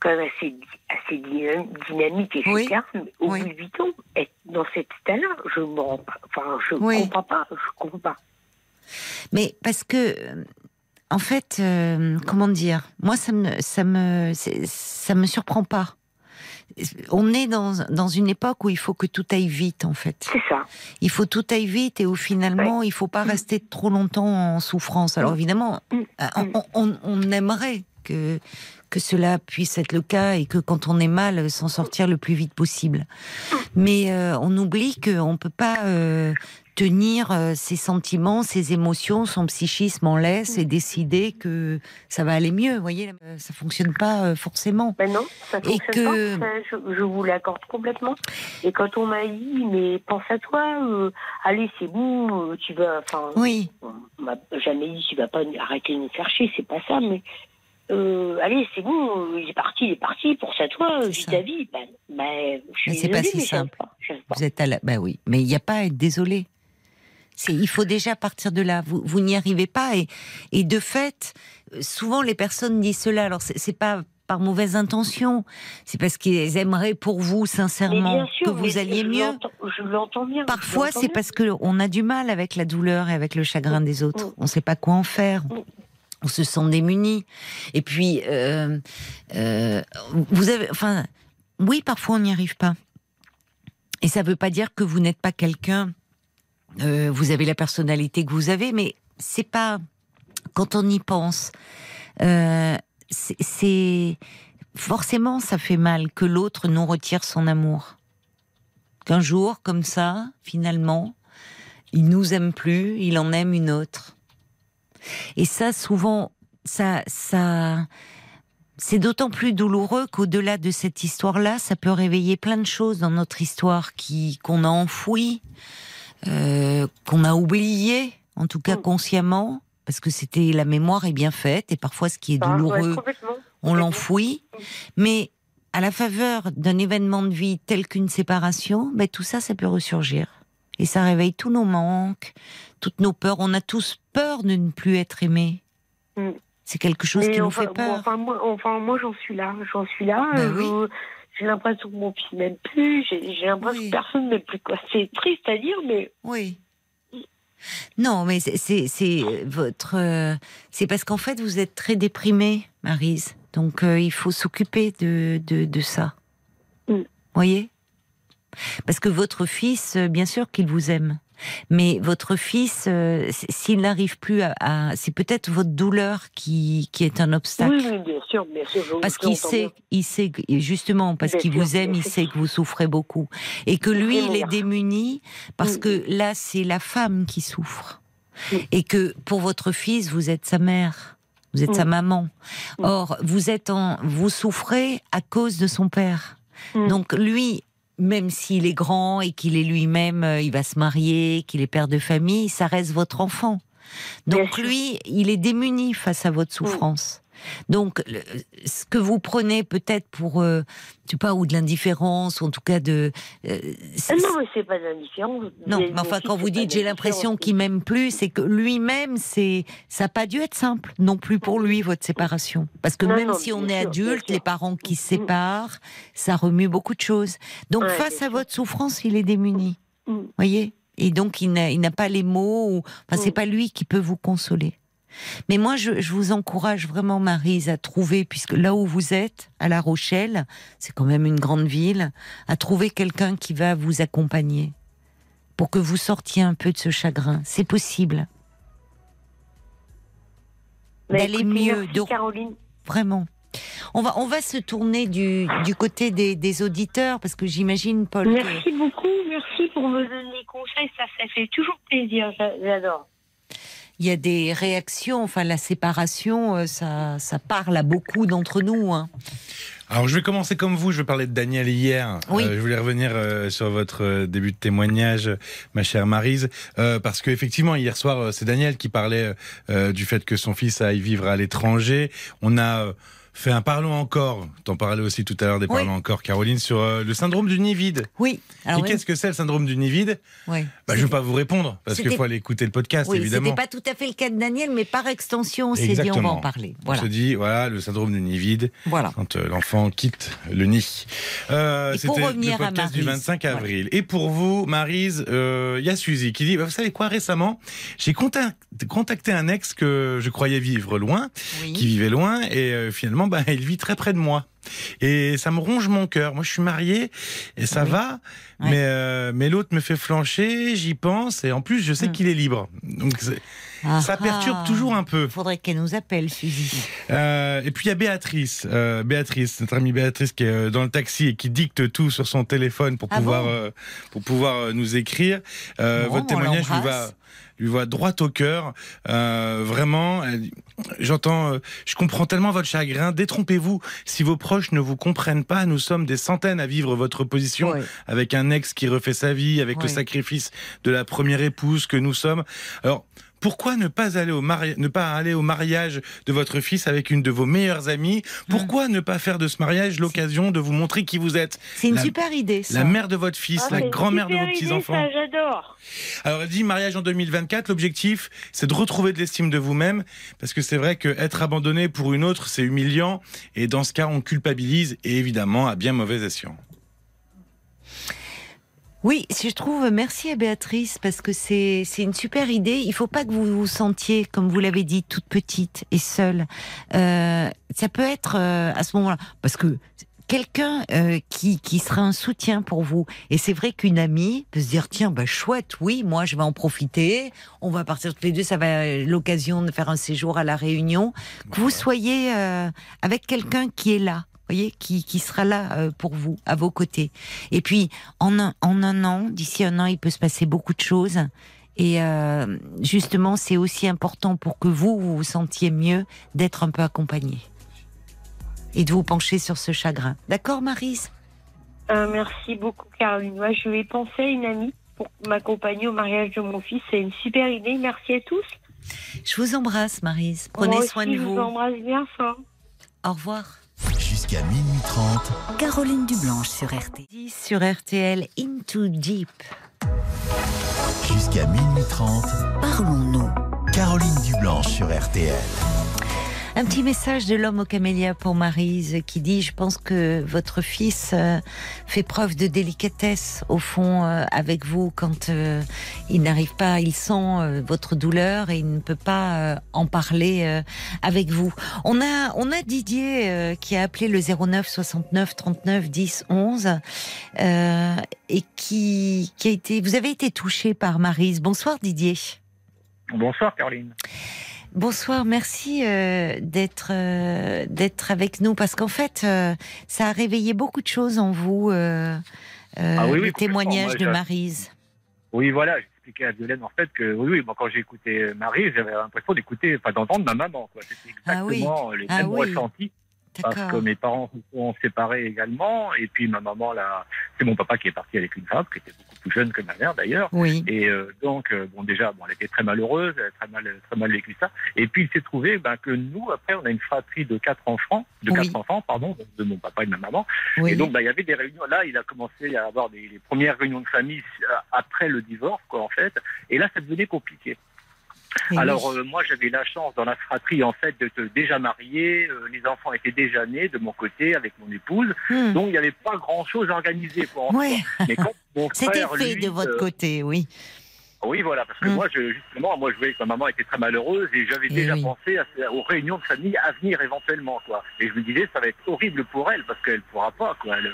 quand même assez, assez dynamique, etc. Mais au bout de 8 ans, être dans cet état-là, je ne enfin, je comprends pas, je comprends pas. Mais parce que, en fait, euh, comment dire, moi ça me, ça me, ça me surprend pas. On est dans, dans une époque où il faut que tout aille vite, en fait. C'est ça. Il faut tout aille vite et où finalement, il faut pas mm. rester trop longtemps en souffrance. Alors mm. évidemment, mm. Euh, on, on aimerait que que cela puisse être le cas et que quand on est mal, s'en sortir le plus vite possible. Mais euh, on oublie qu'on ne peut pas euh, tenir euh, ses sentiments, ses émotions, son psychisme en laisse et décider que ça va aller mieux. Vous voyez, ça fonctionne pas forcément. Ben non, ça fonctionne et que... pas. je, vous l'accorde complètement. Et quand on m'a dit, mais pense à toi, allez, c'est bon, tu vas. Enfin, oui. On m'a jamais dit, tu vas pas arrêter de nous faire chier, c'est pas ça, mais euh, allez, c'est bon, il est parti, il est parti, pour ça, toi, vis ta vie. Ben, ben, je mais c'est pas si simple. Vous êtes à la... Ben oui, mais il n'y a pas à être désolé. Il faut déjà partir de là. Vous, vous n'y arrivez pas. Et, et de fait, souvent les personnes disent cela. Alors, c'est pas par mauvaise intention. C'est parce qu'ils aimeraient pour vous, sincèrement, que vous alliez mieux. Je l'entends bien. Parfois, c'est parce qu'on a du mal avec la douleur et avec le chagrin des autres. On ne sait pas quoi en faire on se sent démuni. Et puis, euh, euh, vous avez, enfin, oui, parfois on n'y arrive pas. Et ça ne veut pas dire que vous n'êtes pas quelqu'un. Euh, vous avez la personnalité que vous avez, mais c'est pas. Quand on y pense, c'est forcément ça fait mal que l'autre nous retire son amour. Qu'un jour, comme ça, finalement, il nous aime plus, il en aime une autre. Et ça, souvent, ça, ça, c'est d'autant plus douloureux qu'au-delà de cette histoire-là, ça peut réveiller plein de choses dans notre histoire qui qu'on a enfouies, euh, qu'on a oubliées, en tout cas mm. consciemment, parce que c'était la mémoire est bien faite et parfois ce qui est douloureux, on l'enfouit. Mm. Mais à la faveur d'un événement de vie tel qu'une séparation, ben, tout ça, ça peut ressurgir. Et ça réveille tous nos manques, toutes nos peurs. On a tous peur de ne plus être aimé. Mm. C'est quelque chose Mais qui vous enfin, fait peur. Enfin, moi, enfin, moi j'en suis là. J'en suis là. Ben Euh, J'ai l'impression que mon fils m'aime plus. J'ai l'impression Oui. que personne m'aime plus. quoi. C'est triste à dire, mais Oui. Non, mais c'est- c'est votre. euh, C'est parce qu'en fait, vous êtes très déprimée, Marise. Donc, euh, il faut s'occuper de, de, de ça. Mm. Voyez? Parce que votre fils, euh, bien sûr qu'il vous aime. Mais votre fils, euh, s'il n'arrive plus à. à- c'est peut-être votre douleur qui, qui est un obstacle. oui, oui, bien sûr, bien sûr. je- Parce qu'il sait, il sait, justement, parce qu'il vous aime, il sait que vous souffrez beaucoup. Et que lui, il est démuni, parce Mm. que là, c'est la femme qui souffre. Mm. Et que pour votre fils, vous êtes sa mère. Vous êtes Mm. sa maman. Or, vous êtes en, vous souffrez à cause de son père. Donc, lui, même s'il est grand et qu'il est lui-même, euh, il va se marier, qu'il est père de famille, ça reste votre enfant. Donc lui, il est démuni face à votre souffrance. Donc, le- ce que vous prenez peut-être pour, euh, je sais pas, ou de l'indifférence, en tout cas de. euh, Ah non, mais c'est pas de l'indifférence. non, Mais enfin, quand vous dites j'ai l'impression qu'il m'aime plus, c'est que lui-même, c'est ça n'a pas dû être simple non plus pour lui votre séparation, parce que Non, même non, si on est sûr, adulte, les parents qui se séparent, ça remue beaucoup de choses. Donc Ouais, face à sûr. votre souffrance, il est démuni, Mm. voyez, et donc il n'a il n'a pas les mots, ou, enfin c'est Mm. pas lui qui peut vous consoler. Mais moi, je, je vous encourage vraiment, Marise, à trouver, puisque là où vous êtes, à La Rochelle, c'est quand même une grande ville, à trouver quelqu'un qui va vous accompagner pour que vous sortiez un peu de ce chagrin. C'est possible, d'aller mieux, merci, de- Caroline. vraiment. On va, on va se tourner du, du côté des, des auditeurs, parce que j'imagine, Paul, que- Merci beaucoup, merci pour me donner conseils. Ça, ça fait toujours plaisir. j'a- J'adore. Il y a des réactions, enfin la séparation, euh, ça, ça parle à beaucoup d'entre nous. hein. Alors je vais commencer comme vous, je vais parler de Daniel hier. Oui. Euh, je voulais revenir euh, sur votre début de témoignage, ma chère Marise, euh, parce que effectivement hier soir c'est Daniel qui parlait du fait que son fils aille vivre à l'étranger. On a fait un parlons encore, t'en parlais aussi tout à l'heure des Oui. parlons encore, Caroline, sur euh, le syndrome du nid vide. Oui. Alors, Et oui, qu'est-ce que c'est le syndrome du nid vide oui. bah, Je ne vais pas vous répondre, parce qu'il faut aller écouter le podcast, Oui, évidemment. c'était pas tout à fait le cas de Daniel, mais par extension, on s'est dit on va en parler. On Voilà. se dit, voilà, le syndrome du nid vide, Voilà. quand euh, l'enfant quitte le nid. Euh, C'était le podcast du Maryse, 25 avril. Et pour vous, Marise, euh, il y a Suzy qui dit, bah, vous savez quoi, récemment, j'ai contact- contacté un ex que je croyais vivre loin, qui vivait loin, et euh, finalement, bah, il vit très près de moi. Et ça me ronge mon cœur. Moi, je suis marié et ça Oui. va, Ouais. mais, euh, mais l'autre me fait flancher, j'y pense, et en plus, je sais Hmm. qu'il est libre. Donc, Ah ça perturbe ah. toujours un peu. Faudrait qu'elle nous appelle, Suzy. Euh, et puis il y a Béatrice, euh, Béatrice, notre amie Béatrice qui est dans le taxi et qui dicte tout sur son téléphone pour Ah pouvoir bon pour pouvoir nous écrire. Bon, votre témoignage lui va. Lui va droit au cœur. Euh, vraiment, j'entends, euh, je comprends tellement votre chagrin. Détrompez-vous. Si vos proches ne vous comprennent pas, nous sommes des centaines à vivre votre position avec un ex qui refait sa vie, avec le sacrifice de la première épouse que nous sommes. Alors, pourquoi ne pas aller au mari- ne pas aller au mariage de votre fils avec une de vos meilleures amies? Pourquoi ne pas faire de ce mariage l'occasion de vous montrer qui vous êtes? C'est une La- super idée, ça. La mère de votre fils, Ah, la grand-mère de vos petits-enfants. J'adore. Alors elle dit mariage en 2024, l'objectif c'est de retrouver de l'estime de vous-même, parce que c'est vrai que être abandonné pour une autre c'est humiliant, et dans ce cas on culpabilise, et évidemment à bien mauvais escient. Oui, si je trouve, merci à Béatrice, parce que c'est c'est une super idée. Il faut pas que vous vous sentiez, comme vous l'avez dit, toute petite et seule. Euh, ça peut être euh, à ce moment-là, parce que quelqu'un euh, qui, qui sera un soutien pour vous. Et c'est vrai qu'une amie peut se dire, tiens, bah chouette, oui, moi je vais en profiter. On va partir tous les deux, ça va être l'occasion de faire un séjour à la Réunion. Que vous soyez euh, avec quelqu'un qui est là. Voyez, qui, qui sera là euh, pour vous, à vos côtés. Et puis, en un, en un an, d'ici un an, il peut se passer beaucoup de choses. Et euh, justement, c'est aussi important pour que vous, vous vous sentiez mieux d'être un peu accompagné. Et de vous pencher sur ce chagrin. D'accord, Marise? Euh, merci beaucoup, Caroline. Moi, je vais penser à une amie pour m'accompagner au mariage de mon fils. C'est une super idée. Merci à tous. Je vous embrasse, Marise. Prenez Moi soin aussi, de Je vous. vous embrasse bien fort. Au revoir. Jusqu'à minuit 30, Caroline Dublanche sur RT. 10 sur RTL, Into Deep. jusqu'à minuit 30, Parlons-nous. Caroline Dublanche sur RTL. Un petit message de l'homme au camélia pour Marise qui dit Je pense que votre fils euh, fait preuve de délicatesse au fond euh, avec vous quand euh, il n'arrive pas, il sent votre douleur et il ne peut pas en parler avec vous. On a, on a Didier qui a appelé le 09 69 39 10 11 euh, et qui, qui a été. Vous avez été touché par Marise. Bonsoir Didier. Bonsoir Caroline. Bonsoir, merci euh, d'être euh, d'être avec nous parce qu'en fait, euh, ça a réveillé beaucoup de choses en vous, Ah oui, oui, le témoignage de Marise. Oui, voilà, j'expliquais à Violaine en fait que oui, oui, moi quand j'ai écouté Marie, j'avais l'impression d'écouter, enfin d'entendre ma maman. C'était Ah exactement les Ah mêmes oui. ressentis. Parce que mes parents se sont séparés également, et puis ma maman, là, c'est mon papa qui est parti avec une femme qui était beaucoup plus jeune que ma mère d'ailleurs. Oui, Et euh, donc, euh, bon, déjà, bon, elle était très malheureuse, elle a très mal, très mal vécu ça. Et puis, il s'est trouvé ben, que nous, après, on a une fratrie de quatre enfants, de Oui. quatre enfants, pardon, de mon papa et de ma maman. oui. Et donc, bah, il y avait des réunions. Là, il a commencé à avoir des, les premières réunions de famille euh, après le divorce, quoi, en fait. Et là, ça devenait compliqué. Alors, euh, moi, j'avais la chance dans la fratrie, en fait, d'être déjà marié. Euh, les enfants étaient déjà nés de mon côté avec mon épouse. Hmm. Donc, il n'y avait pas grand-chose à organiser, en Ouais. soi. Mais quand *laughs* mon C'était fait lui, de votre euh, côté, oui. oui, voilà, parce que Mm. moi, je, justement, moi, je voyais que ma maman était très malheureuse et j'avais Eh déjà oui. pensé à, aux réunions de famille à venir éventuellement, quoi. Et je me disais, ça va être horrible pour elle parce qu'elle pourra pas, quoi. Elle,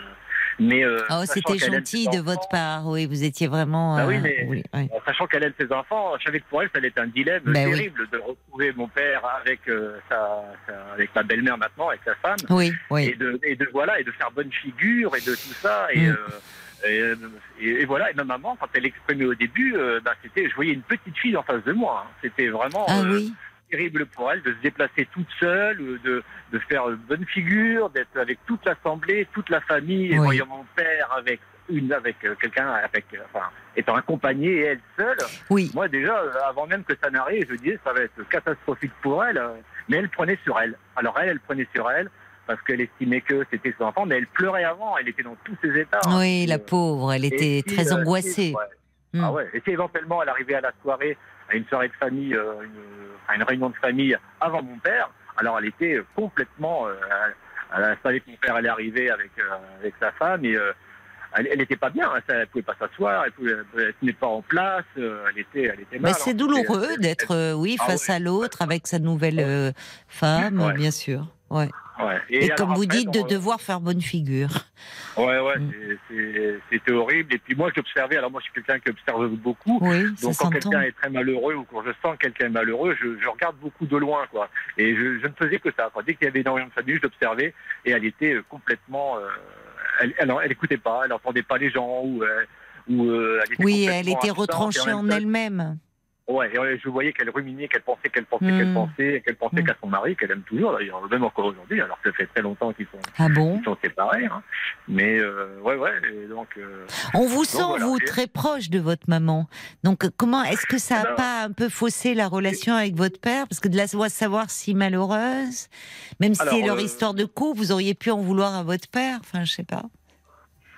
mais euh, Oh, sachant c'était gentil de votre part, oui. Vous étiez vraiment. Bah oui, euh, mais- oui, oui. en Sachant qu'elle aime ses enfants, je savais que pour elle, ça allait être un dilemme oui. terrible de retrouver mon père avec euh, sa, sa- avec ma belle-mère maintenant, avec sa femme, Oui, oui. et de, et de voilà, et de faire bonne figure et de tout ça. Et, Mm. euh, et, et- et voilà, et ma maman, quand elle exprimait au début, euh, bah, c'était, je voyais une petite fille en face de moi. hein. C'était vraiment Ah euh, oui, terrible pour elle de se déplacer toute seule, de, de faire une bonne figure, d'être avec toute l'assemblée, toute la famille, et Oui. voyant mon père avec une, avec euh, quelqu'un, avec, euh, enfin, étant accompagné et elle seule. oui. Moi déjà, avant même que ça n'arrive, je disais ça va être catastrophique pour elle, mais elle prenait sur elle. Alors elle, elle prenait sur elle parce qu'elle estimait que c'était ses enfants, mais elle pleurait avant, elle était dans tous ses états. hein. Oui, la Euh, pauvre, elle était très euh, angoissée. si, ouais. Mm. Ah ouais. Et si éventuellement elle arrivait à la soirée, à une soirée de famille, euh, une, enfin, une réunion de famille avant mon père, alors elle était complètement, euh, elle, savait que mon père allait arriver avec euh, avec sa femme et elle, elle était pas bien, hein, elle pouvait pas s'asseoir, elle tenait pas en place, elle était, elle était mal. Mais c'est hein. douloureux d'être, oui, Ah face à l'autre, avec sa nouvelle euh, femme, Ouais. bien sûr. Ouais. Ouais. Et, comme vous après, dites, de euh, devoir faire bonne figure. Ouais, ouais, Mm. c'était horrible. Et puis moi, j'observais. Alors moi, je suis quelqu'un qui observe beaucoup. Oui, Donc quand quelqu'un est très malheureux ou quand je sens que quelqu'un est malheureux, je, je regarde beaucoup de loin, quoi. Et je, je ne faisais que ça. Quoi. Dès qu'il y avait une réunion de famille, je l'observais et elle était euh, complètement. euh, elle, elle, elle écoutait pas, elle entendait pas les gens ou. euh, ou euh, elle était Oui, elle était retranchée en elle-même. Ouais, et ouais, je voyais qu'elle ruminait, qu'elle pensait, qu'elle pensait, Mm. qu'elle pensait, qu'elle pensait Mm. qu'à son mari, qu'elle aime toujours d'ailleurs, même encore aujourd'hui. Alors ça fait très longtemps qu'ils sont, Ah bon sont séparés, hein. Mais euh, ouais, ouais. Et donc. euh, On vous sent, voilà, vous, très proche de votre maman. Donc, euh, comment est-ce que ça n'a Alors- pas un peu faussé la relation avec votre père? Parce que de la savoir si malheureuse, même si c'est leur euh, histoire de couple, vous auriez pu en vouloir à votre père? Enfin, je sais pas.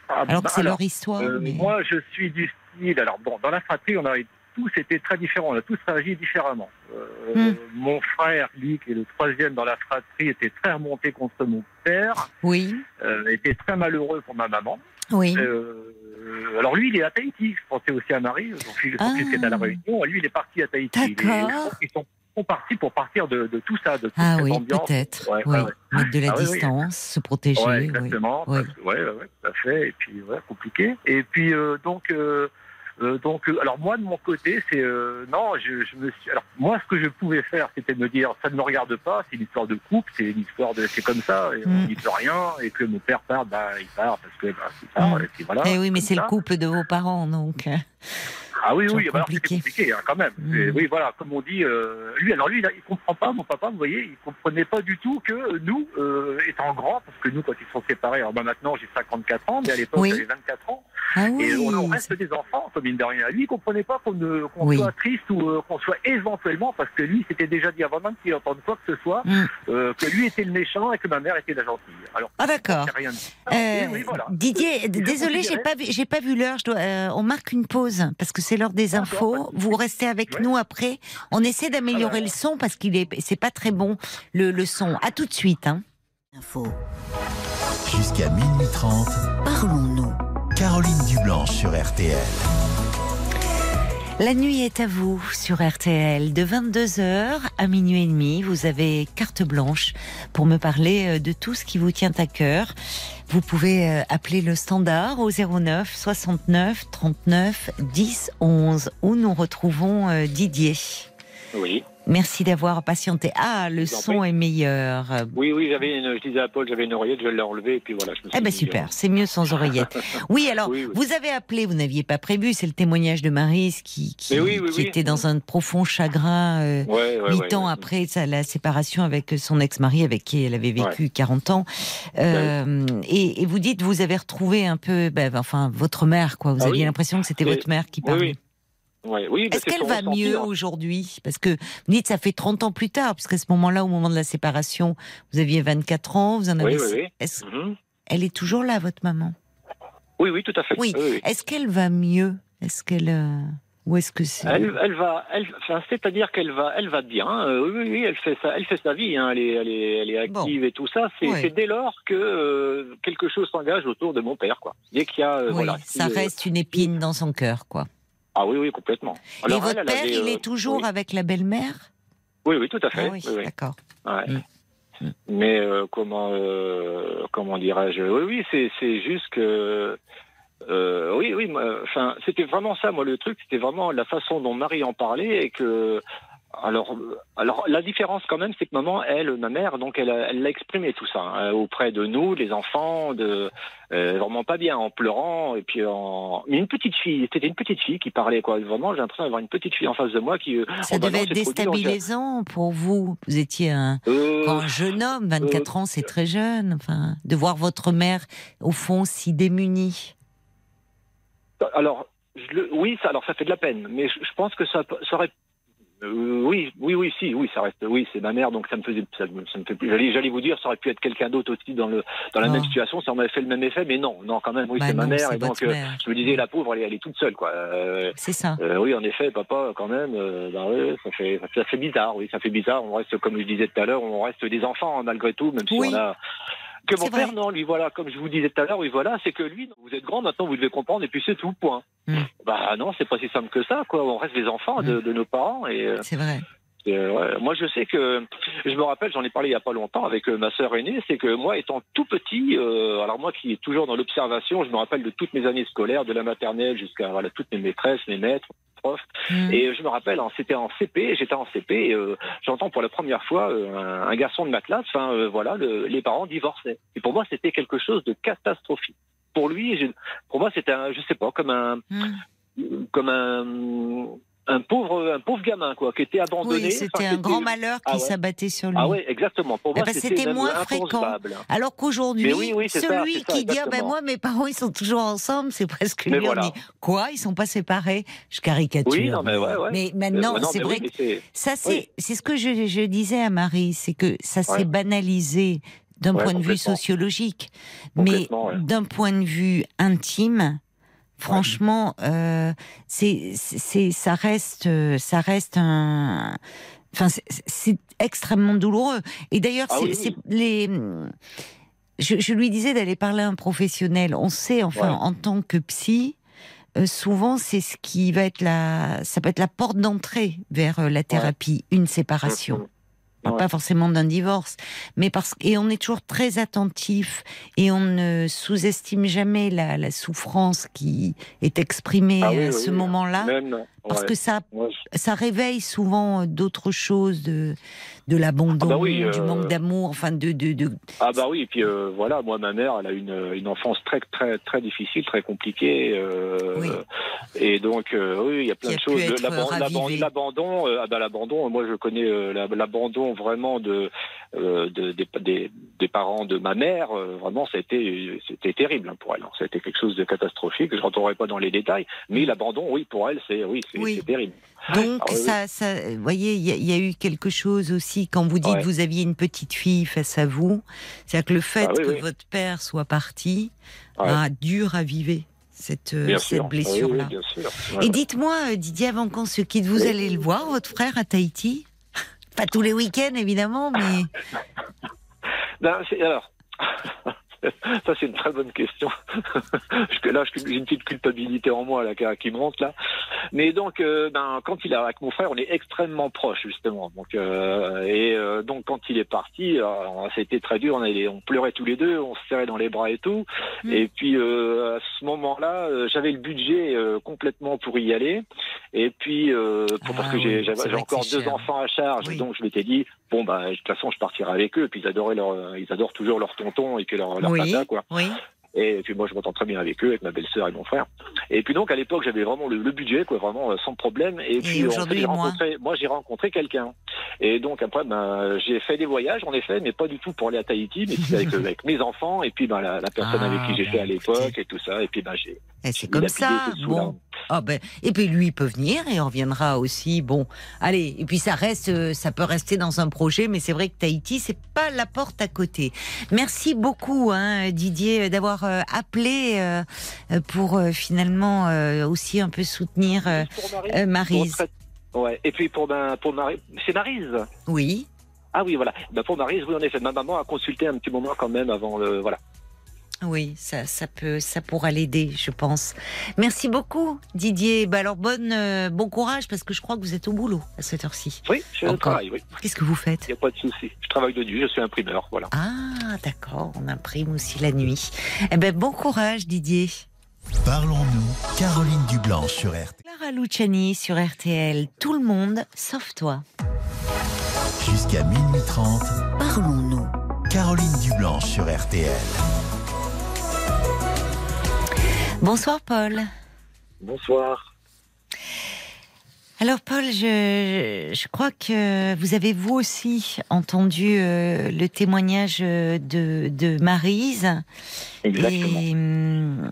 ah, Alors bah, que c'est alors, leur histoire. Euh, mais- Moi, je suis du style. Alors, bon, dans la fratrie, on a tous été très différents. On a tous réagi différemment. Euh, Hmm. Mon frère, lui, qui est le troisième dans la fratrie, était très remonté contre mon père, Oui, euh, était très malheureux pour ma maman. oui. Euh, alors, lui, il est à Tahiti. Je pensais aussi à Marie, son fils, Ah. qui est à la Réunion. Lui, il est parti à Tahiti. D'accord. qu'ils sont, sont partis pour partir de, de tout ça, de toute Ah cette oui, ambiance. peut-être. Ouais, oui. ouais, ouais. Mettre de la Ah oui. distance, se protéger. Ouais, exactement. Oui. ouais, tout à fait. Et puis, ouais, compliqué. Et puis, euh, donc, euh, euh, donc, euh, alors moi, de mon côté, c'est euh, non, je, je me suis. Alors moi, ce que je pouvais faire, c'était de me dire, ça ne me regarde pas. C'est une histoire de couple, c'est une histoire de, c'est comme ça. Et on Mm. n'y peut rien. Et que mon père part, bah, il part parce que bah, c'est ça. Mm. Et puis voilà. Eh oui, mais c'est le couple de vos parents, donc. Ah oui, oui, alors c'était compliqué. compliqué hein, quand même. Mm. Et Oui, voilà, comme on dit, euh, lui, alors lui, il, comprend pas, mon papa, vous voyez, il comprenait pas du tout que nous, euh, étant grands, parce que nous, quand ils sont séparés, alors bah, maintenant j'ai 54 ans, mais à l'époque Oui. j'avais 24 ans, Ah oui. Et on, on reste des enfants, comme mine de rien. Lui, il comprenait pas qu'on Oui. soit triste ou euh, qu'on soit éventuellement, parce que lui, c'était déjà dit avant même qu'il entende quoi que ce soit, Mm. euh, que lui était le méchant et que ma mère était la gentille. Alors, Ah d'accord. Euh, voilà. Didier, désolé, j'ai pas vu, j'ai pas vu l'heure. Je dois, euh, on marque une pause parce que c'est l'heure des infos. Vous restez avec Ouais. nous après. On essaie d'améliorer ouais. le son parce qu'il est, c'est pas très bon le, le son. À tout de suite. Hein. Info. Jusqu'à minuit 30, Parlons-nous. Caroline Dublanche sur RTL. La nuit est à vous sur RTL. De 22h à minuit et demi, vous avez carte blanche pour me parler euh, de tout ce qui vous tient à cœur. Vous pouvez euh, appeler le standard au 09 69 39 10 11 où nous retrouvons euh, Didier. Oui, Merci d'avoir patienté. Ah, le son est meilleur. oui, oui, j'avais une, je disais à Paul, j'avais une oreillette, je l'ai enlevée et puis voilà. Je me suis Eh ben dit, super, c'est mieux sans oreillette. *laughs* Oui, alors Oui, oui. vous avez appelé, vous n'aviez pas prévu, c'est le témoignage de Marise qui, qui, oui, qui était dans un profond chagrin euh, Ouais, ouais, huit ouais, ans après sa, la séparation avec son ex-mari avec qui elle avait vécu 40 ans. Euh, et, et vous dites, vous avez retrouvé un peu, ben, enfin, votre mère, quoi. Vous Ah aviez l'impression que c'était votre mère qui Oui, parlait. Ouais, oui, bah, Est-ce qu'elle va mieux hein. aujourd'hui? Parce que vous dites, ça fait 30 ans plus tard, puisqu'à ce moment-là, au moment de la séparation, vous aviez 24 ans, vous en avez... Oui, oui, oui. Est-ce- Mhm. Elle est toujours là, votre maman? Oui, oui, tout à fait. Oui. Est-ce qu'elle va mieux? Est-ce qu'elle... euh, Ou est-ce que c'est... Elle, elle va, elle, enfin, c'est-à-dire qu'elle va, elle va bien. euh, oui, oui, elle fait sa, elle fait sa vie. Hein, elle est, elle est, elle est active et tout ça. C'est, Ouais. dès lors que euh, quelque chose s'engage autour de mon père, quoi. Dès qu'il y a, euh, oui, voilà. ça euh, reste une épine dans son cœur, quoi. Ah oui, oui, complètement. Et votre elle, elle père, avait, il euh, est toujours oui. avec la belle-mère? Oui, oui, tout à fait. Ah oui, oui, oui. d'accord. Ouais. Mm. Mm. Mais euh, comment euh, comment dirais-je? Oui, oui, c'est c'est juste que euh, oui, oui. moi, Enfin, c'était vraiment ça, moi, le truc, c'était vraiment la façon dont Marie en parlait et que. Alors, euh, alors la différence quand même, c'est que maman, elle, ma mère, donc elle, elle l'a exprimé tout ça hein, auprès de nous, les enfants, de euh, vraiment pas bien, en pleurant et puis en. Mais une petite fille, c'était une petite fille qui parlait quoi. Vraiment, j'ai l'impression d'avoir une petite fille en face de moi qui. euh, Ça devait être déstabilisant pour vous. Vous étiez un, Euh, un jeune homme, 24 ans, c'est très jeune. Enfin, de voir votre mère, au fond, si démunie. Alors, je le- oui, ça, alors ça fait de la peine, mais je, je pense que ça, ça aurait. Euh, oui, oui, oui, si, oui, ça reste. Oui, c'est ma mère, donc ça me faisait, ça, me- ça me fait plus. J'allais, j'allais vous dire, ça aurait pu être quelqu'un d'autre aussi dans le dans la même situation, ça m'aurait fait le même effet, mais non, non, quand même, oui, Bah c'est ma mère, et donc euh, je me disais, la pauvre, elle, est- elle est toute seule, quoi. Euh, C'est ça. euh, oui, en effet, papa, quand même, euh, bah ouais, ça fait, ça fait bizarre, oui, ça fait bizarre. On reste, comme je disais tout à l'heure, on reste des enfants hein, malgré tout, même si on a. Que mon père, vrai. non, lui, voilà, comme je vous disais tout à l'heure, oui, voilà, c'est que lui, vous êtes grand, maintenant vous devez comprendre, et puis c'est tout, point. Mm. Bah non, c'est pas si simple que ça, quoi. On reste des enfants de, de nos parents, et euh, C'est vrai. Euh, ouais, moi, je sais que je me rappelle, j'en ai parlé il y a pas longtemps avec euh, ma sœur aînée, c'est que moi, étant tout petit, euh, alors moi qui est toujours dans l'observation, je me rappelle de toutes mes années scolaires, de la maternelle jusqu'à voilà toutes mes maîtresses, mes maîtres, profs. Mm. Et je me rappelle, hein, c'était en CP, j'étais en CP, et, euh, j'entends pour la première fois un, un garçon de ma classe, enfin euh, voilà, le- les parents divorçaient. Et pour moi, c'était quelque chose de catastrophique. Pour lui, je- pour moi, c'était un, je sais pas, comme un, Mm. comme un, un pauvre, un pauvre gamin quoi, qui était abandonné. Oui, c'était enfin, un qui grand malheur qui Ah ouais. s'abattait sur lui. Ah ouais, exactement. Pour Eh moi, ben, c'était moins fréquent. Alors qu'aujourd'hui, oui, oui, celui ça, qui dit ah ben moi mes parents ils sont toujours ensemble, c'est presque Mais lui. on dit quoi Ils sont pas séparés? Je caricature. Oui, non, mais ouais, ouais. Mais maintenant, c'est vrai oui, que ça c'est oui. c'est ce que je, je disais à Marie, c'est que ça s'est banalisé d'un point de vue sociologique, mais d'un point de vue intime. Franchement, euh, c'est, c'est, ça reste, euh, ça reste un, enfin, c'est, c'est extrêmement douloureux. Et d'ailleurs, Ah c'est, oui, c'est oui. les, je, je lui disais d'aller parler à un professionnel. On sait, enfin, Ouais. en tant que psy, euh, souvent, c'est ce qui va être la, ça peut être la porte d'entrée vers la thérapie, une séparation. On parle Ouais. Pas forcément d'un divorce, mais parce et on est toujours très attentif et on ne sous-estime jamais la, la souffrance qui est exprimée Ah oui, à oui, ce oui. moment-là, parce ouais. que ça, ça réveille souvent d'autres choses, de de l'abandon, Ah bah oui, du euh, manque d'amour, enfin de de, de Ah bah oui, et puis euh, voilà, moi ma mère, elle a une, une enfance très très très difficile, très compliquée, euh, Oui. et donc euh, oui, il y a plein de choses. L'abandon, euh, ah bah l'abandon, moi je connais euh, la- l'abandon vraiment de, euh, de- des, des- des parents de ma mère, euh, vraiment, c'était c'était terrible hein, pour elle. C'était quelque chose de catastrophique. Je rentrerai pas dans les détails, mais l'abandon, oui, pour elle, c'est oui, c'est Oui. c'est terrible. Donc, Ah oui, oui. ça, ça, vous voyez, il y, y a eu quelque chose aussi quand vous dites Ouais. que vous aviez une petite fille face à vous. C'est-à-dire que le fait Ah oui, que oui. votre père soit parti Ouais. a dû raviver cette, euh, Bien cette blessure-là. Oui. Et dites-moi, euh, Didier, avant qu'on se quitte, vous allez le voir, votre frère, à Tahiti? Pas tous les week-ends, évidemment, mais *laughs* alors, *laughs* ça c'est une très bonne question. *laughs* Parce que là, j'ai une petite culpabilité en moi là, qui, qui monte là. Mais donc, euh, ben, quand il est avec mon frère, on est extrêmement proches justement. Donc, euh, et euh, donc quand il est parti, euh, c'était très dur. On, allait- on pleurait tous les deux, on se serrait dans les bras et tout. Mm. Et puis euh, à ce moment-là, euh, j'avais le budget euh, complètement pour y aller. Et puis euh, pour- parce Ah que j'ai oui, j'ai encore deux cher. enfants à charge, Oui. donc je m'étais dit bon bah de toute façon je partirai avec eux. Et puis ils adoraient leur, ils adorent toujours leur tonton et puis leur, leur oui, papa quoi. oui. Et puis moi, je m'entends très bien avec eux, avec ma belle-sœur et mon frère. Et puis donc, à l'époque, j'avais vraiment le, le budget, quoi, vraiment euh, sans problème. Et puis, en fait, aujourd'hui, j'ai rencontré, moi, j'ai rencontré quelqu'un. Et donc après, ben, j'ai fait des voyages, en effet, mais pas du tout pour aller à Tahiti, mais avec, *laughs* avec mes enfants et puis ben, la, la personne Ah, avec qui ben, j'étais à l'époque écoutez. et tout ça. Et puis ben, j'ai. Et c'est j'ai comme ça. Bon. Ah ben, et puis lui il peut venir et on reviendra aussi. Bon, allez. Et puis ça reste, euh, ça peut rester dans un projet, mais c'est vrai que Tahiti c'est pas la porte à côté. Merci beaucoup, hein, Didier, d'avoir euh, appelé pour euh, euh, aussi un peu soutenir euh, Maryse, euh, très- Ouais. Et puis pour ben, pour Marie, c'est Marise. Oui. Ah oui, voilà. Ben, pour Marise, oui, en effet, ma maman a consulté un petit moment quand même avant le, voilà. Oui, ça, ça peut, ça pourra l'aider, je pense. Merci beaucoup, Didier. Bah alors bonne, euh, bon courage parce que je crois que vous êtes au boulot à cette heure-ci. Oui, le Encore. travail, oui. Qu'est-ce que vous faites? Il n'y a pas de souci. Je travaille de nuit, je suis imprimeur, voilà. Ah, d'accord, on imprime aussi la nuit. Eh ben, bon courage, Didier. Parlons-nous, Caroline Dublanche sur RTL. Clara Luciani sur RTL. Tout le monde, sauf toi. Jusqu'à minuit 30, Parlons-nous. Caroline Dublanche sur RTL. Bonsoir, Paul. Bonsoir. Alors, Paul, je, je crois que vous avez vous aussi entendu euh, le témoignage euh, de, de Marise Exactement. et, hum,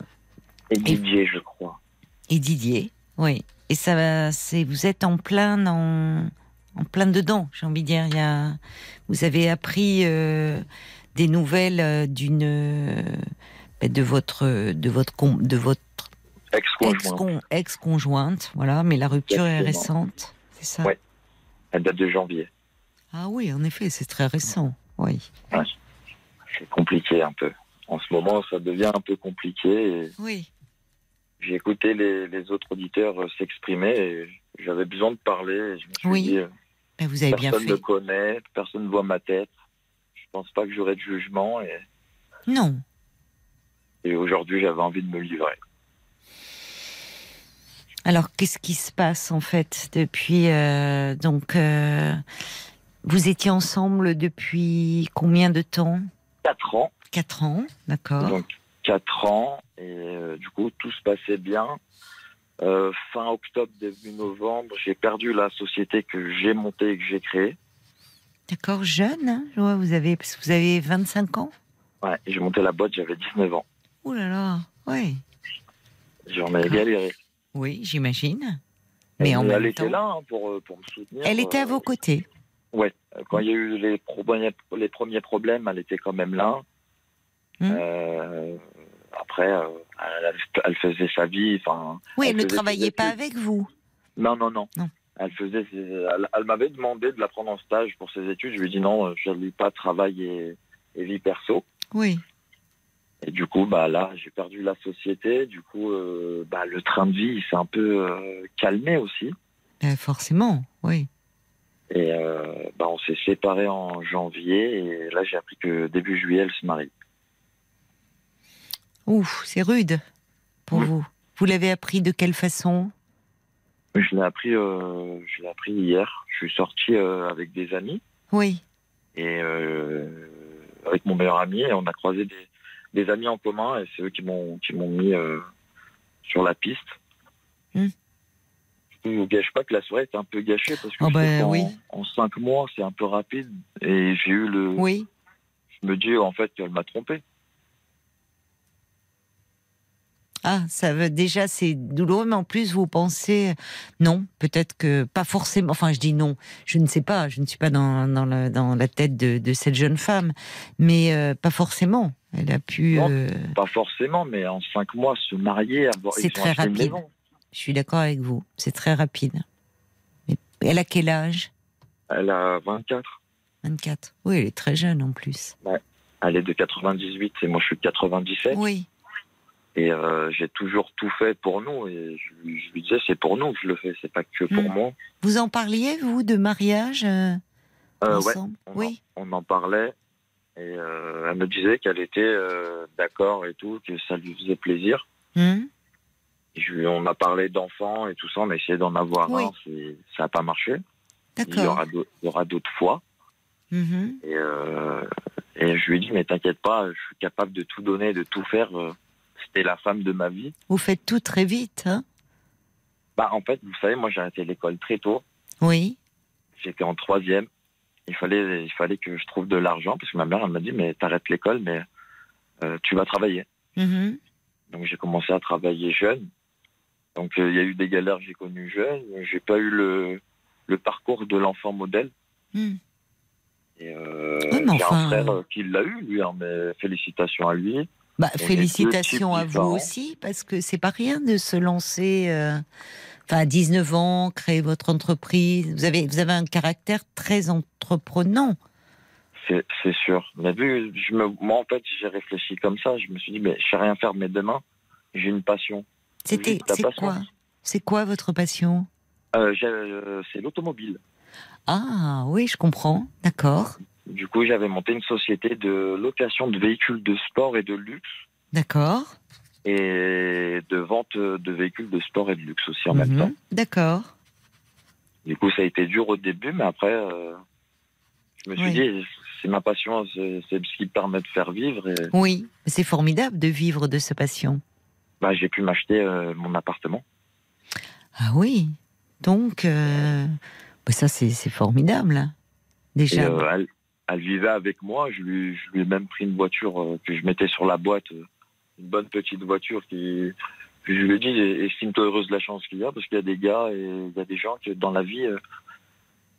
Et, Didier, je crois. et Didier. Oui. Et ça c'est, vous êtes en plein dans, en plein dedans, j'ai envie de dire. Il y a, vous avez appris euh, des nouvelles euh, d'une, euh, de votre, de votre, de votre Ex-conjoint. ex-con- ex-conjointe, voilà. Mais la rupture est récente, c'est ça? Ouais. Elle date de janvier. Ah oui, en effet, c'est très récent. Oui. C'est compliqué un peu. En ce moment, ça devient un peu compliqué. et Oui. J'ai écouté les, les autres auditeurs euh, s'exprimer et j'avais besoin de parler. et je me suis Oui, dit, euh, Ben, vous avez bien personne ne fait. connaît, personne ne voit ma tête. Je pense pas que j'aurai de jugement et, Non. et aujourd'hui, j'avais envie de me livrer. Alors, qu'est-ce qui se passe en fait depuis euh, donc euh, vous étiez ensemble depuis combien de temps? Quatre ans. Quatre ans, d'accord. Donc, quatre ans. Et euh, du coup, tout se passait bien. Euh, fin octobre, début novembre, j'ai perdu la société que j'ai montée et que j'ai créée. D'accord, jeune. Hein vous avez parce que vous avez 25 ans. Ouais, j'ai monté la boîte, j'avais 19 ans. Ouh là là. Oui. J'en ai galéré. Oui, j'imagine. Mais en elle même était temps, là hein, pour, euh, pour me soutenir. elle était à vos côtés. Ouais, quand il y a eu les, premiers, les premiers problèmes, elle était quand même là. Hmm. Euh, après, euh, elle, elle faisait sa vie. Enfin, Oui, elle ne travaillait pas avec vous. Non, non, non. Non. Elle faisait. ses- Elle, elle m'avait demandé de la prendre en stage pour ses études. Je lui ai dit non, je ne pas travail et, et vie perso. Oui. Et du coup, bah là, j'ai perdu la société. Du coup, euh, bah, le train de vie, il s'est un peu euh, calmé aussi. Ben, forcément, oui. Et euh, bah, on s'est séparés en janvier. Et là, j'ai appris que début juillet, elle se marie. Ouf, c'est rude pour Oui. vous. Vous l'avez appris de quelle façon? Je l'ai appris, euh, je l'ai appris hier. Je suis sorti euh, avec des amis Oui. et euh, avec mon meilleur ami et on a croisé des, des amis en commun et c'est eux qui m'ont qui m'ont mis sur la piste. Hmm. je vous gâche pas que la soirée était un peu gâchée parce que Oh je bah qu'en- oui. en cinq mois, c'est un peu rapide. Et j'ai eu le. Oui. Je me dis en fait qu'elle m'a trompé. Ah, ça veut déjà c'est douloureux, mais en plus vous pensez non, peut-être que pas forcément. Enfin, je dis non, je ne sais pas, je ne suis pas dans dans, le- dans la tête de, de cette jeune femme, mais euh, pas forcément. Elle a pu. Non. euh, Pas forcément, mais en cinq mois, se marier, avoir. C'est très rapide. je suis d'accord avec vous. C'est très rapide. Mais elle a quel âge? Elle a 24. 24. Oui, elle est très jeune en plus. Elle est de 98 et moi je suis de 97. Oui. Et euh, j'ai toujours tout fait pour nous. Et je, lui- je lui disais, c'est pour nous que je le fais, c'est pas que pour Mm. moi. Vous en parliez vous de mariage euh, Euh, ouais, ensemble on, Oui. en, on en parlait. Et euh, elle me disait qu'elle était d'accord et tout, que ça lui faisait plaisir. Et je on a parlé d'enfants et tout ça, on a essayé d'en avoir Oui. un, ça n'a pas marché. Il y D'accord. aura d'au- il y aura d'autres fois. Mhm. Et, et je lui ai dit, mais t'inquiète pas, je suis capable de tout donner, de tout faire. C'était la femme de ma vie. Vous faites tout très vite, hein Bah, en fait, vous savez, moi j'ai arrêté l'école très tôt. Oui. J'étais en troisième. Il fallait, il fallait que je trouve de l'argent parce que ma mère, elle m'a dit, mais t'arrêtes l'école, mais euh, tu vas travailler. Mhm. Donc j'ai commencé à travailler jeune. Donc euh, il y a eu des galères que j'ai connues jeune. J'ai pas eu le, le parcours de l'enfant modèle. Hmm. Et euh, mais j'ai enfin, un frère euh, qui l'a eu, lui, hein, mais félicitations à lui. Bah, félicitations à vous aussi, parce que c'est pas rien de se lancer. euh, Enfin, à 19 ans, créer votre entreprise. Vous avez, vous avez un caractère très entreprenant. C'est sûr. Mais vu, je me, moi en fait, j'ai réfléchi comme ça. Je me suis dit, mais je sais rien faire de mes deux mains. J'ai une passion. C'était, quoi? C'est quoi votre passion? Euh, euh, c'est l'automobile. Ah, oui, je comprends. D'accord, Du coup, j'avais monté une société de location de véhicules de sport et de luxe d'accord. et de vente de véhicules de sport et de luxe aussi en même Mhm. temps. D'accord. Du coup, ça a été dur au début, mais après, euh, je me suis Oui. dit, c'est ma passion, c'est ce qui me permet de faire vivre. Et Oui, c'est formidable de vivre de ce passion. bah, j'ai pu m'acheter euh, mon appartement. Ah oui. Donc, euh, bah ça, c'est formidable. Et, Déjà. euh, elle, vivait avec moi. Je lui, je lui ai même pris une voiture euh, que je mettais sur la boîte, euh, une bonne petite voiture qui. je lui ai dit, estime-toi heureuse de la chance qu'il y a, parce qu'il y a des gars et il y a des gens que dans la vie, euh,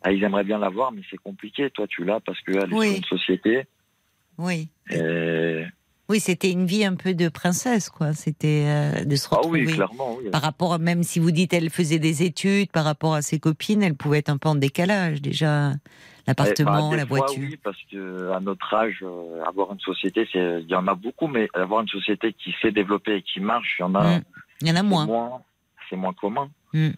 ah, ils aimeraient bien l'avoir, mais c'est compliqué. Toi, tu l'as parce qu'elle est Oui. sur une société. Oui. Et... Oui, c'était une vie un peu de princesse, quoi. C'était euh, de se Ah retrouver. oui, clairement, oui. Par rapport, même si vous dites elle faisait des études, par rapport à ses copines, elle pouvait être un peu en décalage déjà. L'appartement, Eh, bah, des la fois, voiture. Oui, parce que à notre âge, euh, avoir une société, c'est il y en a beaucoup, mais avoir une société qui s'est développée et qui marche, il y en a. Mm. Il y en a moins. C'est moins commun. Mm.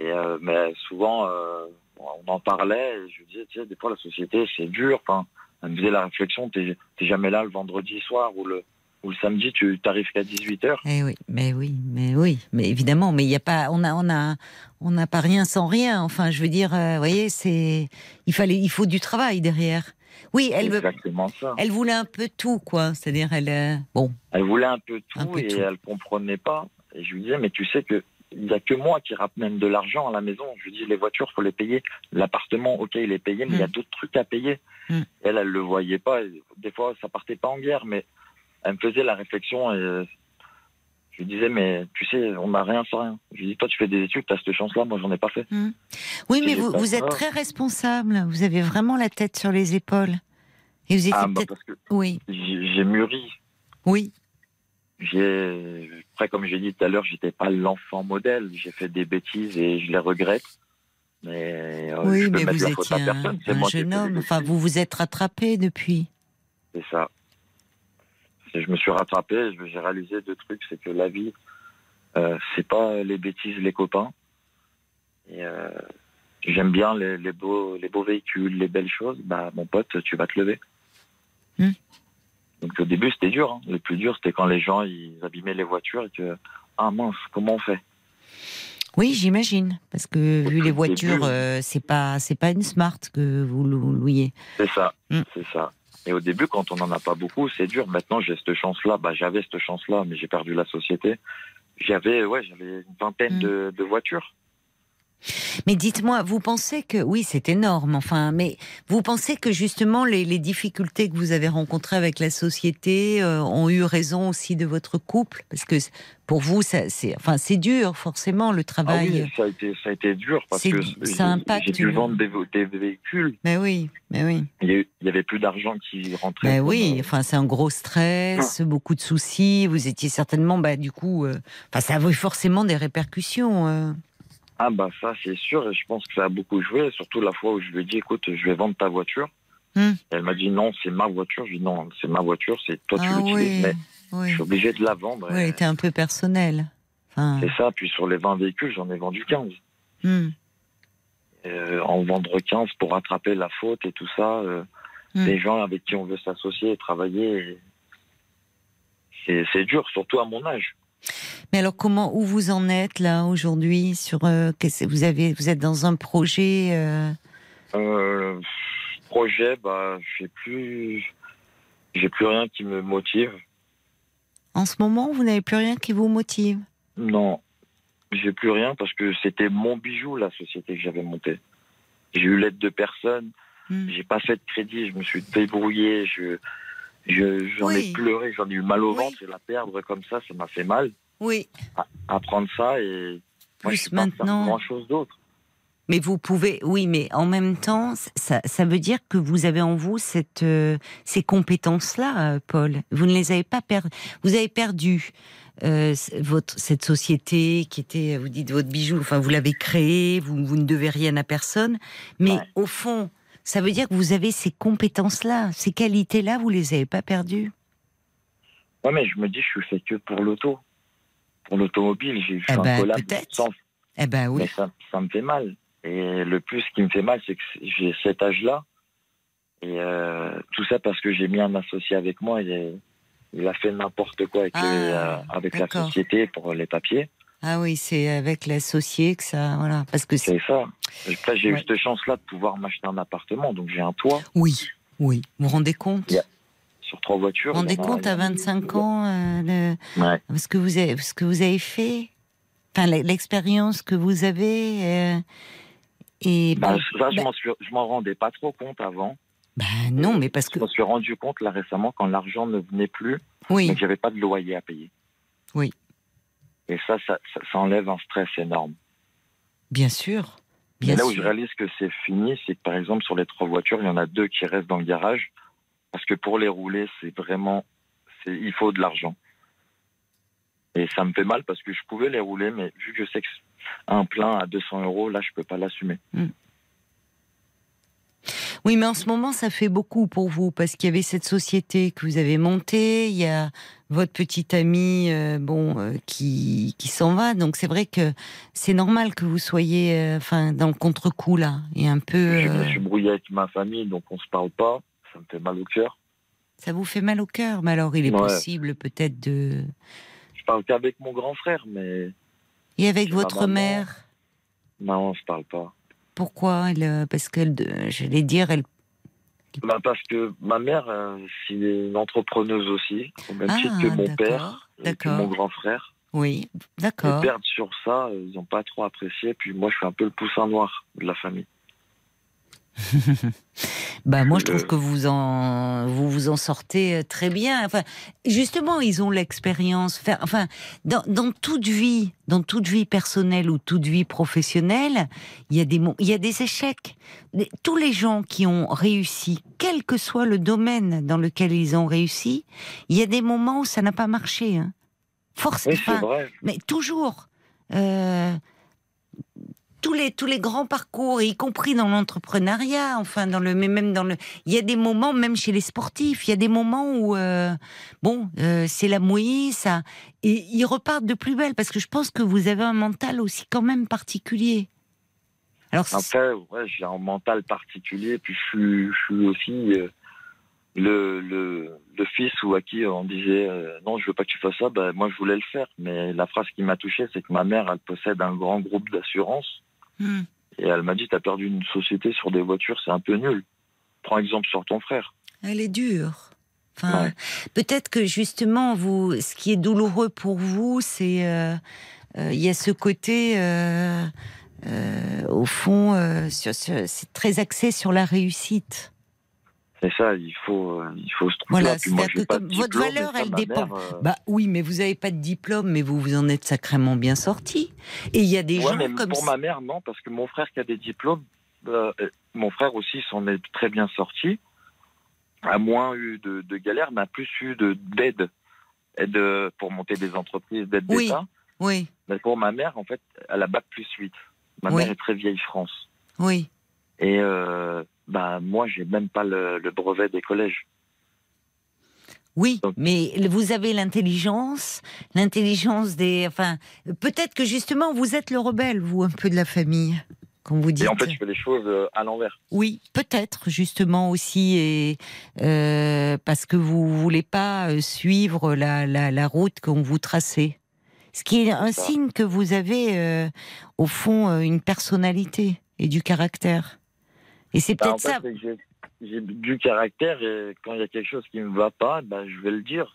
Et euh, mais souvent, euh, on en parlait. Et je disais, tu sais, des fois la société, c'est dur. Enfin, elle me faisait la réflexion, t'es jamais là le vendredi soir ou le ou le samedi, tu t'arrives qu'à 18 h Eh oui, mais oui, mais oui, mais évidemment, mais il a pas, on a, on a, on n'a pas rien sans rien. Enfin, je veux dire, euh, vous voyez, c'est, il fallait, il faut du travail derrière. Oui, elle exactement ça. elle voulait un peu tout, quoi. C'est-à-dire, elle, euh, bon, Elle voulait un peu tout Un peu et tout. elle comprenait pas. Et je lui disais, mais tu sais que il y a que moi qui ramène de l'argent à la maison. Je lui dis, les voitures, faut les payer. L'appartement, ok, il est payé, mais il y a Mm. d'autres trucs à payer. Mm. Elle, elle le voyait pas. Des fois, ça partait pas en guerre, mais elle me faisait la réflexion et euh, je lui disais, mais tu sais, on n'a rien sans rien. Je lui dis, toi, tu fais des études, tu as cette chance-là, moi, j'en ai pas fait. oui, Et mais vous, vous êtes très responsable. Vous avez vraiment la tête sur les épaules. Et vous étiez Ah, bah, parce que oui, j'ai mûri. oui, J'ai, après, comme j'ai dit tout à l'heure, j'étais pas l'enfant modèle. J'ai fait des bêtises et je les regrette. Mais, euh, je oui, peux mais vous étiez un, un jeune homme. Enfin, vous vous êtes rattrapé depuis. C'est ça. Je me suis rattrapé. J'ai réalisé deux trucs. C'est que la vie, euh, c'est pas les bêtises, les copains. Et euh, j'aime bien les, les beaux, les beaux véhicules, les belles choses. Bah, mon pote, tu vas te lever. Hmm. Donc au début, c'était dur. hein. Le plus dur, c'était quand les gens ils abîmaient les voitures et que ah mince, comment on fait? Oui, j'imagine, parce que vu les voitures, euh, c'est pas, c'est pas une Smart que vous lou- louiez. C'est ça, Hmm. c'est ça. Et au début, quand on n'en a pas beaucoup, c'est dur. Maintenant, j'ai cette chance-là. Bah, j'avais cette chance-là, mais j'ai perdu la société. J'avais, ouais, j'avais une vingtaine de, de voitures. Mais dites-moi, vous pensez que oui, c'est énorme, enfin, mais vous pensez que justement les, les difficultés que vous avez rencontrées avec la société euh, ont eu raison aussi de votre couple, parce que pour vous, ça, c'est, enfin, c'est dur forcément le Ah travail. oui, ça a été, ça a été dur parce que ça impacte j'ai dû vendre des, des véhicules. Mais oui, mais oui. Il y, avait plus d'argent qui rentrait. Ben pour, oui, euh, enfin c'est un gros stress, beaucoup de soucis. Vous étiez certainement, bah du coup, euh, enfin ça a eu forcément des répercussions. Ah bah ça c'est sûr et je pense que ça a beaucoup joué, surtout la fois où je lui ai dit écoute je vais vendre ta voiture. Hmm. Elle m'a dit non c'est ma voiture, je lui ai dit non c'est ma voiture, c'est toi tu Ah l'utilises oui, mais oui. je suis obligé de la vendre. Oui, était un peu personnelle. Enfin, C'est ça, puis sur les 20 véhicules j'en ai vendu 15. hmm, Euh, en vendre 15 pour rattraper la faute et tout ça, euh, Hmm. des gens avec qui on veut s'associer et travailler, et c'est dur surtout à mon âge. Mais alors comment, où vous en êtes là aujourd'hui sur euh, vous avez, vous êtes dans un projet. euh, Euh, projet, bah, j'ai plus, j'ai plus rien qui me motive. en ce moment, vous n'avez plus rien qui vous motive? Non, j'ai plus rien parce que c'était mon bijou la société que j'avais montée. J'ai eu l'aide de personne, Hmm. j'ai pas fait de crédit, je me suis débrouillé, je, je j'en Oui. ai pleuré, j'en ai eu mal au Oui. ventre et la perdre comme ça, ça m'a fait mal. Oui. À- Apprendre ça et moi, Plus je maintenant. grand chose d'autre. Mais vous pouvez, oui, mais en même temps, ça, ça veut dire que vous avez en vous cette, euh, ces compétences-là, euh, Paul. Vous ne les avez pas perdues. Vous avez perdu euh, votre cette société qui était, vous dites votre bijou. Enfin, vous l'avez créée. Vous, vous ne devez rien à personne. Mais Ouais. au fond, ça veut dire que vous avez ces compétences-là, ces qualités-là, vous les avez pas perdues? Ouais, mais je me dis, je suis fait que pour l'auto. Pour l'automobile, j'ai fait Eh un ben, collab peut-être. sans Eh ben oui. Mais ça, ça me fait mal. Et le plus qui me fait mal, c'est que j'ai cet âge-là. Et euh, tout ça parce que j'ai mis un associé avec moi. Et il a fait n'importe quoi avec, Ah, les, euh, avec la société pour les papiers. Ah oui, c'est avec l'associé que ça, voilà, parce que c'est. Ça. Après, j'ai Ouais. eu cette chance-là de pouvoir m'acheter un appartement. Donc j'ai un toit Oui, oui. Vous vous rendez compte? Yeah. sur trois voitures. Vous vous rendez compte à 25 ans euh, le- Ouais. ce que vous avez, ce que vous avez fait, enfin l'expérience que vous avez. euh, et Bah, bon, ça, je bah- m'en suis- je m'en rendais pas trop compte avant. bah, non, mais parce que Je me suis rendu compte là récemment quand l'argent ne venait plus. oui, Donc j'avais pas de loyer à payer. Oui. Et ça, ça, ça, ça enlève un stress énorme. bien sûr, bien là où je réalise que c'est fini, c'est que par exemple sur les trois voitures, il y en a deux qui restent dans le garage. Parce que pour les rouler, c'est vraiment. Il faut de l'argent. Et ça me fait mal parce que je pouvais les rouler, mais vu que je sais que un plein à 200 euros, là, je peux pas l'assumer. Oui, mais en ce moment, ça fait beaucoup pour vous parce qu'il y avait cette société que vous avez montée, il y a votre petit ami, euh, bon, euh, qui qui s'en va. Donc c'est vrai que c'est normal que vous soyez, euh, enfin, dans le contre-coup là, et un peu. Je me suis brouillé avec ma famille, donc on se parle pas. Ça me fait mal au cœur. Ça vous fait mal au cœur, mais alors il est Ouais. possible peut-être de. Je parle qu'avec mon grand frère, mais Et avec votre maman. mère, non, on se parle pas. Pourquoi elle, euh, Parce qu'elle, j'allais dire, elle. Bah, parce que ma mère, euh, c'est une entrepreneuse aussi, au même Ah, titre que mon d'accord, père que mon grand frère. Oui, Ils d'accord. perdent sur ça, euh, ils n'ont pas trop apprécié. Puis moi, je suis un peu le poussin noir de la famille. Bah moi je trouve que vous en vous vous en sortez euh, très bien. Enfin justement ils ont l'expérience. Enfin, dans, dans toute vie, dans toute vie personnelle ou toute vie professionnelle, il y a des il y a des échecs. Tous les gens qui ont réussi, quel que soit le domaine dans lequel ils ont réussi, il y a des moments où ça n'a pas marché. Hein. Forcément. Oui. Mais toujours. Euh, tous les tous les grands parcours, y compris dans l'entrepreneuriat, enfin dans le mais même dans le, il y a des moments même chez les sportifs, il y a des moments où euh, bon euh, c'est la mouille, ça et ils repartent de plus belle parce que je pense que vous avez un mental aussi quand même particulier. Alors Après, ouais, j'ai un mental particulier. Puis je suis, aussi euh, le, le, fils ou à qui on disait non, je veux pas que tu fasses ça. Ben, moi, je voulais le faire. Mais la phrase qui m'a touché, c'est que ma mère, elle possède un grand groupe d'assurance. Hmm. Et elle m'a dit, t'as perdu une société sur des voitures, c'est un peu nul. Prends exemple sur ton frère. Elle est dure. Enfin, Ouais. peut-être que justement, vous, ce qui est douloureux pour vous, c'est euh, euh, il y a ce côté. euh, au fond, c'est très axé sur la réussite. C'est ça, il faut, euh, il faut se trouver. Voilà, c'est-à-dire que comme votre diplôme, valeur, elle dépend. mère, euh, Bah oui, mais vous n'avez pas de diplôme, mais vous vous en êtes sacrément bien sorti. Et il y a des ouais, gens mais comme pour ma mère, non, parce que mon frère qui a des diplômes, euh, mon frère aussi s'en est très bien sorti, a moins eu de, de galères, mais a plus eu de d'aide, aide pour monter des entreprises, d'aide Oui. d'État. Oui, Mais pour ma mère, en fait, elle a bac plus 8. Ma Oui. mère est très vieille France. oui. Et euh, bah moi, j'ai même pas le, le brevet des collèges. Oui, Donc- mais vous avez l'intelligence, l'intelligence des. Enfin, peut-être que justement vous êtes le rebelle, vous, un peu de la famille, quand vous dites. Et en fait, je fais les choses euh, à l'envers. Oui, peut-être justement aussi, et euh, parce que vous voulez pas euh, suivre la, la, la route qu'on vous tracez. Ce qui est un signe que vous avez, euh, au fond, euh, une personnalité et du caractère. Et c'est Bah, peut-être ça. j'ai- du caractère et quand il y a quelque chose qui me va pas, bah, je vais le dire.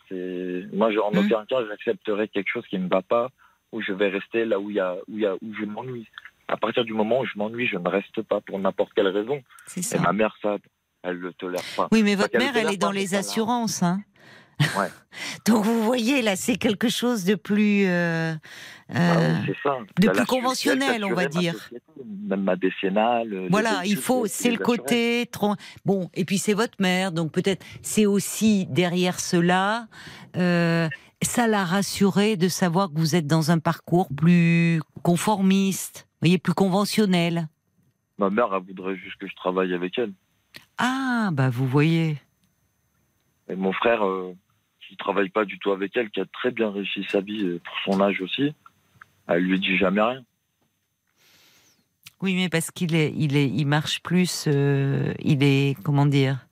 Moi, en Hmm. aucun cas, j'accepterai quelque chose qui me va pas ou je vais rester là où y a où y a où je m'ennuie. À partir du moment où je m'ennuie, je ne reste pas pour n'importe quelle raison. C'est Et ça. ma mère, ça, elle le tolère pas. Oui, mais votre mère, le elle est dans les ça, assurances, hein. Ouais. *laughs* Donc vous voyez, là, c'est quelque chose de plus. euh, Ah euh, oui, ça. de plus conventionnel, on va ma dire. Même ma décennale. Voilà, il faut, c'est le côté. Bon, et puis c'est votre mère, donc peut-être c'est aussi derrière cela, euh, ça l'a rassuré de savoir que vous êtes dans un parcours plus conformiste, voyez, plus conventionnel. Ma mère, elle voudrait juste que je travaille avec elle. Ah, bah vous voyez. Et mon frère, euh, qui travaille pas du tout avec elle, qui a très bien réussi sa vie euh, pour son âge aussi, elle lui dit jamais rien. Oui, mais parce qu'il est, il est, il marche plus, euh, il est, comment dire?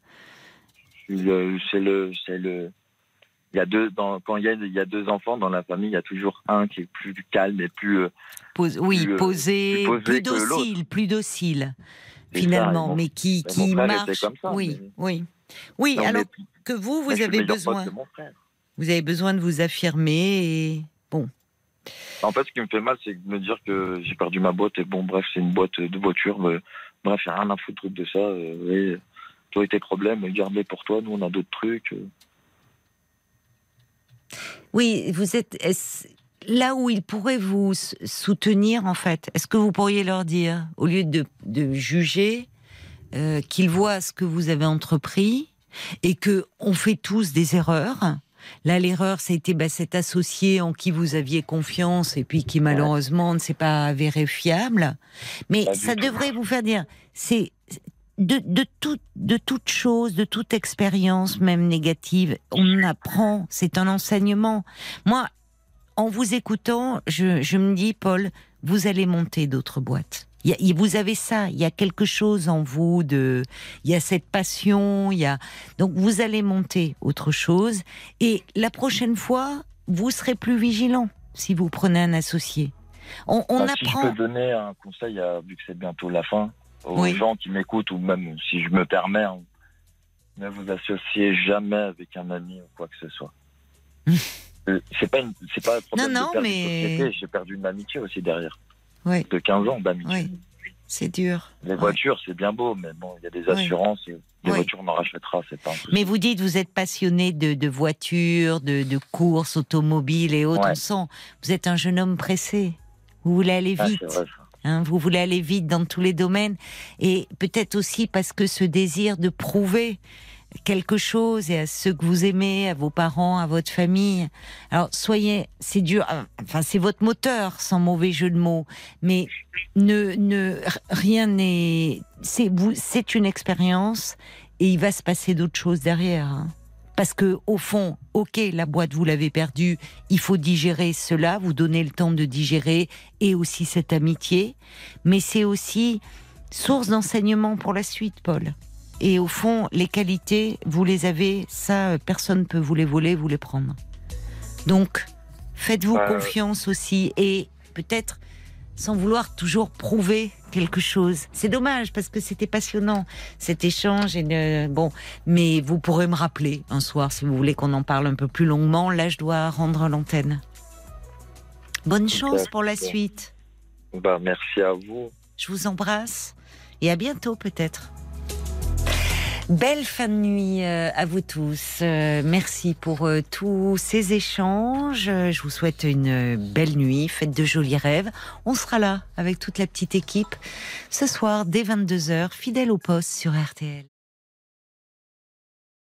Euh, C'est le, c'est le. Il y a deux, dans, quand il y a, il y a deux enfants dans la famille, il y a toujours un qui est plus calme et plus. Pose- oui, Plus, posé, plus posé docile, plus docile, ça, finalement, mais qui, qui marche. comme ça, oui, mais- oui, oui. Non, alors mais- que vous, vous avez besoin, que mon frère. vous avez besoin de vous affirmer. Et... Bon, En fait, ce qui me fait mal, c'est de me dire que j'ai perdu ma boîte et bon, bref, c'est une boîte de voiture. mais bref, il rien à foutre de ça. euh, et toi et tes problèmes, gardez pour toi. Nous, on a d'autres trucs. euh. oui, vous êtes là où ils pourraient vous soutenir, en fait. Est-ce que vous pourriez leur dire, au lieu de, de juger, euh, qu'ils voient ce que vous avez entrepris et que on fait tous des erreurs. Là, l'erreur, c'était bah, cet associé en qui vous aviez confiance et puis qui malheureusement ne s'est pas avéré fiable. Mais Pas ça tout. devrait vous faire dire, c'est de, de, tout, de toute chose, de toute expérience, même négative, on apprend, c'est un enseignement. Moi, en vous écoutant, je, je me dis, Paul, vous allez monter d'autres boîtes. Y a- vous avez ça, il y a quelque chose en vous de, il y a cette passion, il y a donc vous allez monter autre chose et la prochaine fois vous serez plus vigilant si vous prenez un associé. On, on Bah, Si je apprend. peux donner un conseil, à- vu que c'est bientôt la fin, aux Oui. gens qui m'écoutent ou même si je me permets, hein, ne vous associez jamais avec un ami ou quoi que ce soit. Euh, c'est pas une- pas un problème Non, non, de mais- j'ai perdu une amitié aussi derrière. Oui. De 15 ans d'amitié. Oui, c'est dur. Les Ouais. voitures, c'est bien beau, mais bon, il y a des assurances. Les Oui. voitures, on en rachètera, c'est pas un souci. Mais vous dites, vous êtes passionné de, de voitures, de, de courses automobiles et autres. On sent, vous êtes un jeune homme pressé. Vous voulez aller Ah, vite. vrai, hein, vous voulez aller vite dans tous les domaines. Et peut-être aussi parce que ce désir de prouver quelque chose et à ceux que vous aimez, à vos parents, à votre famille. Alors soyez, c'est dur, euh, enfin c'est votre moteur, sans mauvais jeu de mots, mais ne, ne, rien n'est, c'est vous, c'est une expérience et il va se passer d'autres choses derrière. hein. Parce que au fond, ok, la boîte vous l'avez perdue, il faut digérer cela, vous donner le temps de digérer et aussi cette amitié, mais c'est aussi source d'enseignement pour la suite, Paul. Et au fond, les qualités, vous les avez, ça, euh, personne peut vous les voler, vous les prendre. Donc, faites-vous Euh. confiance aussi et peut-être sans vouloir toujours prouver quelque chose. C'est dommage parce que c'était passionnant cet échange et euh, bon, mais vous pourrez me rappeler un soir si vous voulez qu'on en parle un peu plus longuement. Là, je dois rendre l'antenne. Bonne chance pour la suite. Bah, merci à vous. Je vous embrasse et à bientôt peut-être. Belle fin de nuit euh, à vous tous. Euh, merci pour euh, tous ces échanges. Je vous souhaite une belle nuit. Faites de jolis rêves. On sera là avec toute la petite équipe ce soir dès 22h, fidèle au poste sur RTL.